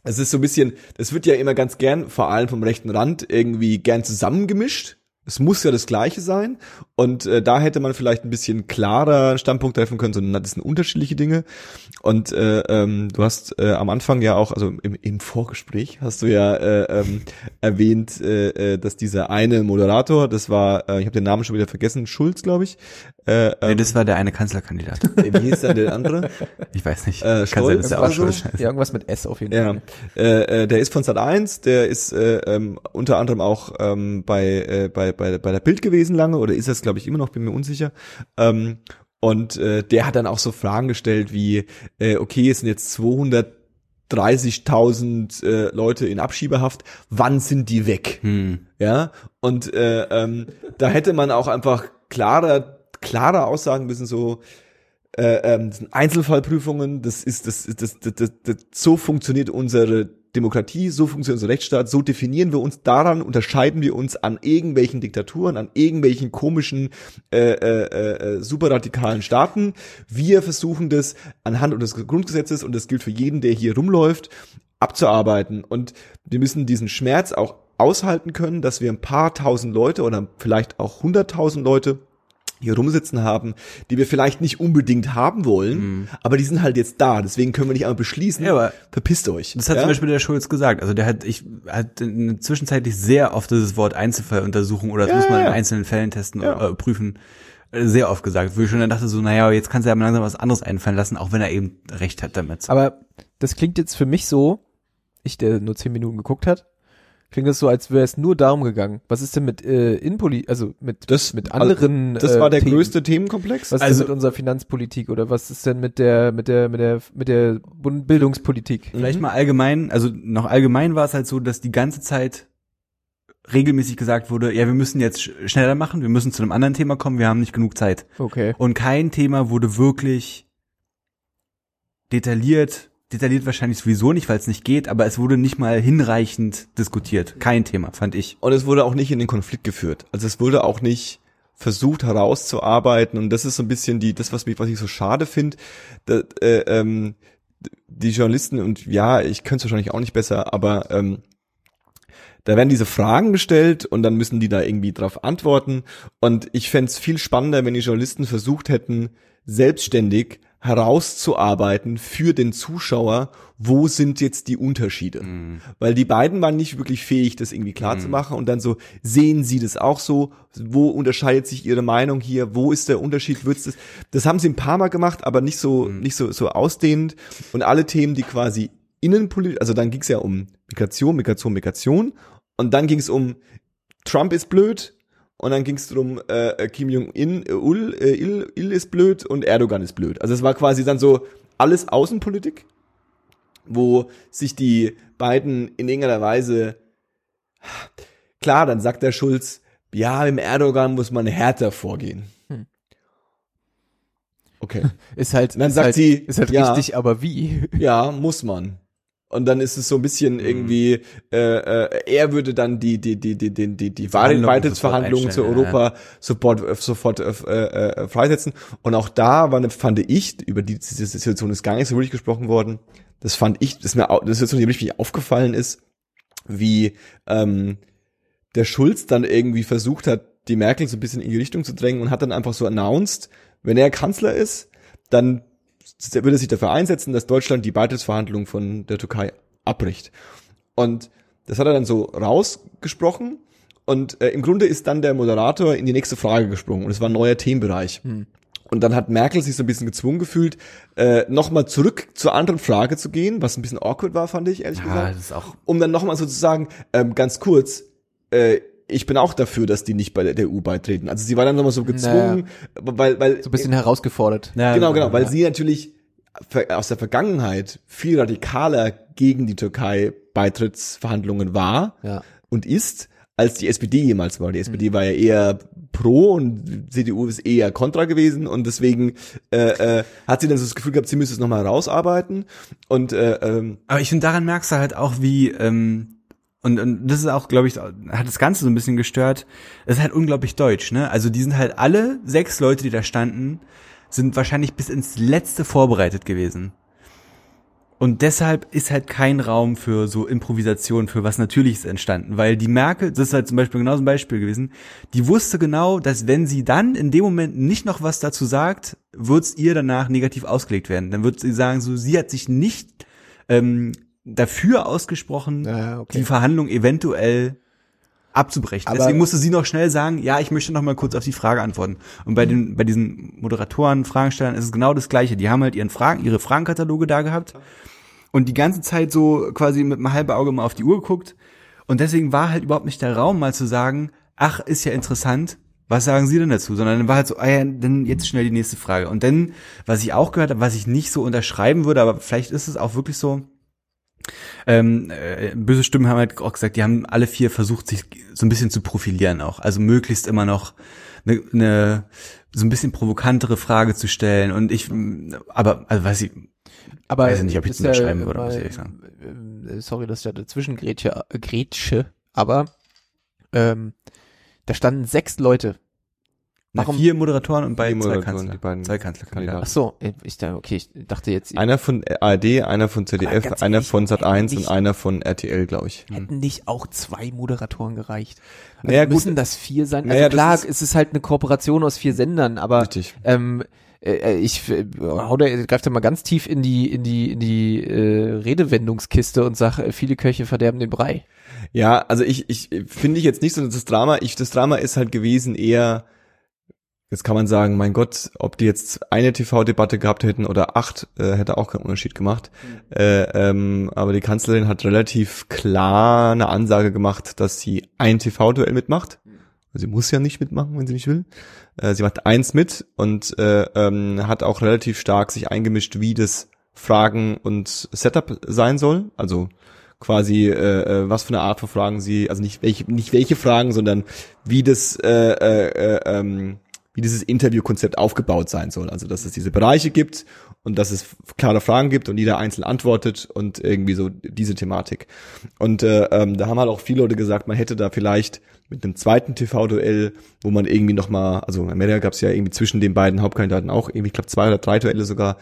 Es ist so ein bisschen, das wird ja immer ganz gern, vor allem vom rechten Rand, irgendwie gern zusammengemischt. Es muss ja das Gleiche sein. Und äh, da hätte man vielleicht ein bisschen klarer einen Standpunkt treffen können, sondern das sind unterschiedliche Dinge. Und äh, ähm, du hast äh, am Anfang ja auch, also im, im Vorgespräch hast du ja äh, ähm, erwähnt, äh, äh, dass dieser eine Moderator, das war, äh, ich habe den Namen schon wieder vergessen, Schulz, glaube ich, Äh, Nee, ähm, das war der eine Kanzlerkandidat. <laughs> wie hieß denn der andere? Ich weiß nicht. Äh, dass der oder auch so? Ja, irgendwas mit S auf jeden Ja, Fall. äh, äh, der ist von Sat 1, der ist äh, ähm, unter anderem auch ähm, bei, äh, bei, bei, bei der Bild gewesen lange, oder ist das, glaube ich, immer noch, bin mir unsicher. Ähm, und äh, der hat dann auch so Fragen gestellt wie, äh, okay, es sind jetzt 230.000 äh, Leute in Abschiebehaft, wann sind die weg? Hm. Ja, und äh, ähm, da hätte man auch einfach klarer, klarer aussagen müssen, so, äh, ähm, Einzelfallprüfungen, das ist, das, das, das, das, das, so funktioniert unsere Demokratie, so funktioniert unser Rechtsstaat, so definieren wir uns, daran unterscheiden wir uns an irgendwelchen Diktaturen, an irgendwelchen komischen, äh, äh, äh, superradikalen Staaten. Wir versuchen das anhand unseres Grundgesetzes, und das gilt für jeden, der hier rumläuft, abzuarbeiten. Und wir müssen diesen Schmerz auch aushalten können, dass wir ein paar tausend Leute oder vielleicht auch hunderttausend Leute hier rumsitzen haben, die wir vielleicht nicht unbedingt haben wollen, aber die sind halt jetzt da. Deswegen können wir nicht einmal beschließen, Ja, aber verpisst euch. Das hat ja? zum Beispiel der Schulz gesagt. Also der hat, ich hat in- zwischenzeitlich sehr oft dieses Wort Einzelfalluntersuchung oder das Ja, muss man ja, in einzelnen Fällen testen Ja. oder äh, prüfen. äh, Sehr oft gesagt, wo ich schon dann dachte so, naja, jetzt kannst du ja mal langsam was anderes einfallen lassen, auch wenn er eben recht hat damit. Aber das klingt jetzt für mich so, ich, der nur zehn Minuten geguckt hat, klingt das so, als wäre es nur darum gegangen. Was ist denn mit äh, Innenpoli, also mit, Das- mit anderen Das äh, war der Themen? größte Themenkomplex. Was ist Also- denn mit unserer Finanzpolitik oder was ist denn mit der mit der mit der mit der Bildungspolitik? Vielleicht mal allgemein, also noch allgemein war es halt so, dass die ganze Zeit regelmäßig gesagt wurde, ja, wir müssen jetzt sch- schneller machen, wir müssen zu einem anderen Thema kommen, wir haben nicht genug Zeit. Okay. Und kein Thema wurde wirklich detailliert, detailliert wahrscheinlich sowieso nicht, weil es nicht geht, aber es wurde nicht mal hinreichend diskutiert. Kein Thema, fand ich. Und es wurde auch nicht in den Konflikt geführt. Also es wurde auch nicht versucht herauszuarbeiten und das ist so ein bisschen die das was mich was ich so schade finde äh, ähm, die Journalisten und ja ich könnte es wahrscheinlich auch nicht besser aber ähm, da werden diese Fragen gestellt und dann müssen die da irgendwie drauf antworten und ich fänd's es viel spannender wenn die Journalisten versucht hätten selbstständig herauszuarbeiten für den Zuschauer, wo sind jetzt die Unterschiede? Weil die beiden waren nicht wirklich fähig, das irgendwie klar zu machen und dann so, sehen sie das auch so? Wo unterscheidet sich ihre Meinung hier? Wo ist der Unterschied? Wird's das? Das haben sie ein paar Mal gemacht, aber nicht so, nicht so, so ausdehnend und alle Themen, die quasi innenpolitisch, also dann ging's ja um Migration, Migration, Migration und dann ging's um Trump ist blöd und dann ging es darum, äh, Kim Jong-un äh, Ul, äh, Il, Il ist blöd und Erdogan ist blöd. Also es war quasi dann so alles Außenpolitik, wo sich die beiden in irgendeiner Weise klar, dann sagt der Schulz, ja, im Erdogan muss man härter vorgehen. Hm. Okay. <laughs> Ist halt, dann ist sagt halt, sie, ist halt ja. richtig, aber wie? Ja, <laughs> muss man. Und dann ist es so ein bisschen irgendwie, äh, äh, er würde dann die die die die die die die Verhandlungen Beitrittsverhandlungen zu Europa sofort äh, sofort äh, äh, freisetzen. Und auch da war eine, fand ich über die diese Situation ist gar nicht so wirklich gesprochen worden. Das fand ich, das ist mir das ist so die richtig aufgefallen ist, wie ähm, der Schulz dann irgendwie versucht hat, die Merkel so ein bisschen in die Richtung zu drängen und hat dann einfach so announced, wenn er Kanzler ist, dann würde sich dafür einsetzen, dass Deutschland die Beitrittsverhandlungen von der Türkei abbricht. Und das hat er dann so rausgesprochen und äh, im Grunde ist dann der Moderator in die nächste Frage gesprungen und es war ein neuer Themenbereich. Und dann hat Merkel sich so ein bisschen gezwungen gefühlt, äh, nochmal zurück zur anderen Frage zu gehen, was ein bisschen awkward war, fand ich, ehrlich Ja, gesagt das ist auch um dann nochmal sozusagen, ähm, ganz kurz, äh, ich bin auch dafür, dass die nicht bei der, EU beitreten. Also sie war dann nochmal so gezwungen, weil, weil So ein bisschen herausgefordert. ja, genau, genau, weil ja. sie natürlich aus der Vergangenheit viel radikaler gegen die Türkei Beitrittsverhandlungen war Ja. und ist, als die SPD jemals war. Die SPD war ja eher pro und die CDU ist eher kontra gewesen und deswegen äh, äh, hat sie dann so das Gefühl gehabt, sie müsste es nochmal rausarbeiten und äh, ähm, Aber ich finde, daran merkst du halt auch, wie, ähm, und, und das ist auch, glaube ich, hat das Ganze so ein bisschen gestört. Es ist halt unglaublich deutsch, ne? Also die sind halt alle sechs Leute, die da standen, sind wahrscheinlich bis ins Letzte vorbereitet gewesen. Und deshalb ist halt kein Raum für so Improvisation, für was Natürliches entstanden. Weil die Merkel, das ist halt zum Beispiel genau so ein Beispiel gewesen, die wusste genau, dass wenn sie dann in dem Moment nicht noch was dazu sagt, wird's ihr danach negativ ausgelegt werden. Dann wird sie sagen, so, sie hat sich nicht ähm, dafür ausgesprochen, Ja, okay. die Verhandlung eventuell abzubrechen. Aber- Deswegen musste sie noch schnell sagen, ja, ich möchte noch mal kurz auf die Frage antworten. Und bei den, bei diesen Moderatoren, Fragenstellern ist es genau das Gleiche. Die haben halt ihren Fragen, ihre Fragenkataloge da gehabt und die ganze Zeit so quasi mit einem halben Auge mal auf die Uhr geguckt. Und deswegen war halt überhaupt nicht der Raum, mal zu sagen, ach, ist ja interessant, was sagen Sie denn dazu? Sondern dann war halt so, ah ja, dann jetzt schnell die nächste Frage. Und dann, was ich auch gehört habe, was ich nicht so unterschreiben würde, aber vielleicht ist es auch wirklich so, ähm, äh, böse Stimmen haben halt auch gesagt, die haben alle vier versucht, sich so ein bisschen zu profilieren auch. Also möglichst immer noch eine, eine so ein bisschen provokantere Frage zu stellen. Und ich, aber, also weiß ich, Aber Weiß ich nicht, ob ich ist das unterschreiben würde, muss ich ehrlich sagen. äh, Sorry, dass ich da dazwischen grätsche, äh, grätsche aber ähm, da standen sechs Leute. Na, Warum- vier Moderatoren und bei Die zwei Moderatoren, Kanzler. die beiden zwei Kanzlerkandidaten. Ach so, äh, ich dachte, okay, ich dachte jetzt, Einer von ARD, einer von ZDF, einer ehrlich, von Sat1 nicht- und einer von RTL, glaube ich. hätten nicht auch zwei Moderatoren gereicht? Also Naja, gut. müssen das vier sein? Also Naja, klar, ist- es ist halt eine Kooperation aus vier Sendern, aber Richtig. ähm, äh, ich äh, hau da, greift da mal ganz tief in die in die in die äh, Redewendungskiste und sag, äh, viele Köche verderben den Brei. Ja, also ich, ich finde ich jetzt nicht so das Drama. Ich, das Drama ist halt gewesen eher, jetzt kann man sagen, mein Gott, ob die jetzt eine TV-Debatte gehabt hätten oder acht, äh, hätte auch keinen Unterschied gemacht. Äh, ähm, aber die Kanzlerin hat relativ klar eine Ansage gemacht, dass sie ein TV-Duell mitmacht. Sie muss ja nicht mitmachen, wenn sie nicht will. Äh, sie macht eins mit und äh, ähm, hat auch relativ stark sich eingemischt, wie das Fragen und Setup sein soll. Also quasi äh, äh, was für eine Art von Fragen sie, also nicht welche, nicht welche Fragen, sondern wie das äh, äh, äh, ähm, wie dieses Interviewkonzept aufgebaut sein soll. Also dass es diese Bereiche gibt und dass es klare Fragen gibt und jeder einzeln antwortet und irgendwie so diese Thematik. Und äh, ähm, da haben halt auch viele Leute gesagt, man hätte da vielleicht mit einem zweiten TV-Duell, wo man irgendwie noch mal, also in Amerika gab es ja irgendwie zwischen den beiden Hauptkandidaten auch irgendwie, ich glaube zwei oder drei Duelle sogar,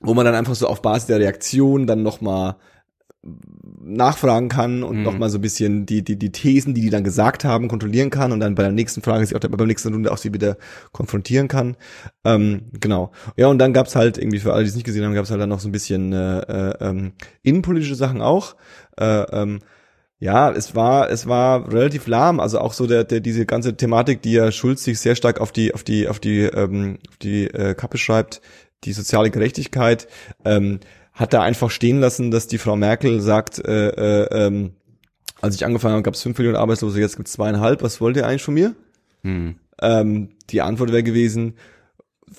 wo man dann einfach so auf Basis der Reaktion dann noch mal nachfragen kann und Mhm. noch mal so ein bisschen die, die, die Thesen, die die dann gesagt haben, kontrollieren kann und dann bei der nächsten Frage sich auch beim nächsten Runde auch sie wieder konfrontieren kann. Ähm, genau. Ja, und dann gab's halt irgendwie, für alle, die es nicht gesehen haben, gab's halt dann noch so ein bisschen äh, äh, ähm, innenpolitische Sachen auch. Äh, ähm, ja, es war, es war relativ lahm. Also auch so der, der diese ganze Thematik, die ja Schulz sich sehr stark auf die, auf die, auf die, ähm, auf die äh, Kappe schreibt, die soziale Gerechtigkeit, ähm, hat er einfach stehen lassen, dass die Frau Merkel sagt, äh, äh, ähm, als ich angefangen habe, gab es fünf Millionen Arbeitslose, jetzt gibt es zweieinhalb. Was wollt ihr eigentlich von mir? Hm. Ähm, die Antwort wäre gewesen,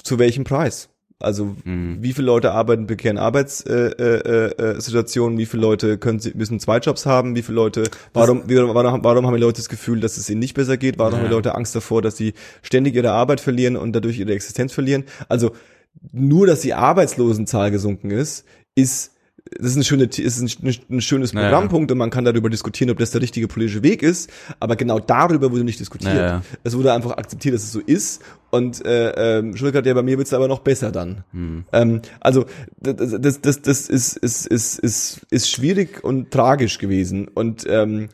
zu welchem Preis? Also Hm. wie viele Leute arbeiten prekären Arbeitssituationen, äh, äh, Situationen? wie viele Leute können sie, müssen zwei Jobs haben, wie viele Leute, warum, warum, warum haben die Leute das Gefühl, dass es ihnen nicht besser geht, warum Ja. haben die Leute Angst davor, dass sie ständig ihre Arbeit verlieren und dadurch ihre Existenz verlieren? Also nur, dass die Arbeitslosenzahl gesunken ist, ist das ist, eine schöne, ist ein, ein schönes Naja. Programmpunkt und man kann darüber diskutieren, ob das der richtige politische Weg ist, aber genau darüber wurde nicht diskutiert. Naja. Es wurde einfach akzeptiert, dass es so ist und äh, ähm, Schulz hat ja bei mir wird's aber noch besser dann. Hm. Ähm, also das, das, das, das ist, ist, ist, ist, ist schwierig und tragisch gewesen und ähm,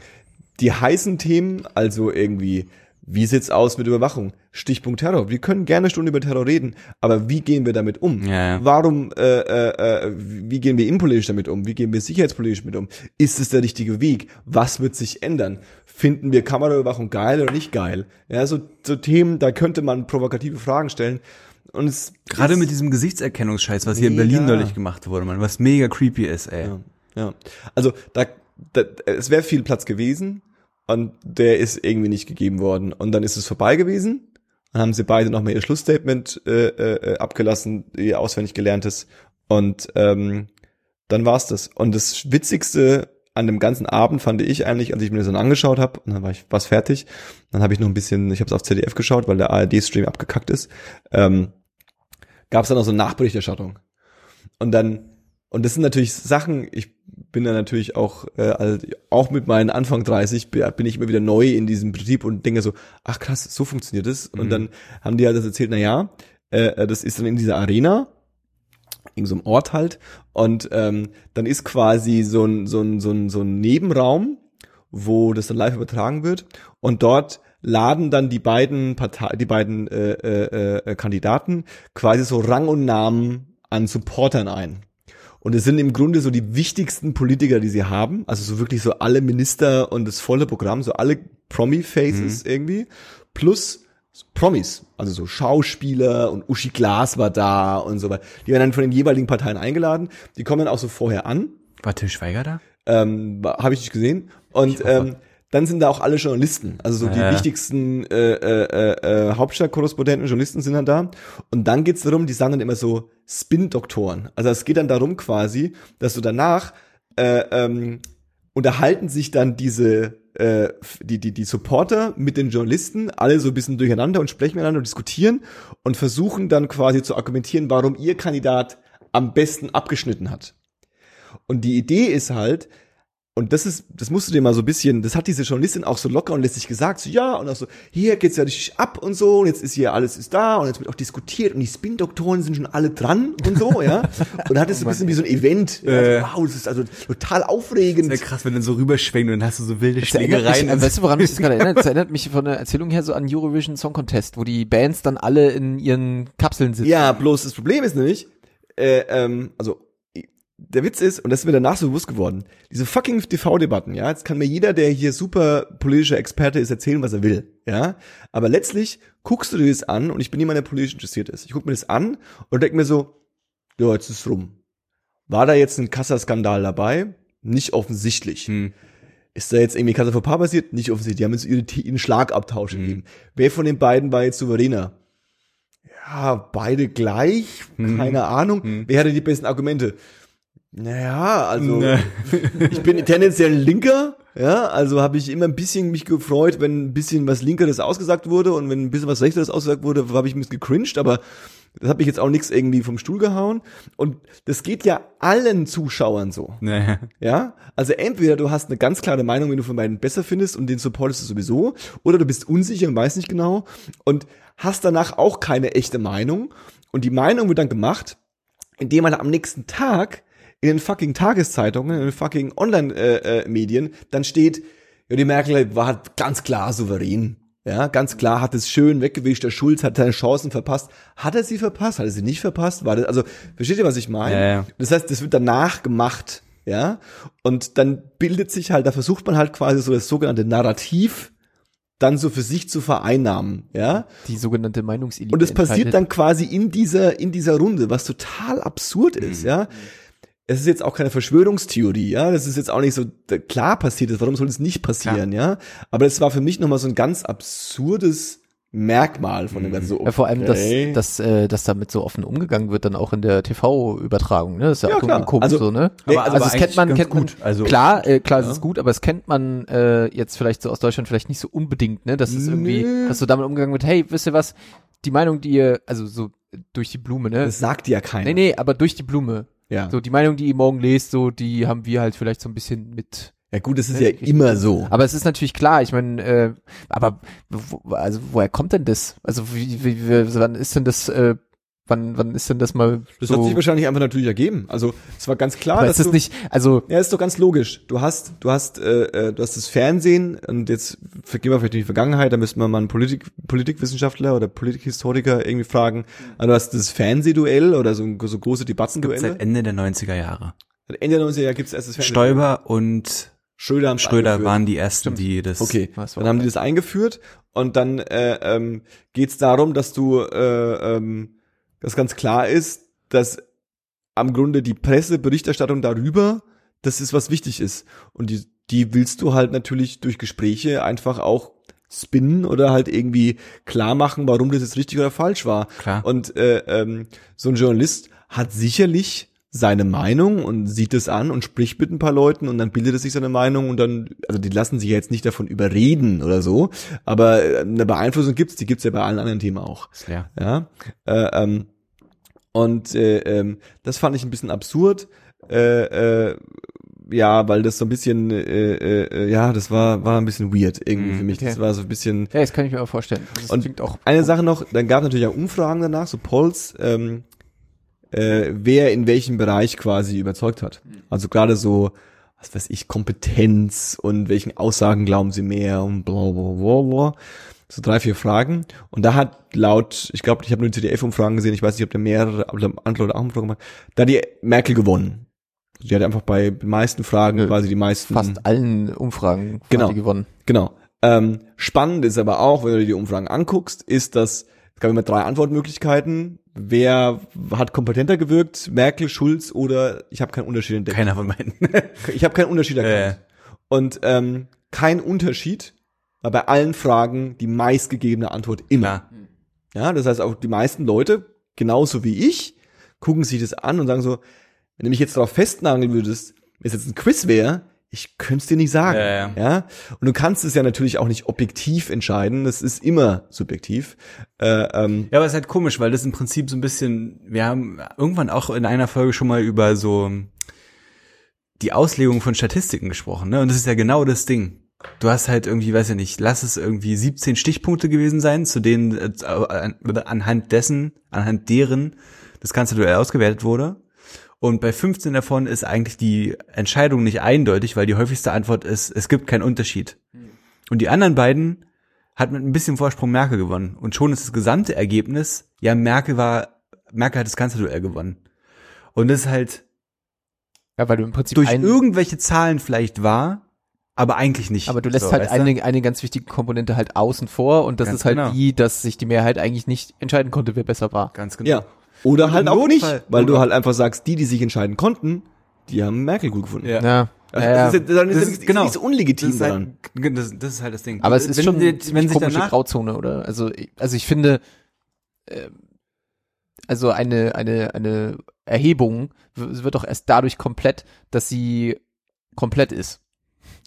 die heißen Themen, also irgendwie, wie sieht's aus mit Überwachung? Stichpunkt Terror. Wir können gerne eine Stunde über Terror reden, aber wie gehen wir damit um? Ja, ja. Warum, äh, äh, äh, wie gehen wir innenpolitisch damit um? Wie gehen wir sicherheitspolitisch damit um? Ist es der richtige Weg? Was wird sich ändern? Finden wir Kameraüberwachung geil oder nicht geil? Ja, so, so Themen, da könnte man provokative Fragen stellen. Und es Gerade mit diesem Gesichtserkennungsscheiß, was hier in Mega. Berlin neulich gemacht wurde, man, was mega creepy ist, ey. Ja, ja. Also da, da es wäre viel Platz gewesen und der ist irgendwie nicht gegeben worden. Und dann ist es vorbei gewesen. Dann haben sie beide nochmal ihr Schlussstatement äh, äh, abgelassen, ihr auswendig gelerntes. Und ähm, dann war's das. Und das Witzigste an dem ganzen Abend fand ich eigentlich, als ich mir das dann angeschaut habe, und dann war ich was fertig, dann habe ich noch ein bisschen, ich habe es auf ZDF geschaut, weil der ARD-Stream abgekackt ist, ähm, gab es dann noch so eine Nachberichterstattung. Und dann, und das sind natürlich Sachen, ich bin da natürlich auch, äh, halt, auch mit meinen Anfang 30 bin ich immer wieder neu in diesem Betrieb und denke so, ach krass, so funktioniert das. Und Mhm. dann haben die halt das erzählt, na ja, äh, das ist dann in dieser Arena, in so einem Ort halt, und ähm, dann ist quasi so ein, so ein, so ein, so ein Nebenraum, wo das dann live übertragen wird und dort laden dann die beiden Partei die beiden äh, äh, äh, Kandidaten quasi so Rang und Namen an Supportern ein. Und es sind im Grunde so die wichtigsten Politiker, die sie haben. Also so wirklich so alle Minister und das volle Programm, so alle Promi-Faces irgendwie. Plus Promis, also so Schauspieler und Uschi Glas war da und so weiter. Die werden dann von den jeweiligen Parteien eingeladen. Die kommen dann auch so vorher an. War Till Schweiger da? Ähm, habe ich nicht gesehen. Und ähm, dann sind da auch alle Journalisten, also so die Ja. wichtigsten äh, äh, äh, Hauptstadtkorrespondenten, Journalisten sind dann da. Und dann geht's darum, die sagen dann immer so Spin-Doktoren. Also es geht dann darum quasi, dass du danach äh, ähm, unterhalten sich dann diese äh, die, die, die Supporter mit den Journalisten, alle so ein bisschen durcheinander und sprechen miteinander und diskutieren und versuchen dann quasi zu argumentieren, warum ihr Kandidat am besten abgeschnitten hat. Und die Idee ist halt, und das ist, das musst du dir mal so ein bisschen, das hat diese Journalistin auch so locker und lässig gesagt, so ja, und auch so, hier geht's ja richtig ab und so, und jetzt ist hier alles ist da, und jetzt wird auch diskutiert, und die Spin-Doktoren sind schon alle dran und so, ja. <laughs> Und hat es so ein bisschen wie so ein Event. Äh. wow, das ist also total aufregend. Wäre krass, wenn dann so rüberschwenkt und dann hast du so wilde Das mich, Schlägereien. äh, weißt du, woran mich das gerade erinnert? Das <laughs> erinnert mich von der Erzählung her so an Eurovision Song Contest, wo die Bands dann alle in ihren Kapseln sitzen. Ja, bloß das Problem ist nämlich, äh, ähm, also der Witz ist, und das ist mir danach so bewusst geworden, diese fucking TV-Debatten, ja, jetzt kann mir jeder, der hier super politischer Experte ist, erzählen, was er will, ja, aber letztlich guckst du dir das an, und ich bin jemand, der politisch interessiert ist, ich guck mir das an und denk mir so, ja, jetzt ist rum. War da jetzt ein Kassaskandal dabei? Nicht offensichtlich. Hm. Ist da jetzt irgendwie Kassa vor Paar passiert? Nicht offensichtlich. Die haben jetzt ihre, ihren Schlagabtausch Mhm. gegeben. Wer von den beiden war jetzt souveräner? Ja, beide gleich. Mhm. Keine Ahnung. Wer hatte die besten Argumente? Naja, also Ne. <laughs> ich bin tendenziell Linker. Ja, also habe ich immer ein bisschen mich gefreut, wenn ein bisschen was Linkeres ausgesagt wurde und wenn ein bisschen was Rechteres ausgesagt wurde, habe ich mich gecringed, aber das hat mich jetzt auch nichts irgendwie vom Stuhl gehauen. Und das geht ja allen Zuschauern so. Naja. Ja, also entweder du hast eine ganz klare Meinung, wenn du von beiden besser findest und den supportest du sowieso, oder du bist unsicher und weißt nicht genau und hast danach auch keine echte Meinung. Und die Meinung wird dann gemacht, indem man am nächsten Tag in den fucking Tageszeitungen, in den fucking Online-Medien dann steht, ja, die Merkel war ganz klar souverän. Ja, ganz klar hat es schön weggewischt, der Schulz hat seine Chancen verpasst. Hat er sie verpasst? Hat er sie nicht verpasst? War das, also, versteht ihr, was ich meine? Ja, ja. Das heißt, das wird danach gemacht, ja. Und dann bildet sich halt, da versucht man halt quasi so das sogenannte Narrativ dann so für sich zu vereinnahmen, ja. Die sogenannte Meinungselite. Und es passiert dann quasi in dieser, in dieser Runde, was total absurd ist, ja. Es ist jetzt auch keine Verschwörungstheorie, ja. Das ist jetzt auch nicht so klar passiert ist. Warum soll es nicht passieren, ja? Aber es war für mich nochmal so ein ganz absurdes Merkmal von dem Ganzen. So, Ja, vor allem, dass, okay. dass, äh, dass damit so offen umgegangen wird, dann auch in der TV-Übertragung, ne? Das ist ja, Ja, auch komisch Also- so, ne? Nee, Aber- also aber das kennt man, kennt man, gut. Also- klar, äh, klar, es Ja. ist gut, aber es kennt man äh, jetzt vielleicht so aus Deutschland vielleicht nicht so unbedingt, ne? Das ist irgendwie, dass so damit umgegangen wird, hey, wisst ihr was, die Meinung, die ihr, also so durch die Blume, ne? das sagt ja keiner. Nee, nee, aber durch die Blume. Ja. So, die Meinung, die ihr morgen lest, so, die haben wir halt vielleicht so ein bisschen mit ja gut, das ist Nee, ja immer so. Aber es ist natürlich klar, ich meine, äh, aber wo, also woher kommt denn das? Also wie, wie, wie wann ist denn das, äh, wann, wann ist denn das mal Das so? hat sich wahrscheinlich einfach natürlich ergeben. Also es war ganz klar, aber dass ist es du, nicht, also Ja, ist doch ganz logisch. Du hast, du hast, äh, äh, du hast das Fernsehen und jetzt gehen wir vielleicht in die Vergangenheit, da müssten wir mal einen Politik, Politikwissenschaftler oder Politikhistoriker irgendwie fragen. Also du hast das Fernsehduell oder so, so große Seit Debattenduelle. Ende der 90er Jahre. Seit Ende der 90er Jahre gibt es erst das Fernsehen. Stoiber und Schröder, haben's Schröder eingeführt. waren die ersten, die das. Okay, Was war dann haben die das eingeführt und dann äh, ähm, geht es darum, dass du, äh, ähm, dass ganz klar ist, dass am Grunde die Presseberichterstattung darüber, das ist, was wichtig ist. Und die, die willst du halt natürlich durch Gespräche einfach auch spinnen oder halt irgendwie klar machen, warum das jetzt richtig oder falsch war. Klar. Und äh, ähm, so ein Journalist hat sicherlich seine Meinung und sieht es an und spricht mit ein paar Leuten und dann bildet er sich seine Meinung und dann, also die lassen sich ja jetzt nicht davon überreden oder so, aber äh, eine Beeinflussung gibt's, die gibt's ja bei allen anderen Themen auch. Leer. Ja, äh, ähm, und äh, ähm, das fand ich ein bisschen absurd. Äh, äh, ja, weil das so ein bisschen, äh, äh, ja, das war war ein bisschen weird irgendwie Mhm, für mich. okay. Das war so ein bisschen. ja, das kann ich mir auch vorstellen. Das Und Eine Sache noch, dann gab es natürlich auch Umfragen danach, so Polls, ähm, äh, wer in welchem Bereich quasi überzeugt hat. Also gerade so, was weiß ich, Kompetenz und welchen Aussagen glauben sie mehr und bla bla bla bla. So drei, vier Fragen. Und da hat laut, ich glaube, ich habe nur die CDF-Umfragen gesehen, ich weiß nicht, ob der mehrere, andere oder auch Umfragen gemacht, da hat die Merkel gewonnen. Die hat einfach bei den meisten Fragen Ja, quasi die meisten. Fast allen Umfragen Genau. gewonnen. Genau. Ähm, spannend ist aber auch, wenn du dir die Umfragen anguckst, ist, dass es gab immer drei Antwortmöglichkeiten. Wer hat kompetenter gewirkt? Merkel, Schulz oder ich habe keinen Unterschied entdeckt. Keiner von beiden. <laughs> Ich habe keinen Unterschied erkannt. Und ähm, kein Unterschied war bei allen Fragen die meistgegebene Antwort immer. Klar. Ja, das heißt auch die meisten Leute, genauso wie ich, gucken sich das an und sagen so, wenn du mich jetzt darauf festnageln würdest, wenn es jetzt ein Quiz wäre, ich könnte es dir nicht sagen. Ja, ja. ja. Und du kannst es ja natürlich auch nicht objektiv entscheiden. Das ist immer subjektiv. Äh, ähm, Ja, aber es ist halt komisch, weil das im Prinzip so ein bisschen, wir haben irgendwann auch in einer Folge schon mal über so die Auslegung von Statistiken gesprochen, ne? Und das ist ja genau das Ding. Du hast halt irgendwie, weiß ich nicht, lass es irgendwie 17 Stichpunkte gewesen sein, zu denen äh, an- anhand dessen, anhand deren das ganze Duell ausgewertet wurde. Und bei 15 davon ist eigentlich die Entscheidung nicht eindeutig, weil die häufigste Antwort ist, es gibt keinen Unterschied. Und die anderen beiden hat mit ein bisschen Vorsprung Merkel gewonnen. Und schon ist das gesamte Ergebnis, ja, Merkel war, Merkel hat das Kanzlerduell gewonnen. Und das ist halt Ja, weil du im Prinzip durch irgendwelche Zahlen vielleicht war, aber eigentlich nicht. aber du lässt So, halt weißt du? eine, eine ganz wichtige Komponente halt außen vor und das Ganz ist halt genau. die, dass sich die Mehrheit eigentlich nicht entscheiden konnte, wer besser war. Ganz genau. ja. Oder halt auch nicht, weil du halt einfach sagst, die, die sich entscheiden konnten, die haben Merkel gut gefunden. Ja. Ja, Also ja, das ist, dann ist, Das das ist- ist, genau. nichts unlegitim Das ist, halt, das, das ist halt das Ding. Aber es ist wenn, schon die- eine wenn sich komische danach, Grauzone, oder? Also, ich- also ich finde, äh, also eine, eine, eine Erhebung wird doch erst dadurch komplett, dass sie komplett ist.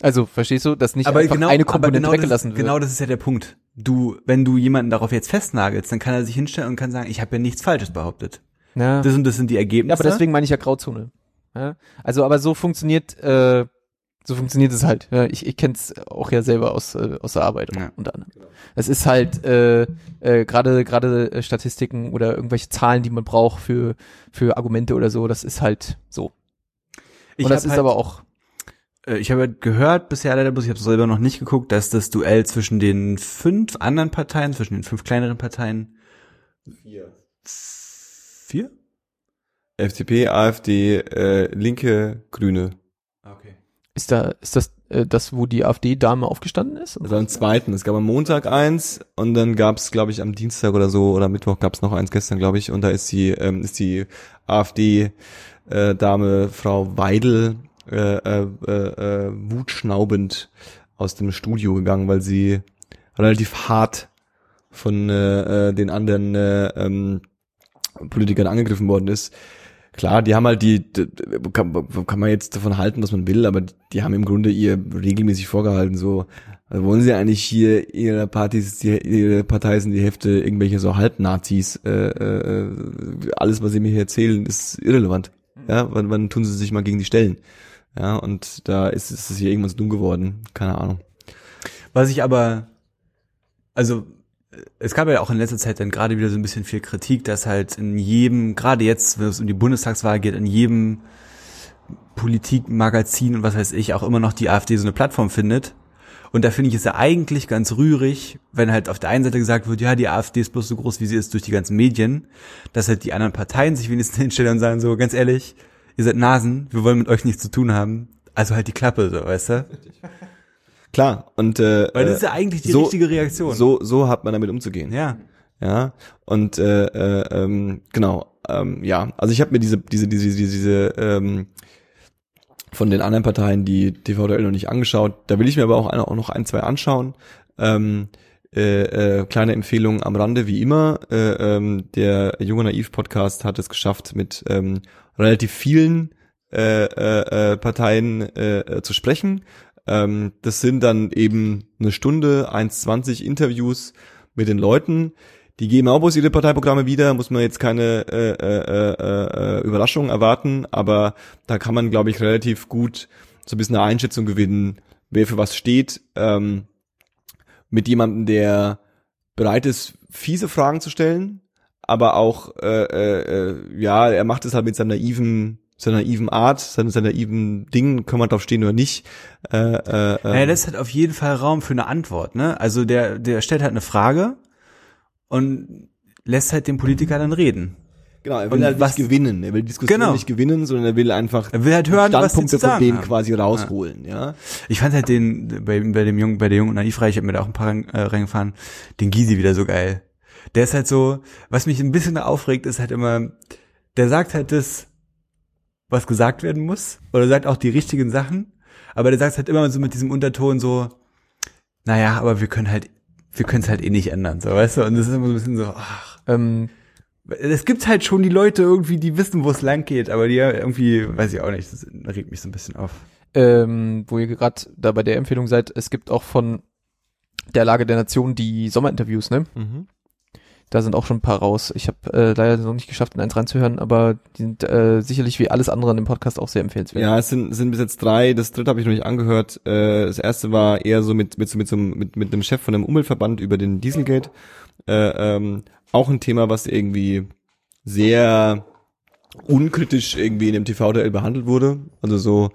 Also, verstehst du, dass nicht aber einfach genau, eine aber Komponente genau weggelassen das, wird? Genau das ist ja der Punkt. Du, wenn du jemanden darauf jetzt festnagelst, dann kann er sich hinstellen und kann sagen, ich habe ja nichts Falsches behauptet. ja. Das und das sind die Ergebnisse. Ja, aber deswegen meine ich ja Grauzone. Ja? Also, aber so funktioniert, äh, so funktioniert es halt. Ja, ich ich kenne es auch ja selber aus, äh, aus der Arbeit Ja. unter anderem. Es ist halt äh, äh, gerade gerade äh, Statistiken oder irgendwelche Zahlen, die man braucht für für Argumente oder so. Das ist halt so. ich Und das ist halt, aber auch ich habe gehört bisher leider bloß, ich habe es selber noch nicht geguckt, dass das Duell zwischen den fünf anderen Parteien, zwischen den fünf kleineren Parteien vier? FDP, AfD, äh, Linke, Grüne. Okay. ist da ist das äh, das, wo die AfD-Dame aufgestanden ist? Das war am zweiten. Es gab am Montag eins und dann gab es, glaube ich, am Dienstag oder so oder Mittwoch gab es noch eins gestern, glaube ich. Und da ist die, ähm, ist die AfD-Dame Frau Weidel äh, äh, äh, wutschnaubend aus dem Studio gegangen, weil sie relativ hart von äh, äh, den anderen äh, ähm, Politikern angegriffen worden ist. Klar, die haben halt die, kann, kann man jetzt davon halten, was man will, aber die haben im Grunde ihr regelmäßig vorgehalten, so, also wollen sie eigentlich hier ihre Partys, die, ihre Partei sind die Hälfte irgendwelche so Halbnazis, äh, äh, alles, was sie mir hier erzählen, ist irrelevant. Ja, wann, wann tun sie sich mal gegen die stellen? Ja, und da ist, ist es hier irgendwas dumm geworden, keine Ahnung. Was ich aber, also es gab ja auch in letzter Zeit dann gerade wieder so ein bisschen viel Kritik, dass halt in jedem, gerade jetzt, wenn es um die Bundestagswahl geht, in jedem Politikmagazin und was weiß ich, auch immer noch die AfD so eine Plattform findet. Und da finde ich es ja eigentlich ganz rührig, wenn halt auf der einen Seite gesagt wird, ja, die AfD ist bloß so groß, wie sie ist durch die ganzen Medien, dass halt die anderen Parteien sich wenigstens hinstellen und sagen so, ganz ehrlich, ihr seid Nasen, wir wollen mit euch nichts zu tun haben. Also halt die Klappe, so, weißt du? Klar, und äh, Weil das äh, ist ja eigentlich die so- richtige Reaktion. so, so hat man damit umzugehen. Ja. Ja, und äh, äh, ähm, genau, ähm, ja, also ich habe mir diese, diese, diese, diese, diese ähm, von den anderen Parteien die TVDL noch nicht angeschaut. Da will ich mir aber auch, eine, auch noch ein, zwei anschauen. Ähm, äh, äh, kleine Empfehlung am Rande, wie immer. Äh, ähm, der Junge Naiv Podcast hat es geschafft, mit ähm, relativ vielen äh, äh, äh, Parteien äh, äh, zu sprechen. Ähm, das sind dann eben eine Stunde, 1,20 Interviews mit den Leuten. Die geben auch bloß ihre Parteiprogramme wieder, muss man jetzt keine äh, äh, äh, äh, Überraschung erwarten, aber da kann man, glaube ich, relativ gut so ein bisschen eine Einschätzung gewinnen, wer für was steht, ähm, mit jemandem, der bereit ist, fiese Fragen zu stellen, aber auch, äh, äh, äh, ja, er macht es halt mit seiner naiven, seiner naiven Art, seiner, seiner naiven Dingen, kann man drauf stehen oder nicht. Äh, äh, äh, Naja, das hat auf jeden Fall Raum für eine Antwort, ne? Also der, der stellt halt eine Frage und lässt halt den Politiker dann reden. Genau, er will Und halt was- nicht gewinnen. Er will die Diskussion Genau. nicht gewinnen, sondern er will einfach Er will halt hören, was Standpunkte sagen von denen haben. quasi rausholen, ja. Ich fand halt den, bei, bei dem Jungen, bei der Jungen und Naivreich, ich hab mir da auch ein paar äh, reingefahren, den Gysi wieder so geil. Der ist halt so, was mich ein bisschen aufregt, ist halt immer, der sagt halt das, was gesagt werden muss, oder sagt auch die richtigen Sachen, aber der sagt halt immer so mit diesem Unterton so, naja, aber wir können halt, wir können es halt eh nicht ändern, so, weißt du, und das ist immer so ein bisschen so, ach, Ähm, es gibt halt schon die Leute irgendwie, die wissen, wo es lang geht, aber die irgendwie, weiß ich auch nicht, das regt mich so ein bisschen auf. ähm, wo ihr gerade da bei der Empfehlung seid, es gibt auch von der Lage der Nation die Sommerinterviews, ne? Da sind auch schon ein paar raus. Ich habe äh, leider noch nicht geschafft, in eins reinzuhören, aber die sind äh, sicherlich wie alles andere im Podcast auch sehr empfehlenswert. Ja, es sind, sind bis jetzt drei. Das dritte habe ich noch nicht angehört. Äh, das erste war eher so mit mit mit so mit mit einem Chef von einem Umweltverband über den Dieselgate. Äh, ähm, auch ein Thema, was irgendwie sehr unkritisch irgendwie in dem TV-Duell behandelt wurde. Also so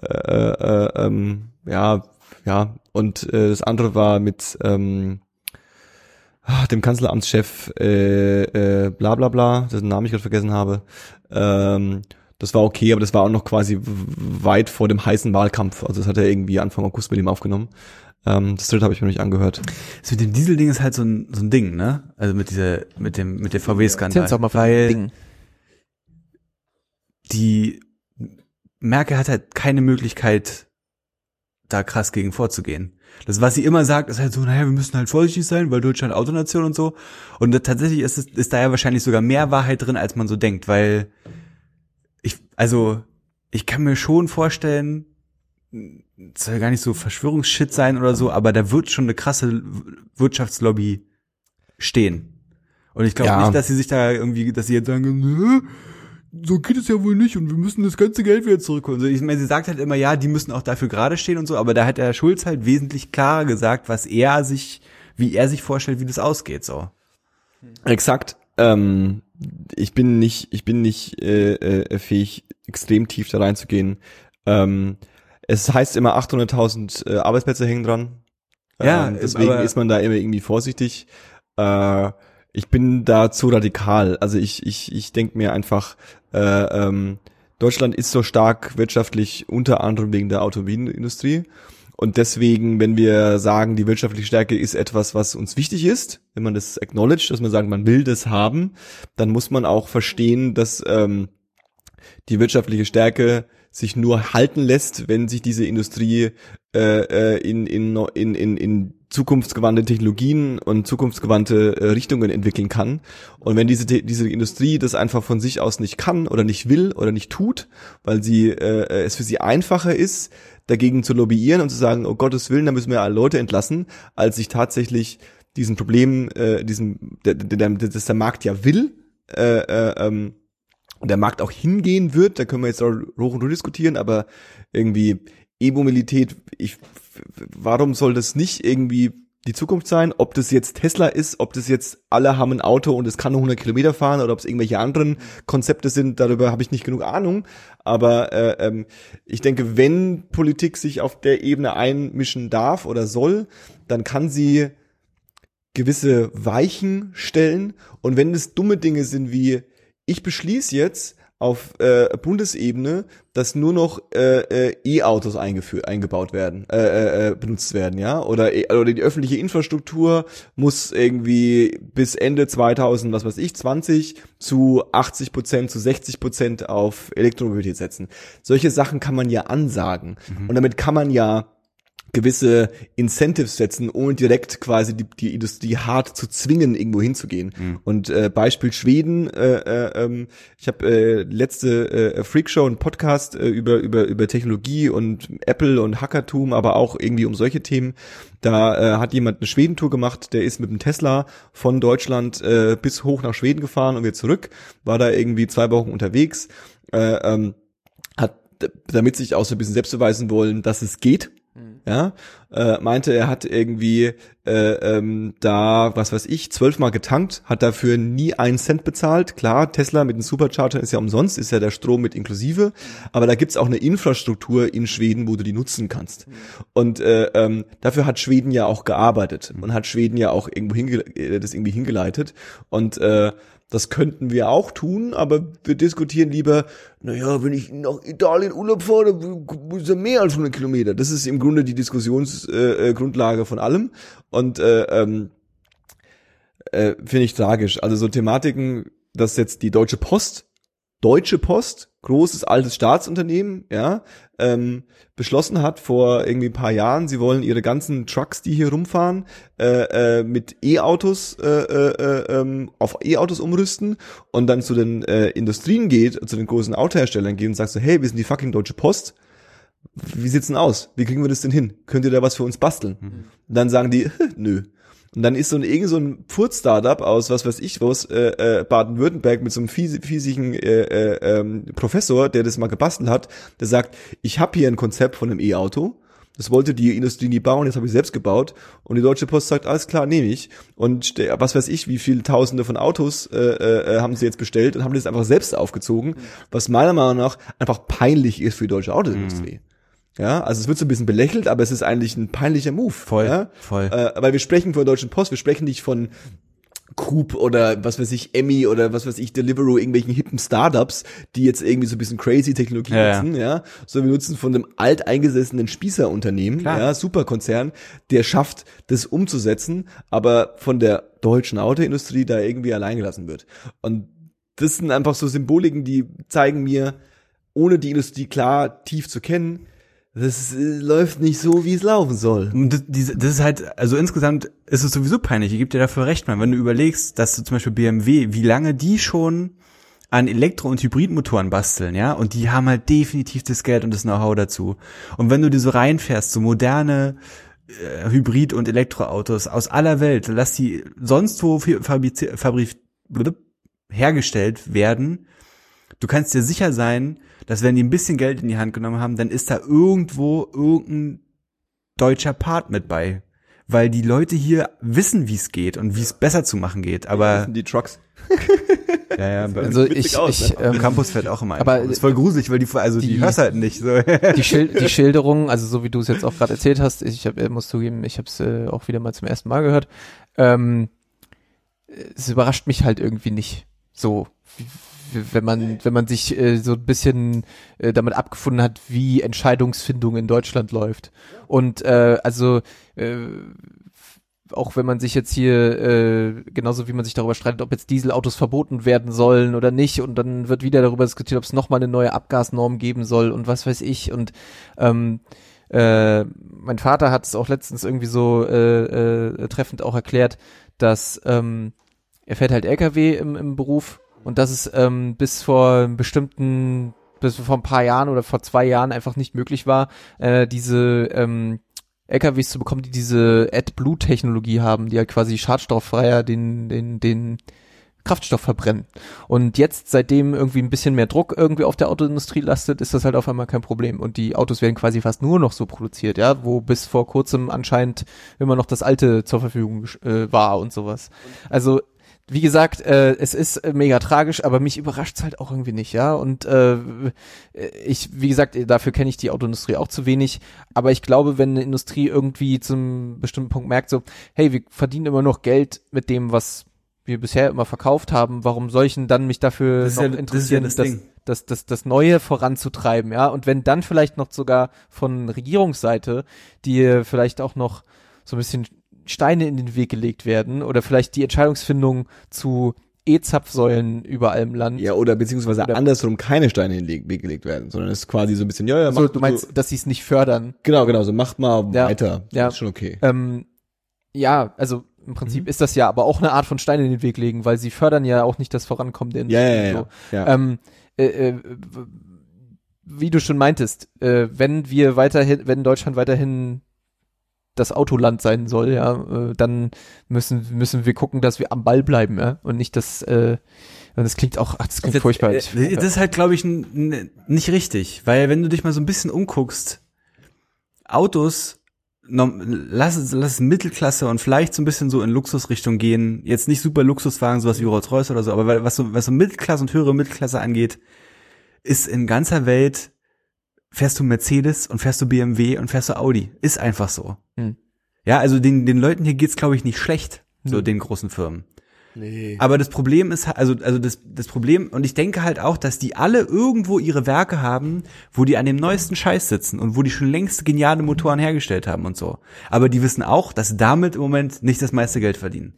äh, äh, ähm, ja ja und äh, das andere war mit ähm, dem Kanzleramtschef äh, äh, bla bla bla, dessen Namen ich gerade vergessen habe. Ähm, das war okay, aber das war auch noch quasi weit vor dem heißen Wahlkampf. Also das hat er irgendwie Anfang August mit ihm aufgenommen. Ähm, das dritte habe ich mir noch nicht angehört. Das mit dem Dieselding ist halt so ein, so ein Ding, ne? Also mit dieser, mit dem, mit der VW-Skandal. uns auch mal Weil Ding. die Merkel hat halt keine Möglichkeit, da krass gegen vorzugehen. Das, was sie immer sagt, ist halt so, naja, wir müssen halt vorsichtig sein, weil Deutschland Autonation und so. Und da- tatsächlich ist es, ist da ja wahrscheinlich sogar mehr Wahrheit drin, als man so denkt, weil ich, also, ich kann mir schon vorstellen, es soll gar nicht so Verschwörungsshit sein oder so, aber da wird schon eine krasse Wirtschaftslobby stehen. Und ich glaube Ja. nicht, dass sie sich da irgendwie, dass sie jetzt sagen, Nö, so geht es ja wohl nicht und wir müssen das ganze Geld wieder zurückholen. So, ich meine, sie sagt halt immer, ja, die müssen auch dafür gerade stehen und so, aber da hat der Schulz halt wesentlich klarer gesagt, was er sich, wie er sich vorstellt, wie das ausgeht, so. Exakt. Ähm, ich bin nicht, ich bin nicht äh, äh, fähig, extrem tief da reinzugehen. Ähm, es heißt immer 800.000 äh, Arbeitsplätze hängen dran. Ja, ähm, deswegen aber- ist man da immer irgendwie vorsichtig. Äh, ich bin da zu radikal. Also ich, ich, ich denke mir einfach, äh, ähm, Deutschland ist so stark wirtschaftlich unter anderem wegen der Automobilindustrie. Und deswegen, wenn wir sagen, die wirtschaftliche Stärke ist etwas, was uns wichtig ist, wenn man das acknowledge, dass man sagt, man will das haben, dann muss man auch verstehen, dass ähm, die wirtschaftliche Stärke sich nur halten lässt, wenn sich diese Industrie äh, äh, in, in, in, in, in zukunftsgewandte Technologien und zukunftsgewandte äh, Richtungen entwickeln kann. Und wenn diese, diese Industrie das einfach von sich aus nicht kann oder nicht will oder nicht tut, weil sie äh, es für sie einfacher ist, dagegen zu lobbyieren und zu sagen, oh Gottes Willen, da müssen wir alle Leute entlassen, als sich tatsächlich diesen Problemen, äh, diesem, der, der, der, das der Markt ja will, äh, äh, ähm, und der Markt auch hingehen wird, da können wir jetzt auch hoch und runter diskutieren, aber irgendwie E-Mobilität, ich, warum soll das nicht irgendwie die Zukunft sein? Ob das jetzt Tesla ist, ob das jetzt alle haben ein Auto und es kann nur 100 Kilometer fahren oder ob es irgendwelche anderen Konzepte sind, darüber habe ich nicht genug Ahnung. Aber äh, ähm, ich denke, wenn Politik sich auf der Ebene einmischen darf oder soll, dann kann sie gewisse Weichen stellen. Und wenn es dumme Dinge sind wie, ich beschließe jetzt auf äh, Bundesebene, dass nur noch äh, äh, E-Autos eingeführt, eingebaut werden, äh, äh, äh, benutzt werden, ja, oder äh, oder die öffentliche Infrastruktur muss irgendwie bis Ende 2000, was weiß ich, 20 zu 80 Prozent, zu 60 Prozent auf Elektromobilität setzen. Solche Sachen kann man ja ansagen. Und damit kann man ja gewisse Incentives setzen, ohne direkt quasi die, die Industrie hart zu zwingen, irgendwo hinzugehen. Und äh, Beispiel Schweden, äh, äh, ähm, ich habe äh, letzte äh, Freakshow, einen Podcast äh, über, über, über Technologie und Apple und Hackertum, aber auch irgendwie um solche Themen. Da äh, hat jemand eine Schwedentour gemacht, der ist mit dem Tesla von Deutschland äh, bis hoch nach Schweden gefahren und wieder zurück, war da irgendwie zwei Wochen unterwegs, äh, ähm, hat damit sich auch so ein bisschen selbst beweisen wollen, dass es geht. Ja, äh, meinte, er hat irgendwie äh, ähm, da, was weiß ich, zwölfmal getankt, hat dafür nie einen Cent bezahlt. Klar, Tesla mit dem Supercharger ist ja umsonst, ist ja der Strom mit inklusive, aber da gibt's auch eine Infrastruktur in Schweden, wo du die nutzen kannst. Und äh, ähm, dafür hat Schweden ja auch gearbeitet und hat Schweden ja auch irgendwo hinge äh, das irgendwie hingeleitet. Und äh, Das könnten wir auch tun, aber wir diskutieren lieber, naja, wenn ich nach Italien Urlaub fahre, muss ja mehr als 100 Kilometer. Das ist im Grunde die Diskussionsgrundlage äh, Grundlage von allem. Und äh, ähm, äh, finde ich tragisch. Also so Thematiken, dass jetzt die Deutsche Post, Deutsche Post, großes altes Staatsunternehmen, ja, ähm, beschlossen hat vor irgendwie ein paar Jahren, sie wollen ihre ganzen Trucks, die hier rumfahren, äh, äh, mit E-Autos äh, äh, ähm, auf E-Autos umrüsten und dann zu den äh, Industrien geht, zu den großen Autoherstellern geht und sagt so, hey, wir sind die fucking Deutsche Post. Wie sieht's denn aus? Wie kriegen wir das denn hin? Könnt ihr da was für uns basteln? Und dann sagen die, <laughs> nö. Und dann ist so ein irgend so ein Furz-Startup aus was weiß ich was äh, äh, Baden-Württemberg mit so einem fies, fiesigen äh, äh, ähm, Professor, der das mal gebastelt hat, der sagt, ich habe hier ein Konzept von einem E-Auto. Das wollte die Industrie nie bauen, jetzt habe ich selbst gebaut. Und die Deutsche Post sagt, alles klar, nehme ich. Und was weiß ich, wie viele Tausende von Autos äh, äh, haben sie jetzt bestellt und haben das einfach selbst aufgezogen, was meiner Meinung nach einfach peinlich ist für die deutsche Autoindustrie. Ja, also es wird so ein bisschen belächelt, aber es ist eigentlich ein peinlicher Move. Voll, ja? voll. Äh, weil wir sprechen von der Deutschen Post, wir sprechen nicht von Coop oder was weiß ich, Emmy oder was weiß ich, Deliveroo, irgendwelchen hippen Startups, die jetzt irgendwie so ein bisschen crazy Technologie Ja, ja. nutzen, ja. So wir nutzen von einem alteingesessenen Spießerunternehmen, Klar. ja, Superkonzern, der schafft, das umzusetzen, aber von der deutschen Autoindustrie da irgendwie allein gelassen wird. Und das sind einfach so Symboliken, die zeigen mir, ohne die Industrie klar tief zu kennen, das äh, läuft nicht so, wie es laufen soll. Das, das ist halt, also insgesamt ist es sowieso peinlich. Ich gebe dir dafür recht, man. Wenn du überlegst, dass du zum Beispiel BMW, wie lange die schon an Elektro- und Hybridmotoren basteln, ja, und die haben halt definitiv das Geld und das Know-how dazu. Und wenn du dir so reinfährst, so moderne äh, Hybrid- und Elektroautos aus aller Welt, lass die sonst wo fi- fabrizi- fabri blub, hergestellt werden, du kannst dir sicher sein, dass wenn die ein bisschen Geld in die Hand genommen haben, dann ist da irgendwo irgendein deutscher Part mit bei. Weil die Leute hier wissen, wie es geht und wie es besser zu machen geht. Das Aber sind die Trucks. <laughs> ja, ja, bei Also ich, aus, ich ne? im ähm, Campus fährt auch immer ein. aber, das ist voll gruselig, weil die also die, die- hörst halt nicht so. die, Schil <laughs> die Schilderung, also so wie du es jetzt auch gerade erzählt hast, ich hab, äh, muss zugeben, ich habe es äh, auch wieder mal zum ersten Mal gehört. Ähm, es überrascht mich halt irgendwie nicht. So, wenn man wenn man sich äh, so ein bisschen äh, damit abgefunden hat, wie Entscheidungsfindung in Deutschland läuft. Und äh, also äh, auch wenn man sich jetzt hier, äh, genauso wie man sich darüber streitet, ob jetzt Dieselautos verboten werden sollen oder nicht, und dann wird wieder darüber diskutiert, ob es nochmal eine neue Abgasnorm geben soll und was weiß ich. Und ähm, äh, mein Vater hat es auch letztens irgendwie so äh, äh, treffend auch erklärt, dass ähm, er fährt halt LKW im, im Beruf und dass es ähm, bis vor bestimmten, bis vor ein paar Jahren oder vor zwei Jahren einfach nicht möglich war, äh, diese ähm, LKWs zu bekommen, die diese AdBlue-Technologie haben, die halt quasi schadstofffreier den, den, den Kraftstoff verbrennen. Und jetzt, seitdem irgendwie ein bisschen mehr Druck irgendwie auf der Autoindustrie lastet, ist das halt auf einmal kein Problem. Und die Autos werden quasi fast nur noch so produziert, ja, wo bis vor kurzem anscheinend immer noch das alte zur Verfügung äh, war und sowas. Also wie gesagt, äh, es ist äh, mega tragisch, aber mich überrascht's halt auch irgendwie nicht, ja. Und äh, ich, wie gesagt, dafür kenne ich die Autoindustrie auch zu wenig. Aber ich glaube, wenn eine Industrie irgendwie zum bestimmten Punkt merkt, so, hey, wir verdienen immer noch Geld mit dem, was wir bisher immer verkauft haben, warum denn dann mich dafür Das noch ja- das ja interessieren, das das, Ding. das, das, das Neue voranzutreiben, ja? Und wenn dann vielleicht noch sogar von Regierungsseite, die vielleicht auch noch so ein bisschen Steine in den Weg gelegt werden oder vielleicht die Entscheidungsfindung zu E-Zapfsäulen überall im Land. Ja, oder beziehungsweise Oder- andersrum keine Steine in den Weg gelegt werden, sondern es ist quasi so ein bisschen, ja, ja, so, macht du meinst, so, dass sie es nicht fördern. genau, genau, so macht mal Ja, weiter. ja. Ist schon okay. Ähm, ja, also im Prinzip Mhm. ist das ja aber auch eine Art von Stein in den Weg legen, weil sie fördern ja auch nicht das Vorankommen der Ja, ja, ja. so. ja. Ähm, äh, äh, wie du schon meintest, äh, wenn wir weiterhin, wenn Deutschland weiterhin das Autoland sein soll, ja, äh, dann müssen müssen wir gucken, dass wir am Ball bleiben, ja, und nicht das. Äh, das klingt auch, ach, das klingt Das- furchtbar. äh, Das ist halt, glaube ich, nicht richtig, weil wenn du dich mal so ein bisschen umguckst, Autos, lass es, lass Mittelklasse und vielleicht so ein bisschen so in Luxusrichtung gehen. Jetzt nicht super Luxuswagen, sowas wie Rolls-Royce oder so, aber was so, was so Mittelklasse und höhere Mittelklasse angeht, ist in ganzer Welt fährst du Mercedes und fährst du BMW und fährst du Audi. Ist einfach so. Hm. Ja, also den, den Leuten hier geht's, glaube ich, nicht schlecht, so Nö. den großen Firmen. Nee. Aber das Problem ist, also, also das, das Problem, und ich denke halt auch, dass die alle irgendwo ihre Werke haben, wo die an dem neuesten Scheiß sitzen und wo die schon längst geniale Motoren hergestellt haben und so. Aber die wissen auch, dass sie damit im Moment nicht das meiste Geld verdienen.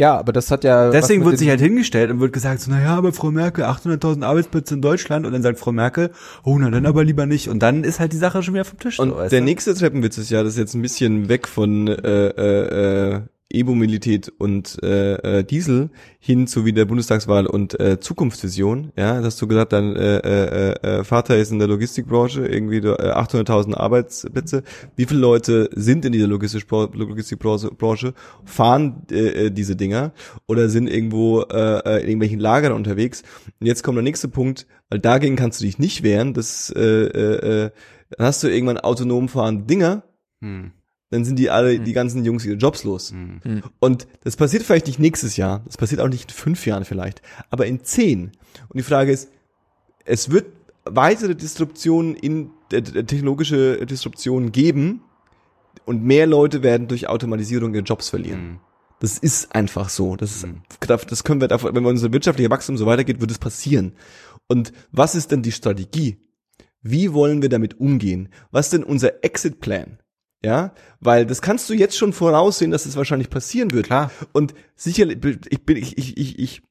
Ja, aber das hat ja. Deswegen wird sich halt hingestellt und wird gesagt, so, naja, aber Frau Merkel, 800.000 Arbeitsplätze in Deutschland. Und dann sagt Frau Merkel, oh, na dann aber lieber nicht. Und dann ist halt die Sache schon wieder vom Tisch. Und so, der du? nächste Treppenwitz ist ja, das ist jetzt ein bisschen weg von äh, äh, äh, E-Mobilität und äh, äh, Diesel hin zu wie der Bundestagswahl und äh, Zukunftsvision. Ja, hast du gesagt, dein äh, äh, äh, Vater ist in der Logistikbranche, irgendwie äh, 800.000 Arbeitsplätze. Wie viele Leute sind in dieser Logistikbranche, Logistikbranche Branche, fahren äh, äh, diese Dinger oder sind irgendwo äh, äh, in irgendwelchen Lagern unterwegs? Und jetzt kommt der nächste Punkt, weil dagegen kannst du dich nicht wehren. Das äh, äh, äh, dann hast du irgendwann autonom fahrende Dinger, Hm, dann sind die alle, die ganzen Jungs ihre Jobs los. hm. Und das passiert vielleicht nicht nächstes Jahr, das passiert auch nicht in fünf Jahren vielleicht, aber in zehn. Und die Frage ist, es wird weitere Disruptionen in äh, äh, technologische Disruptionen geben und mehr Leute werden durch Automatisierung ihre Jobs verlieren. Hm. Das ist einfach so. Das ist, das können wir, davon- wenn wir unser wirtschaftlicher Wachstum so weitergeht, wird es passieren. Und was ist denn die Strategie? Wie wollen wir damit umgehen? Was ist denn unser Exit-Plan? Ja, weil das kannst du jetzt schon voraussehen, dass es wahrscheinlich passieren wird. Klar. Und sicherlich, ich bin, ich, ich, ich, ich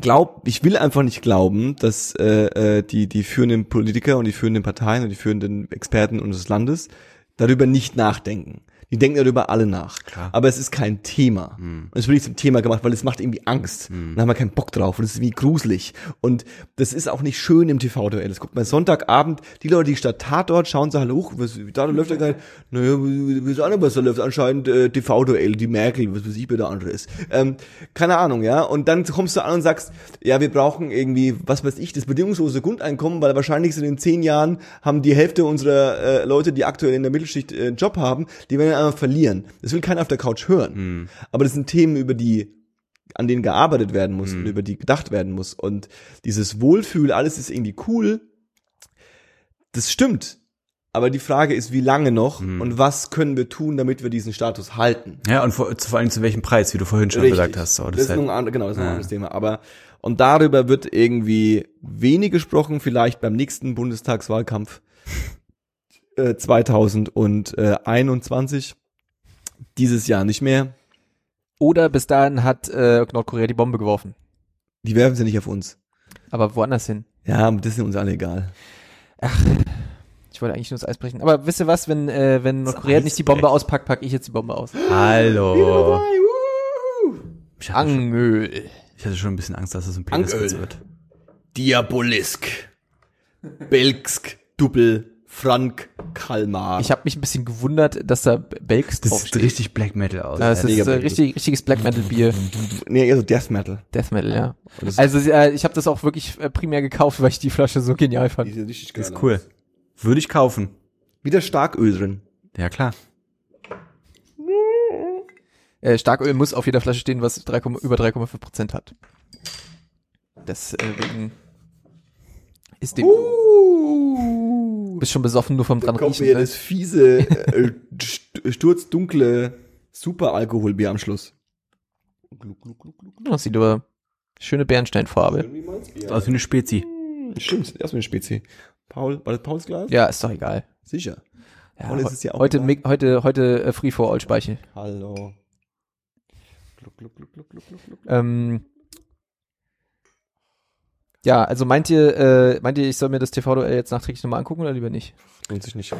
glaub, ich will einfach nicht glauben, dass äh, äh, die die führenden Politiker und die führenden Parteien und die führenden Experten unseres Landes darüber nicht nachdenken. Die denken darüber alle nach. Klar. Aber es ist kein Thema. Und es wird nicht zum Thema gemacht, weil es macht irgendwie Angst. Und da haben wir keinen Bock drauf. Und es ist irgendwie gruselig. Und das ist auch nicht schön im TV-Duell. Das guckt man Sonntagabend, die Leute, die statt Tatort schauen, sagen, huch, was, da läuft ja nicht. Naja, ist auch nicht, was da läuft? Anscheinend äh, TV-Duell, die Merkel, was weiß ich, wer der andere ist. Ähm, keine Ahnung, ja. Und dann kommst du an und sagst, ja, wir brauchen irgendwie, was weiß ich, das bedingungslose Grundeinkommen, weil wahrscheinlich sind in zehn Jahren haben die Hälfte unserer äh, Leute, die aktuell in der Mittelschicht äh, einen Job haben, die werden einfach verlieren. Das will keiner auf der Couch hören. Aber das sind Themen, über die an denen gearbeitet werden muss und über die gedacht werden muss. Und dieses Wohlfühl, alles ist irgendwie cool, das stimmt. Aber die Frage ist, wie lange noch und was können wir tun, damit wir diesen Status halten? Ja, und vor, vor allem zu welchem Preis, wie du vorhin schon Richtig. gesagt hast. So, das, das ist halt, ein, ander- genau, das ist noch ein Ja. anderes Thema. Aber und darüber wird irgendwie wenig gesprochen, vielleicht beim nächsten Bundestagswahlkampf äh, 2021. Dieses Jahr nicht mehr. Oder bis dahin hat äh, Nordkorea die Bombe geworfen. Die werfen sie nicht auf uns. Aber woanders hin. Ja, das ist uns alle egal. Ich wollte eigentlich nur das Eis brechen. Aber wisst ihr was, wenn, äh, wenn Nordkorea nicht die Bombe auspackt, packe ich jetzt die Bombe aus. Hallo. Ich hatte, schon, ich hatte schon ein bisschen Angst, dass es ein Peniswitz wird. Diabolisk. Belgsk. Dubbel. Frank. Kalmar. Ich habe mich ein bisschen gewundert, dass da Belks Das sieht richtig Black Metal aus. Das ist äh, richtig, richtiges Black Metal Bier. nee, eher so Death Metal. Death Metal, ja. Also äh, ich habe das auch wirklich äh, primär gekauft, weil ich die Flasche so genial fand. sieht richtig ist cool. Würde ich kaufen. Wieder Starköl drin. Ja, klar. Äh, Starköl muss auf jeder Flasche stehen, was 3, über 3,5 Prozent hat. Deswegen ist dem Uh, bist schon besoffen nur vom dran kommt riechen. mir Ne? das fiese, äh, <laughs> st- sturzdunkle Superalkoholbier am Schluss. Das sieht aber schöne Bernsteinfarbe. Aus wie eine Spezi. Stimmt, erstmal eine Spezi. Paul, war das Pauls Glas? Ja, ist doch egal. Sicher. Ja, Paul, ist es ja auch heute, egal. heute, heute äh, Free for All Speichel. Hallo. Gluck, gluck, gluck, gluck, gluck, gluck, gluck. Ähm, ja, also meint ihr, äh, meint ihr, ich soll mir das TV-Duell jetzt nachträglich nochmal angucken oder lieber nicht? Lohnt sich nicht.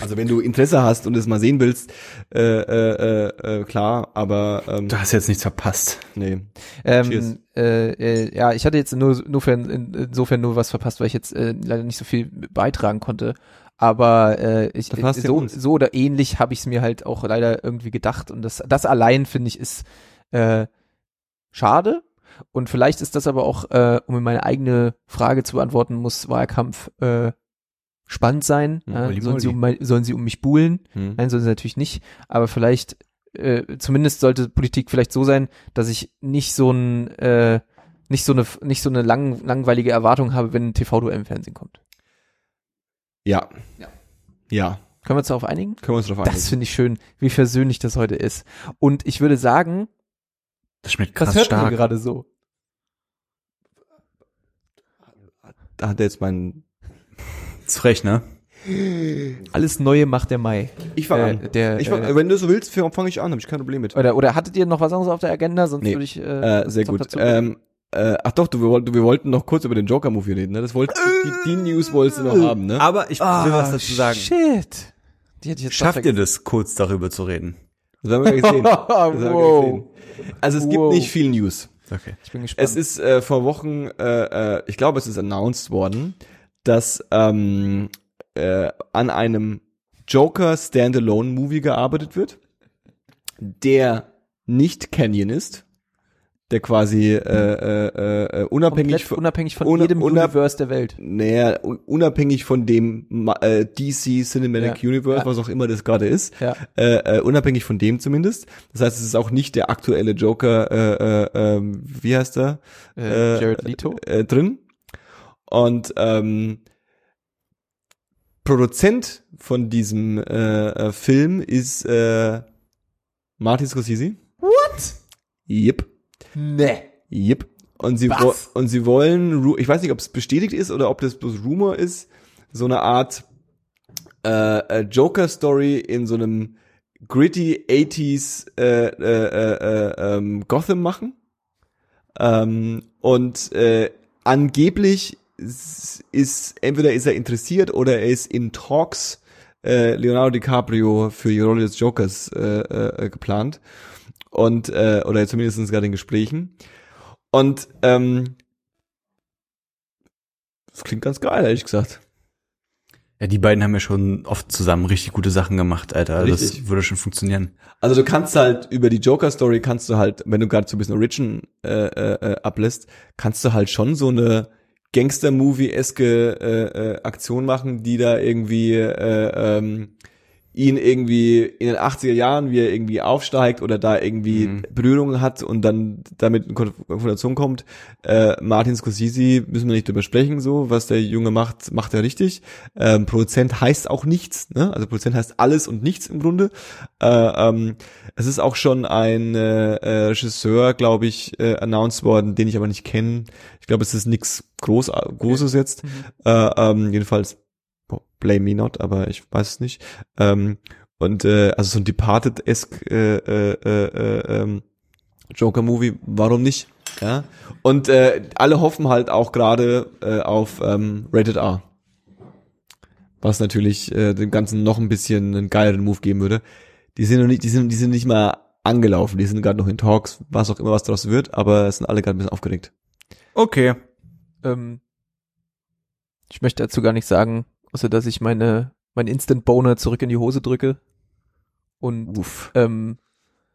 Also wenn du Interesse hast und es mal sehen willst, äh, äh, äh, äh, klar, aber ähm, Du hast jetzt nichts verpasst. nee. Ähm, Cheers. äh, äh, ja, ich hatte jetzt nur, nur in, insofern nur was verpasst, weil ich jetzt äh, leider nicht so viel beitragen konnte. Aber äh, ich, ja so, so oder ähnlich habe ich es mir halt auch leider irgendwie gedacht. Und das, das allein finde ich ist äh, schade. Und vielleicht ist das aber auch, äh, um meine eigene Frage zu beantworten, muss Wahlkampf äh, spannend sein. Hm, Ja, Molly sollen, sie um, mein- sollen sie um mich buhlen? Hm. Nein, sollen sie natürlich nicht. Aber vielleicht, äh, zumindest sollte Politik vielleicht so sein, dass ich nicht so ein, äh, nicht so eine, nicht so eine lang, langweilige Erwartung habe, wenn ein TV-Duell im Fernsehen kommt. Ja. Ja. Ja. Können wir uns darauf einigen? Können wir uns drauf einigen. Das finde ich schön, wie versöhnlich das heute ist. Und ich würde sagen, Das schmeckt Das krass hört man stark. gerade so. Da hat er jetzt meinen. ist <laughs> frech, ne? Alles Neue macht der Mai. Ich fang Äh, an. der, ich fang, äh, wenn du so willst, fange ich an, habe ich kein Problem mit. Oder, oder hattet ihr noch was anderes auf der Agenda? Sonst Nee. würde ich. Äh, Äh, sehr gut. dazu- Ähm, äh, ach doch, du, wir, wollten, wir wollten noch kurz über den Joker-Movie reden, ne? Das wollt, die, die News wolltest du noch haben, ne? Aber ich will was dazu sagen. Ah, Shit. Die hätte ich jetzt Schafft ihr das, kurz darüber zu reden? <laughs> Das haben wir gleich gesehen. Wow. Also es gibt Wow. nicht viel News. Okay. Ich bin gespannt. Es ist äh, vor Wochen, äh, äh, ich glaube, es ist announced worden, dass ähm, äh, an einem Joker Standalone Movie gearbeitet wird, der nicht Canyon ist, der quasi äh, äh, äh, unabhängig Komplett von unabhängig von una- jedem unab- Universe der Welt. naja, un- unabhängig von dem äh, DC Cinematic Ja. Universe, Ja. was auch immer das gerade ist, Ja. äh, äh, unabhängig von dem zumindest. Das heißt, es ist auch nicht der aktuelle Joker, äh, äh, ähm, wie heißt er? Äh, Äh, Jared Leto. äh, drin. Und ähm, Produzent von diesem äh, äh, Film ist äh, Martin Scorsese. What? Yep. Nee. Yep. Und sie, und sie wollen, ich weiß nicht, ob es bestätigt ist oder ob das bloß Rumor ist, so eine Art äh, äh, Joker-Story in so einem gritty 80s äh, äh, äh, äh, ähm, Gotham machen. Ähm, und äh, angeblich ist, ist, entweder ist er interessiert oder er ist in Talks äh, Leonardo DiCaprio für die Rolle des Jokers äh, äh, geplant. Und, äh, oder zumindest gerade in Gesprächen. Und ähm, das klingt ganz geil, ehrlich gesagt. Ja, die beiden haben ja schon oft zusammen richtig gute Sachen gemacht, Alter. Richtig. Das würde schon funktionieren. Also du kannst halt über die Joker-Story kannst du halt, wenn du gerade so ein bisschen Origin äh, äh, äh, ablässt, kannst du halt schon so eine Gangster-Movie-eske äh, äh, Aktion machen, die da irgendwie äh, ähm, ihn irgendwie in den 80er Jahren, wie er irgendwie aufsteigt oder da irgendwie Mhm. Berührungen hat und dann damit in Konf- Konfrontation kommt. Äh, Martin Scorsese müssen wir nicht drüber sprechen, so was der Junge macht, macht er richtig. Ähm, Produzent heißt auch nichts, ne? Also Produzent heißt alles und nichts im Grunde. Äh, ähm, es ist auch schon ein äh, äh, Regisseur, glaube ich, äh, announced worden, den ich aber nicht kenne. Ich glaube, es ist nichts Groß, Großes jetzt. Äh, ähm, jedenfalls, blame me not, aber ich weiß es nicht. Ähm, und äh, also so ein Departed-esque äh, äh, äh, äh, ähm, Joker-Movie, warum nicht? Ja. Und äh, alle hoffen halt auch gerade äh, auf ähm, Rated R. Was natürlich äh, dem Ganzen noch ein bisschen einen geileren Move geben würde. Die sind noch nicht, die sind, die sind nicht mal angelaufen, die sind gerade noch in Talks, was auch immer was daraus wird, aber es sind alle gerade ein bisschen aufgeregt. Okay. Ähm, ich möchte dazu gar nicht sagen, außer dass ich meine mein Instant Boner zurück in die Hose drücke. Und Uff. ähm,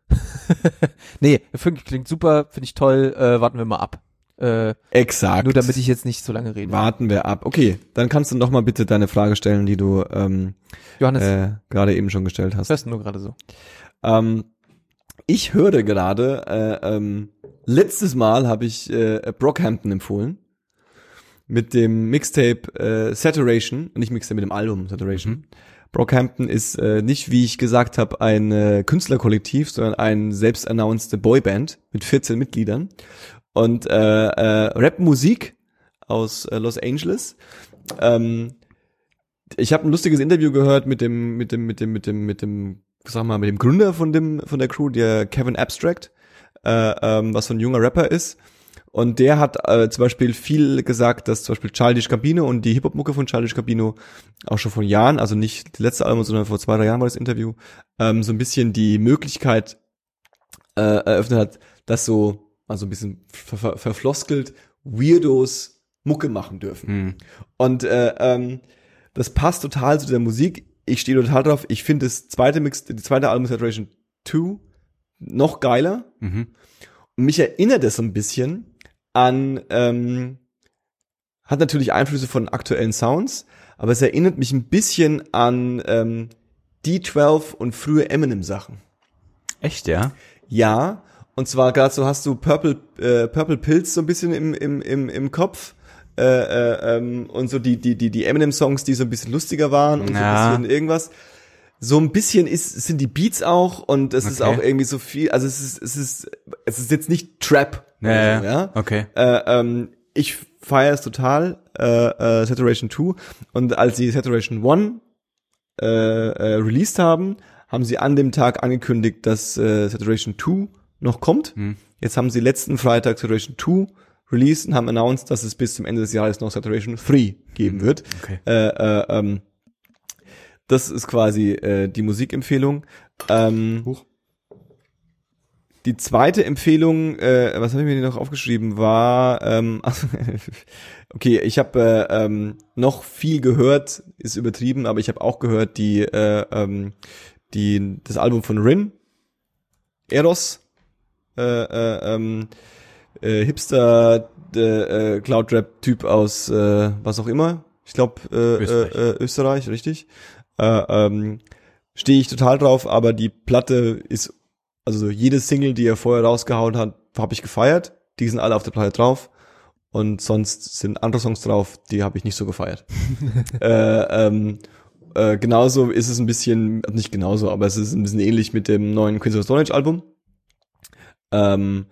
<laughs> nee, Fünf klingt super, finde ich toll. Äh, warten wir mal ab. Äh, Exakt. nur damit ich jetzt nicht so lange rede. Warten wir ab. Okay, dann kannst du noch mal bitte deine Frage stellen, die du ähm, Johannes, äh, gerade eben schon gestellt hast. hörst du nur gerade so. Ähm, ich höre gerade, äh, ähm, letztes Mal habe ich äh, Brockhampton empfohlen mit dem Mixtape äh, Saturation, nicht Mixtape, mit dem Album Saturation. Brockhampton ist äh, nicht, wie ich gesagt habe, ein äh, Künstlerkollektiv, sondern ein selbst announced Boyband mit 14 Mitgliedern und äh, äh, Rap-Musik aus äh, Los Angeles. Ähm, ich habe ein lustiges Interview gehört mit dem mit dem mit dem mit dem mit dem sag mal mit dem Gründer von dem von der Crew, der Kevin Abstract, äh, ähm, was so ein junger Rapper ist. Und der hat äh, zum Beispiel viel gesagt, dass zum Beispiel Childish Gambino und die Hip-Hop-Mucke von Childish Gambino auch schon vor Jahren, also nicht das letzte Album, sondern vor zwei, drei Jahren war das Interview, ähm, so ein bisschen die Möglichkeit äh, eröffnet hat, dass so, also ein bisschen ver ver verfloskelt, Weirdos Mucke machen dürfen. Hm. Und äh, ähm, das passt total zu der Musik. Ich stehe total drauf. Ich finde das zweite Mix, die zweite Album Saturation 2 noch geiler. Mhm. Und mich erinnert es so ein bisschen an, ähm, hat natürlich Einflüsse von aktuellen Sounds, aber es erinnert mich ein bisschen an ähm, D12 und frühe Eminem-Sachen. Echt, ja? Ja, und zwar gerade so hast du Purple, äh, Purple Pills so ein bisschen im, im, im, im Kopf. Äh, äh, ähm, und so die, die, die, die Eminem-Songs, die so ein bisschen lustiger waren und so Ja. ein bisschen irgendwas. So ein bisschen ist, sind die Beats auch und es ist Okay. auch irgendwie so viel, also es ist, es ist, es ist jetzt nicht Trap. Ja, so, ja? okay. Äh, ähm, ich feiere es total, äh, äh, Saturation 2. Und als sie Saturation 1 äh, äh, released haben, haben sie an dem Tag angekündigt, dass äh, Saturation 2 noch kommt. Hm. Jetzt haben sie letzten Freitag Saturation 2 released und haben announced, dass es bis zum Ende des Jahres noch Saturation 3 geben wird. Okay. Äh, äh, ähm, das ist quasi äh, die Musikempfehlung. Ähm, die zweite Empfehlung, äh, was habe ich mir denn noch aufgeschrieben, war, ähm, <laughs> okay, ich habe äh, ähm, noch viel gehört, ist übertrieben, aber ich habe auch gehört die, äh, ähm, die das Album von Rin, Eros, äh, äh, ähm, äh, Hipster, äh, äh, Cloud-Rap-Typ aus äh, was auch immer. Ich glaube äh, Österreich. Äh, äh, Österreich, richtig. Äh, ähm, Stehe ich total drauf, aber die Platte ist, also jede Single, die er vorher rausgehauen hat, habe ich gefeiert. Die sind alle auf der Platte drauf. Und sonst sind andere Songs drauf, die habe ich nicht so gefeiert. <laughs> äh, ähm, äh, genauso ist es ein bisschen, nicht genauso, aber es ist ein bisschen ähnlich mit dem neuen Queens of Stone Age Album. Ähm,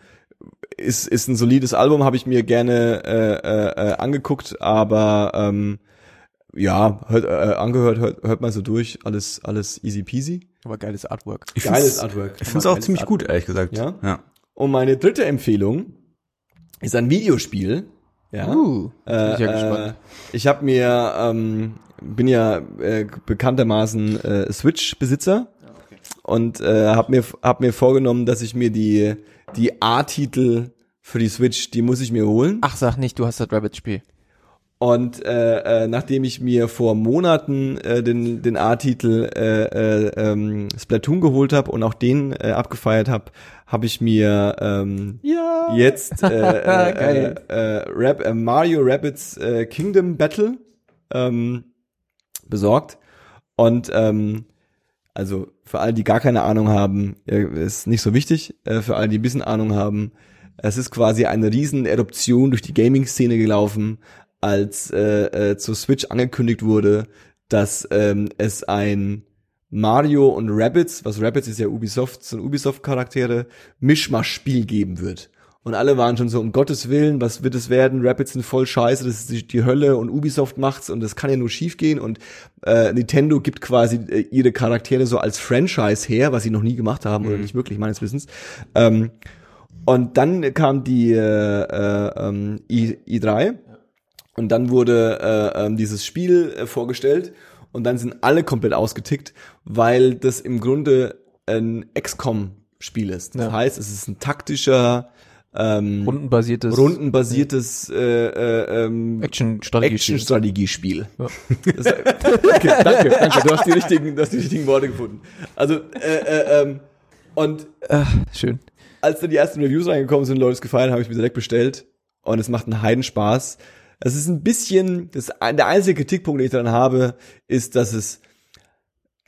ist, ist ein solides Album, habe ich mir gerne äh, äh, äh, angeguckt, aber ähm, ja, hört, äh, angehört, hört, hört mal so durch, alles, alles easy peasy. Aber geiles Artwork. Ich Geiles find's- Artwork. Ich finde es auch ziemlich Artwork. gut, ehrlich gesagt. Ja? ja. Und meine dritte Empfehlung ist ein Videospiel. Ja. Uh, bin Äh, ich ja äh, gespannt. ich habe mir, ähm, bin ja äh, bekanntermaßen äh, Switch-Besitzer und äh, habe mir, hab mir vorgenommen, dass ich mir die, die A-Titel für die Switch, die muss ich mir holen. Ach, sag nicht, du hast das Rabbit-Spiel. Und äh, äh, nachdem ich mir vor Monaten äh, den, den A-Titel äh, äh, ähm, Splatoon geholt habe und auch den äh, abgefeiert habe, habe ich mir ähm, Ja. jetzt äh, <laughs> äh, äh, äh, Rap, äh, Mario Rabbids äh, Kingdom Battle ähm, besorgt. Und ähm, also für alle, die gar keine Ahnung haben, äh, ist nicht so wichtig. Äh, für alle, die ein bisschen Ahnung haben, es ist quasi eine riesen Eruption durch die Gaming-Szene gelaufen, als äh, äh, zur Switch angekündigt wurde, dass ähm, es ein Mario und Rabbids, was Rabbids ist ja Ubisoft, sind Ubisoft-Charaktere, Mischmasch-Spiel geben wird. Und alle waren schon so, um Gottes Willen, was wird es werden? Rabbids sind voll scheiße, das ist die, die Hölle und Ubisoft macht's und das kann ja nur schief gehen. Und äh, Nintendo gibt quasi äh, ihre Charaktere so als Franchise her, was sie noch nie gemacht haben oder nicht wirklich, meines Wissens. Ähm, und dann kam die äh, äh, ähm, I, I3 und dann wurde äh, ähm, dieses Spiel äh, vorgestellt und dann sind alle komplett ausgetickt, weil das im Grunde ein XCOM-Spiel ist. Das Ja. heißt, es ist ein taktischer, ähm, Rundenbasiertes rundenbasiertes äh, äh, ähm, Action-Strategiespiel. Action-Strategiespiel. Ja. <laughs> Okay, danke, danke. Du hast die richtigen, du hast die richtigen Worte gefunden. Also äh, äh, ähm, und Ah, schön. als dann die ersten Reviews reingekommen sind, Leute es gefallen, habe ich mir direkt bestellt und es macht einen Heidenspaß. Es ist ein bisschen, das, der einzige Kritikpunkt, den ich daran habe, ist, dass es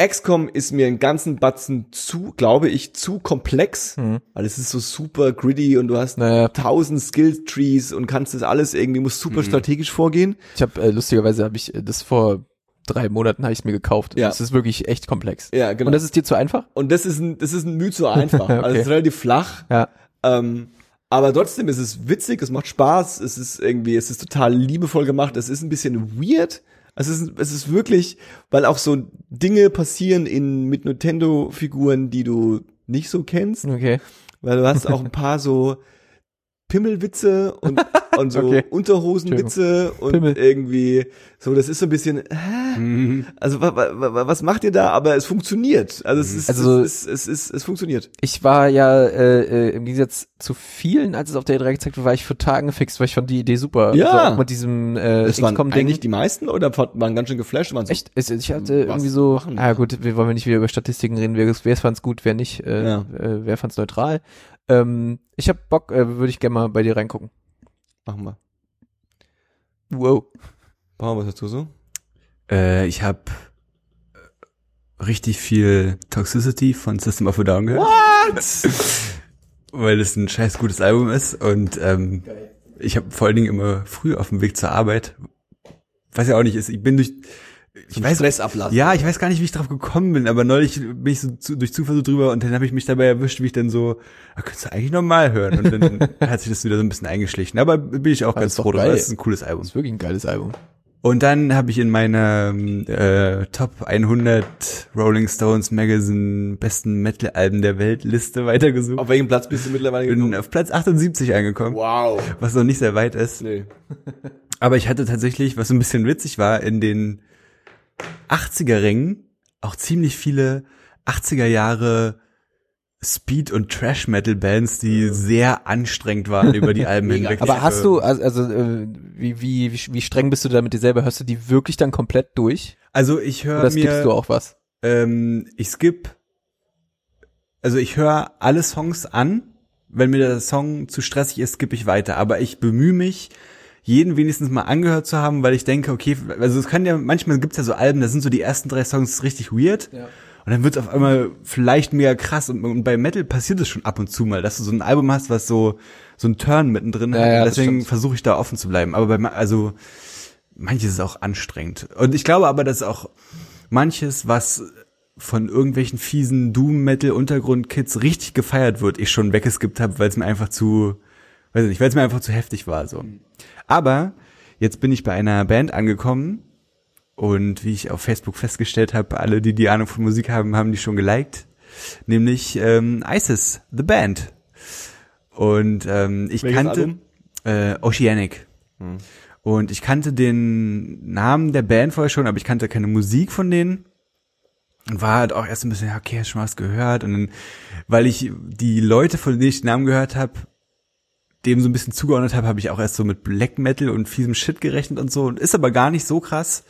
XCOM ist mir einen ganzen Batzen zu, glaube ich, zu komplex, weil es ist so super gritty und du hast Naja. tausend Skill-Trees und kannst das alles irgendwie, musst super strategisch vorgehen. Ich habe äh, lustigerweise habe ich äh, das vor drei Monaten habe ich mir gekauft. Ja. Das ist wirklich echt komplex. Ja, genau. Und das ist dir zu einfach? Und das ist ein, das ist ein Mühe zu einfach. <laughs> Also es ist relativ flach. Ja. Ähm, aber trotzdem ist es witzig, es macht Spaß, es ist irgendwie, es ist total liebevoll gemacht, es ist ein bisschen weird. Es ist, es ist wirklich, weil auch so Dinge passieren in, mit Nintendo-Figuren, die du nicht so kennst. Okay. Weil du hast auch ein <laughs> paar so Pimmelwitze und, und so <laughs> Okay. Unterhosenwitze und Pimmel. irgendwie so, das ist so ein bisschen, <laughs> also wa, wa, wa, was macht ihr da? Aber es funktioniert. Also es ist, Also- es, ist, es, ist, es funktioniert. Ich war ja äh, äh, im Gegensatz zu vielen, als es auf der E3 gezeigt wurde, war ich für Tagen gefixt, weil ich fand die Idee super. Ja. Also auch mit diesem äh, Das waren XCOM-Ding. eigentlich die meisten oder waren ganz schön geflasht? Waren so, Echt? Ich, hatte Was irgendwie so, machen wir? ah gut, wir wollen wir nicht wieder über Statistiken reden, wer, wer fand's gut, wer nicht, äh, Ja. äh, wer fand's neutral. Ähm, ich hab Bock, äh, würde ich gerne mal bei dir reingucken. Machen wir. Wow. Paul, was hast du so? Äh, ich habe richtig viel Toxicity von System of a Down gehört. What? <laughs> Weil es ein scheiß gutes Album ist und ähm, ich habe vor allen Dingen immer früh auf dem Weg zur Arbeit, weiß ja auch nicht, ist, ich bin durch Zum weiß- Stress ablassen. Ja, ich weiß gar nicht, wie ich drauf gekommen bin, aber neulich bin ich so zu, durch Zufall so drüber und dann habe ich mich dabei erwischt, wie ich dann so, da könntest du eigentlich normal hören. Und dann <laughs> hat sich das wieder so ein bisschen eingeschlichen. Aber bin ich auch Aber ganz froh drüber. Das ist ein cooles Album. Das ist wirklich ein geiles Album. Und dann habe ich in meiner äh, Top 100 Rolling Stones Magazine besten Metal-Alben der Welt Liste weitergesucht. Auf welchem Platz bist du mittlerweile bin gekommen? auf Platz 78 angekommen, Wow. was noch nicht sehr weit ist. Nee. <laughs> Aber ich hatte tatsächlich, was so ein bisschen witzig war, in den 80er Rängen auch ziemlich viele 80er Jahre Speed- und Trash-Metal-Bands, die sehr anstrengend waren <laughs> über die Alben hinweg. Aber hast du, also, also äh, wie, wie, wie, streng bist du da mit dir selber? Hörst du die wirklich dann komplett durch? Also ich höre Oder skippst mir, du auch was? ähm, ich skip, also ich höre alle Songs an. Wenn mir der Song zu stressig ist, skippe ich weiter. Aber ich bemühe mich, jeden wenigstens mal angehört zu haben, weil ich denke, okay, also es kann ja, manchmal gibt's ja so Alben, da sind so die ersten drei Songs richtig weird. Ja. Und dann wird's auf einmal vielleicht mega krass. Und, und bei Metal passiert es schon ab und zu mal, dass du so ein Album hast, was so, so ein Turn mittendrin Ja, hat. ja, deswegen versuche ich da offen zu bleiben. Aber bei, also, manches ist auch anstrengend. Und ich glaube aber, dass auch manches, was von irgendwelchen fiesen Doom-Metal-Untergrund-Kids richtig gefeiert wird, ich schon weggeskippt habe, weil es mir einfach zu, weiß ich nicht, weil es mir einfach zu heftig war, so. Aber jetzt bin ich bei einer Band angekommen und wie ich auf Facebook festgestellt habe, alle, die die Ahnung von Musik haben, haben die schon geliked, nämlich ähm, ISIS, The Band. Und ähm, ich Welches kannte Album? äh, Oceanic. Und ich kannte den Namen der Band vorher schon, aber ich kannte keine Musik von denen. Und war halt auch erst ein bisschen, ja, okay, hast schon was gehört. Und dann, weil ich die Leute, von denen ich den Namen gehört habe, dem so ein bisschen zugeordnet habe, habe ich auch erst so mit Black Metal und fiesem Shit gerechnet und so. Ist aber gar nicht so krass.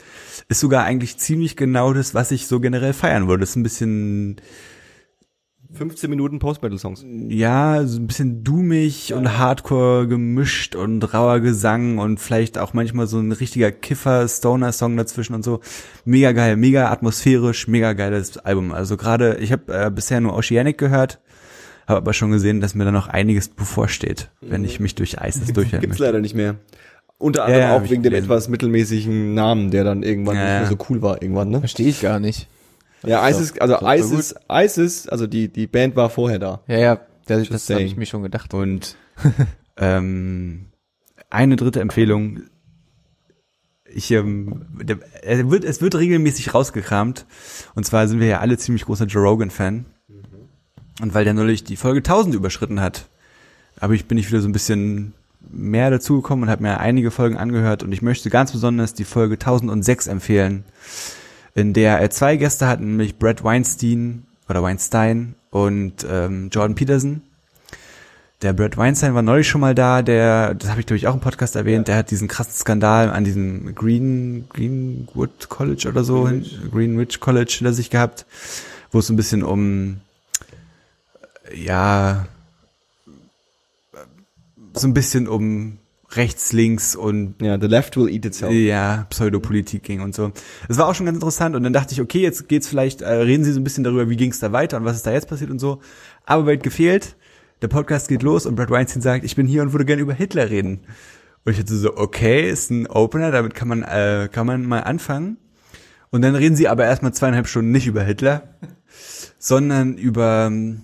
Ist sogar eigentlich ziemlich genau das, was ich so generell feiern würde. Ist ein bisschen 15 Minuten Post-Metal-Songs. ja, so ein bisschen doomig und Hardcore gemischt und rauer Gesang und vielleicht auch manchmal so ein richtiger Kiffer-Stoner-Song dazwischen und so. Mega geil, mega atmosphärisch, mega geiles Album. Also gerade, ich habe äh, bisher nur Oceanic gehört, habe aber schon gesehen, dass mir da noch einiges bevorsteht, wenn ich mich durch ISIS <laughs> durchhalten Gibt's möchte. leider nicht mehr. Unter anderem ja, auch wegen dem etwas mittelmäßigen Namen, der dann irgendwann Ja, nicht mehr so cool war irgendwann, ne? Verstehe ich gar nicht. Ja, ISIS, also ISIS, ISIS, also die, die Band war vorher da. Ja, ja, das, Just das habe ich mir schon gedacht. Und <laughs> ähm, eine dritte Empfehlung. Ich, ähm, der, er wird, es wird regelmäßig rausgekramt. Und zwar sind wir ja alle ziemlich großer Joe Rogan-Fan. Und weil der neulich die Folge 1000 überschritten hat, aber ich bin ich wieder so ein bisschen mehr dazugekommen und habe mir einige Folgen angehört. Und ich möchte ganz besonders die Folge 1006 empfehlen, in der er zwei Gäste hat, nämlich Brad Weinstein oder Weinstein und ähm, Jordan Peterson. Der Brad Weinstein war neulich schon mal da, der, das habe ich glaube ich auch im Podcast erwähnt, der hat diesen krassen Skandal an diesem Green, Greenwood College oder so, Greenwich, Greenwich College hinter sich gehabt, wo es so ein bisschen um, ja, so ein bisschen um rechts, links und Ja, The Left Will Eat Itself. ja, Pseudopolitik ging und so. Das war auch schon ganz interessant und dann dachte ich, okay, jetzt geht's vielleicht, äh, reden Sie so ein bisschen darüber, wie ging's da weiter und was ist da jetzt passiert und so. Aber weit gefehlt, der Podcast geht los und Brad Weinstein sagt, ich bin hier und würde gerne über Hitler reden. Und ich hatte so, okay, ist ein Opener, damit kann man, äh, kann man mal anfangen. Und dann reden sie aber erstmal zweieinhalb Stunden nicht über Hitler, sondern über, ähm,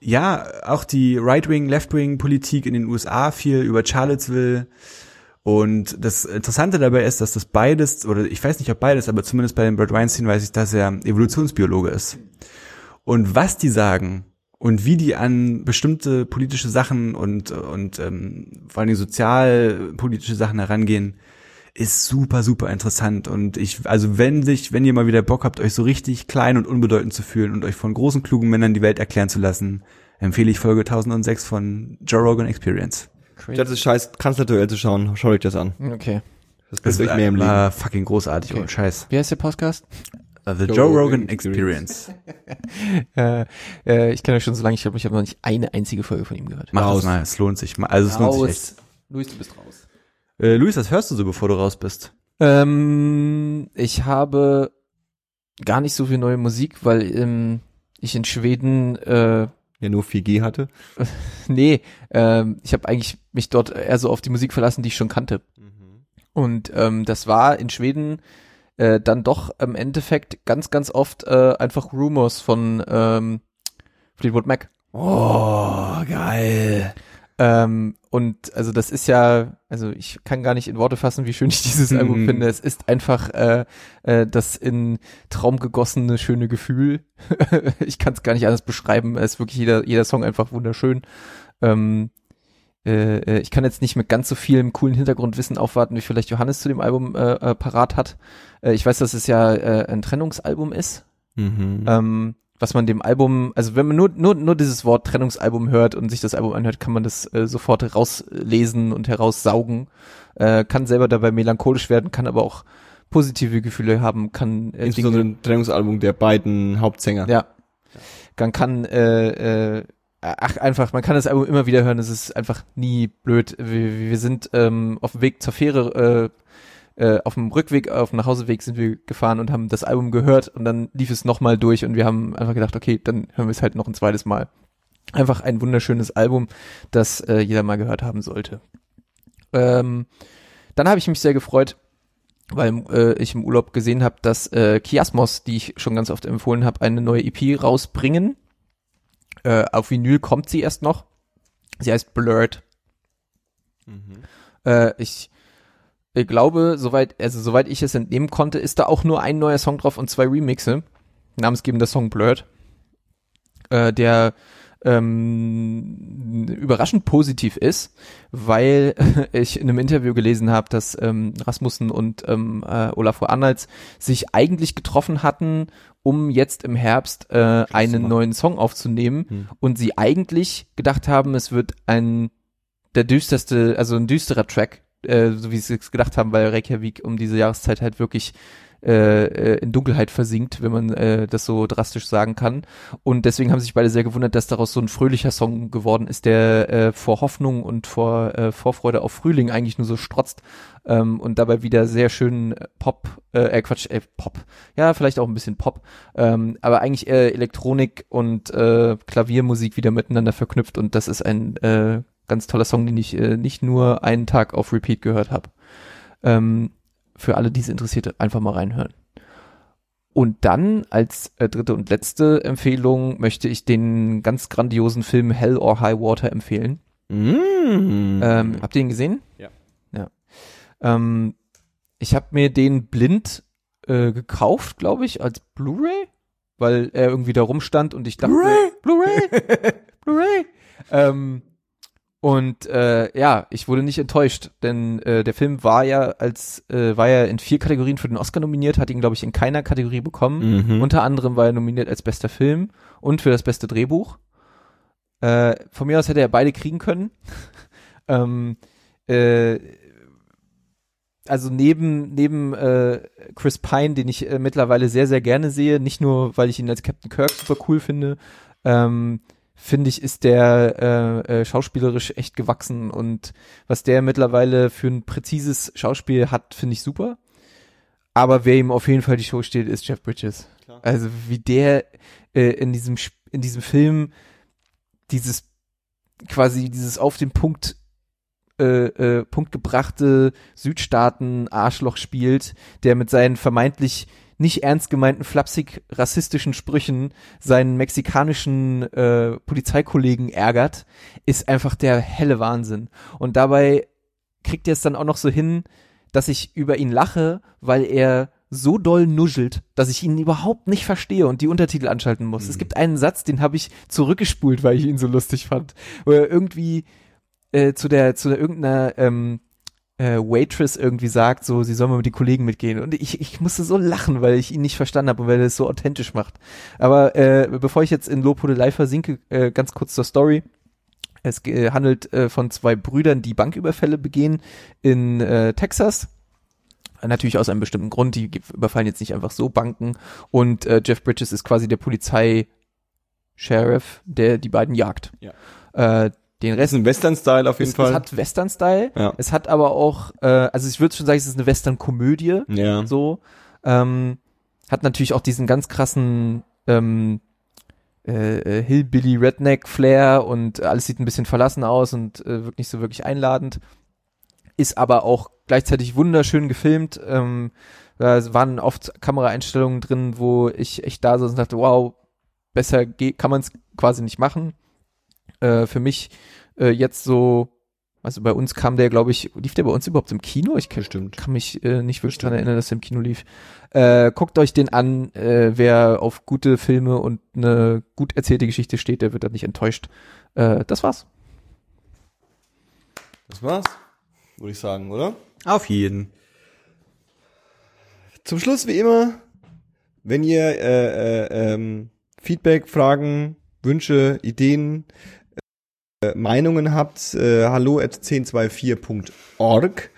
ja, auch die Right-Wing, Left-Wing-Politik in den USA, viel über Charlottesville. Und das Interessante dabei ist, dass das beides, oder ich weiß nicht, ob beides, aber zumindest bei dem Brad Weinstein weiß ich, dass er Evolutionsbiologe ist. Und was die sagen und wie die an bestimmte politische Sachen und, und ähm, vor allem sozialpolitische Sachen herangehen, ist super, super interessant. Und ich, also wenn sich, wenn ihr mal wieder Bock habt, euch so richtig klein und unbedeutend zu fühlen und euch von großen, klugen Männern die Welt erklären zu lassen, empfehle ich Folge 1006 von Joe Rogan Experience. Statt das scheiß Kanzlerduell zu schauen, schaut euch das an. Okay. Das bringt euch mehr im Leben. war fucking großartig, Okay. oh Scheiß. Wie heißt der Podcast? Uh, The Joe Joe, Rogan Rogan Experience. Experience. <laughs> Äh, äh, ich kenne euch schon so lange, ich glaube, ich habe noch nicht eine einzige Folge von ihm gehört. Mach Raus. das mal, es lohnt sich. Also es lohnt sich echt. Luis, du bist raus. Äh, Luis, was hörst du so, bevor du raus bist? Ähm, ich habe gar nicht so viel neue Musik, weil ähm, ich in Schweden, äh, Ja, nur 4G hatte. <laughs> nee, ähm, ich habe eigentlich mich dort eher so auf die Musik verlassen, die ich schon kannte. Und ähm, das war in Schweden äh, dann doch im Endeffekt ganz, ganz oft äh, einfach Rumors von ähm, Fleetwood Mac. Oh, geil. Ähm, und also das ist ja, also ich kann gar nicht in Worte fassen, wie schön ich dieses Album Mhm. finde. Es ist einfach äh, äh, das in Traum gegossene schöne Gefühl. <laughs> ich kann es gar nicht anders beschreiben. Es ist wirklich jeder, jeder Song einfach wunderschön. Ähm, äh, äh, ich kann jetzt nicht mit ganz so vielem coolen Hintergrundwissen aufwarten, wie vielleicht Johannes zu dem Album äh, äh, parat hat. Ich weiß, dass es ja ein Trennungsalbum ist. Mhm. Ähm, was man dem Album, also wenn man nur, nur, nur dieses Wort Trennungsalbum hört und sich das Album anhört, kann man das äh, sofort herauslesen und heraussaugen. Äh, kann selber dabei melancholisch werden, kann aber auch positive Gefühle haben, kann äh, Insbesondere ein Trennungsalbum der beiden Hauptsänger. ja. Man kann äh, äh, ach einfach, man kann das Album immer wieder hören, es ist einfach nie blöd. Wir, wir sind ähm, auf dem Weg zur Fähre, äh, äh, auf dem Rückweg, auf dem Nachhauseweg sind wir gefahren und haben das Album gehört und dann lief es nochmal durch und wir haben einfach gedacht, okay, dann hören wir es halt noch ein zweites Mal. Einfach ein wunderschönes Album, das äh, jeder mal gehört haben sollte. Ähm, dann habe ich mich sehr gefreut, weil äh, ich im Urlaub gesehen habe, dass äh, Kiasmos, die ich schon ganz oft empfohlen habe, eine neue EP rausbringen. Äh, auf Vinyl kommt sie erst noch. Sie heißt Blurred. Äh, ich, ich glaube, soweit, also soweit ich es entnehmen konnte, ist da auch nur ein neuer Song drauf und zwei Remixe. Namensgebender Song Blurred. Äh, der ähm, überraschend positiv ist, weil <laughs> ich in einem Interview gelesen habe, dass ähm, Rasmussen und ähm, äh, Olafur Arnalds sich eigentlich getroffen hatten, um jetzt im Herbst äh, einen neuen Song aufzunehmen Hm. und sie eigentlich gedacht haben, es wird ein der düsterste, also ein düsterer Track, äh, so wie sie es gedacht haben, weil Reykjavik um diese Jahreszeit halt wirklich äh, äh, in Dunkelheit versinkt, wenn man äh, das so drastisch sagen kann. Und deswegen haben sich beide sehr gewundert, dass daraus so ein fröhlicher Song geworden ist, der äh, vor Hoffnung und vor äh, Vorfreude auf Frühling eigentlich nur so strotzt ähm, und dabei wieder sehr schön Pop, äh, äh Quatsch, äh, Pop, ja, vielleicht auch ein bisschen Pop, ähm, aber eigentlich äh, Elektronik und äh, Klaviermusik wieder miteinander verknüpft und das ist ein äh, ganz toller Song, den ich äh, nicht nur einen Tag auf Repeat gehört habe. Ähm, für alle, die es interessiert, einfach mal reinhören. Und dann als äh, dritte und letzte Empfehlung möchte ich den ganz grandiosen Film Hell or High Water empfehlen. Mm. Ähm, habt ihr ihn gesehen? Ja. Ja. Ähm, ich habe mir den blind äh, gekauft, glaube ich, als Blu-ray, weil er irgendwie da rumstand und ich dachte, Blu-ray? Blu-ray, Blu-ray. <laughs> Ähm, und äh, ja, ich wurde nicht enttäuscht, denn äh, der Film war ja als äh, war ja in vier Kategorien für den Oscar nominiert, hat ihn glaube ich in keiner Kategorie bekommen. Mhm. Unter anderem war er nominiert als bester Film und für das beste Drehbuch. Äh, von mir aus hätte er beide kriegen können. <laughs> ähm, äh, also neben neben äh, Chris Pine, den ich äh, mittlerweile sehr sehr gerne sehe, nicht nur weil ich ihn als Captain Kirk super cool finde, ähm, finde ich ist der äh, äh, schauspielerisch echt gewachsen und was der mittlerweile für ein präzises Schauspiel hat, finde ich super. Aber wer ihm auf jeden Fall die Show steht, ist Jeff Bridges. Klar. Also wie der äh, in diesem in diesem Film dieses quasi dieses auf den Punkt äh, äh, Punkt gebrachte Südstaaten Arschloch spielt, der mit seinen vermeintlich nicht ernst gemeinten flapsig rassistischen Sprüchen seinen mexikanischen äh, Polizeikollegen ärgert, ist einfach der helle Wahnsinn. Und dabei kriegt er es dann auch noch so hin, dass ich über ihn lache, weil er so doll nuschelt, dass ich ihn überhaupt nicht verstehe und die Untertitel anschalten muss. Es gibt einen Satz, den habe ich zurückgespult, weil ich ihn so lustig fand, wo er irgendwie äh, zu der zu der irgendeiner ähm, äh, Waitress irgendwie sagt, so sie soll mal mit den Kollegen mitgehen und ich ich musste so lachen, weil ich ihn nicht verstanden habe und weil er es so authentisch macht. Aber äh, bevor ich jetzt in Lobhudelei versinke, äh, ganz kurz zur Story. Es äh, handelt äh, von zwei Brüdern, die Banküberfälle begehen in äh, Texas. Natürlich aus einem bestimmten Grund. Die überfallen jetzt nicht einfach so Banken. Und äh, Jeff Bridges ist quasi der Polizei-Sheriff, der die beiden jagt. Ja. Äh, den Rest ist ein Western-Style auf jeden es, Fall. es hat Western-Style. Ja. Es hat aber auch, äh, also ich würde schon sagen, es ist eine Western-Komödie ja. so. Ähm, hat natürlich auch diesen ganz krassen ähm, äh, äh, Hillbilly Redneck Flair und alles sieht ein bisschen verlassen aus und äh, wirkt nicht so wirklich einladend. Ist aber auch gleichzeitig wunderschön gefilmt. Ähm, Da es waren oft Kameraeinstellungen drin, wo ich echt da saß und dachte, wow, besser kann man es quasi nicht machen. Äh, für mich äh, jetzt so, also bei uns kam der, glaube ich, lief der bei uns überhaupt im Kino? Ich kann, Bestimmt. kann mich äh, nicht wirklich dran erinnern, dass er im Kino lief. Äh, guckt euch den an, äh, wer auf gute Filme und eine gut erzählte Geschichte steht, der wird da nicht enttäuscht. Äh, das war's. Das war's, würde ich sagen, oder? Auf jeden. Zum Schluss wie immer, wenn ihr äh, äh, ähm, Feedback, Fragen, Wünsche, Ideen, Meinungen habt, äh, hallo at 1024.org.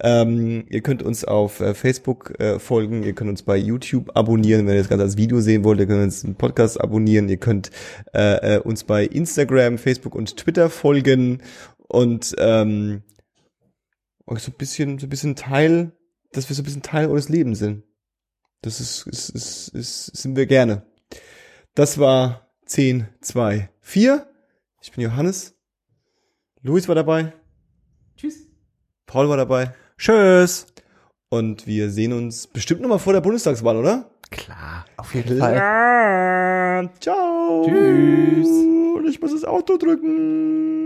Ähm, ihr könnt uns auf äh, Facebook äh, folgen, ihr könnt uns bei YouTube abonnieren, wenn ihr das Ganze als Video sehen wollt, ihr könnt uns einen Podcast abonnieren, ihr könnt äh, äh, uns bei Instagram, Facebook und Twitter folgen und ähm, auch so ein bisschen, so ein bisschen Teil, dass wir so ein bisschen Teil eures Lebens sind. Das ist, ist, ist, ist sind wir gerne. Das war 10, 2, 4. Ich bin Johannes. Luis war dabei. Tschüss. Paul war dabei. Tschüss. Und wir sehen uns bestimmt noch mal vor der Bundestagswahl, oder? Klar. Auf jeden Fall. Ja. Ciao. Tschüss. Und ich muss das Auto drücken.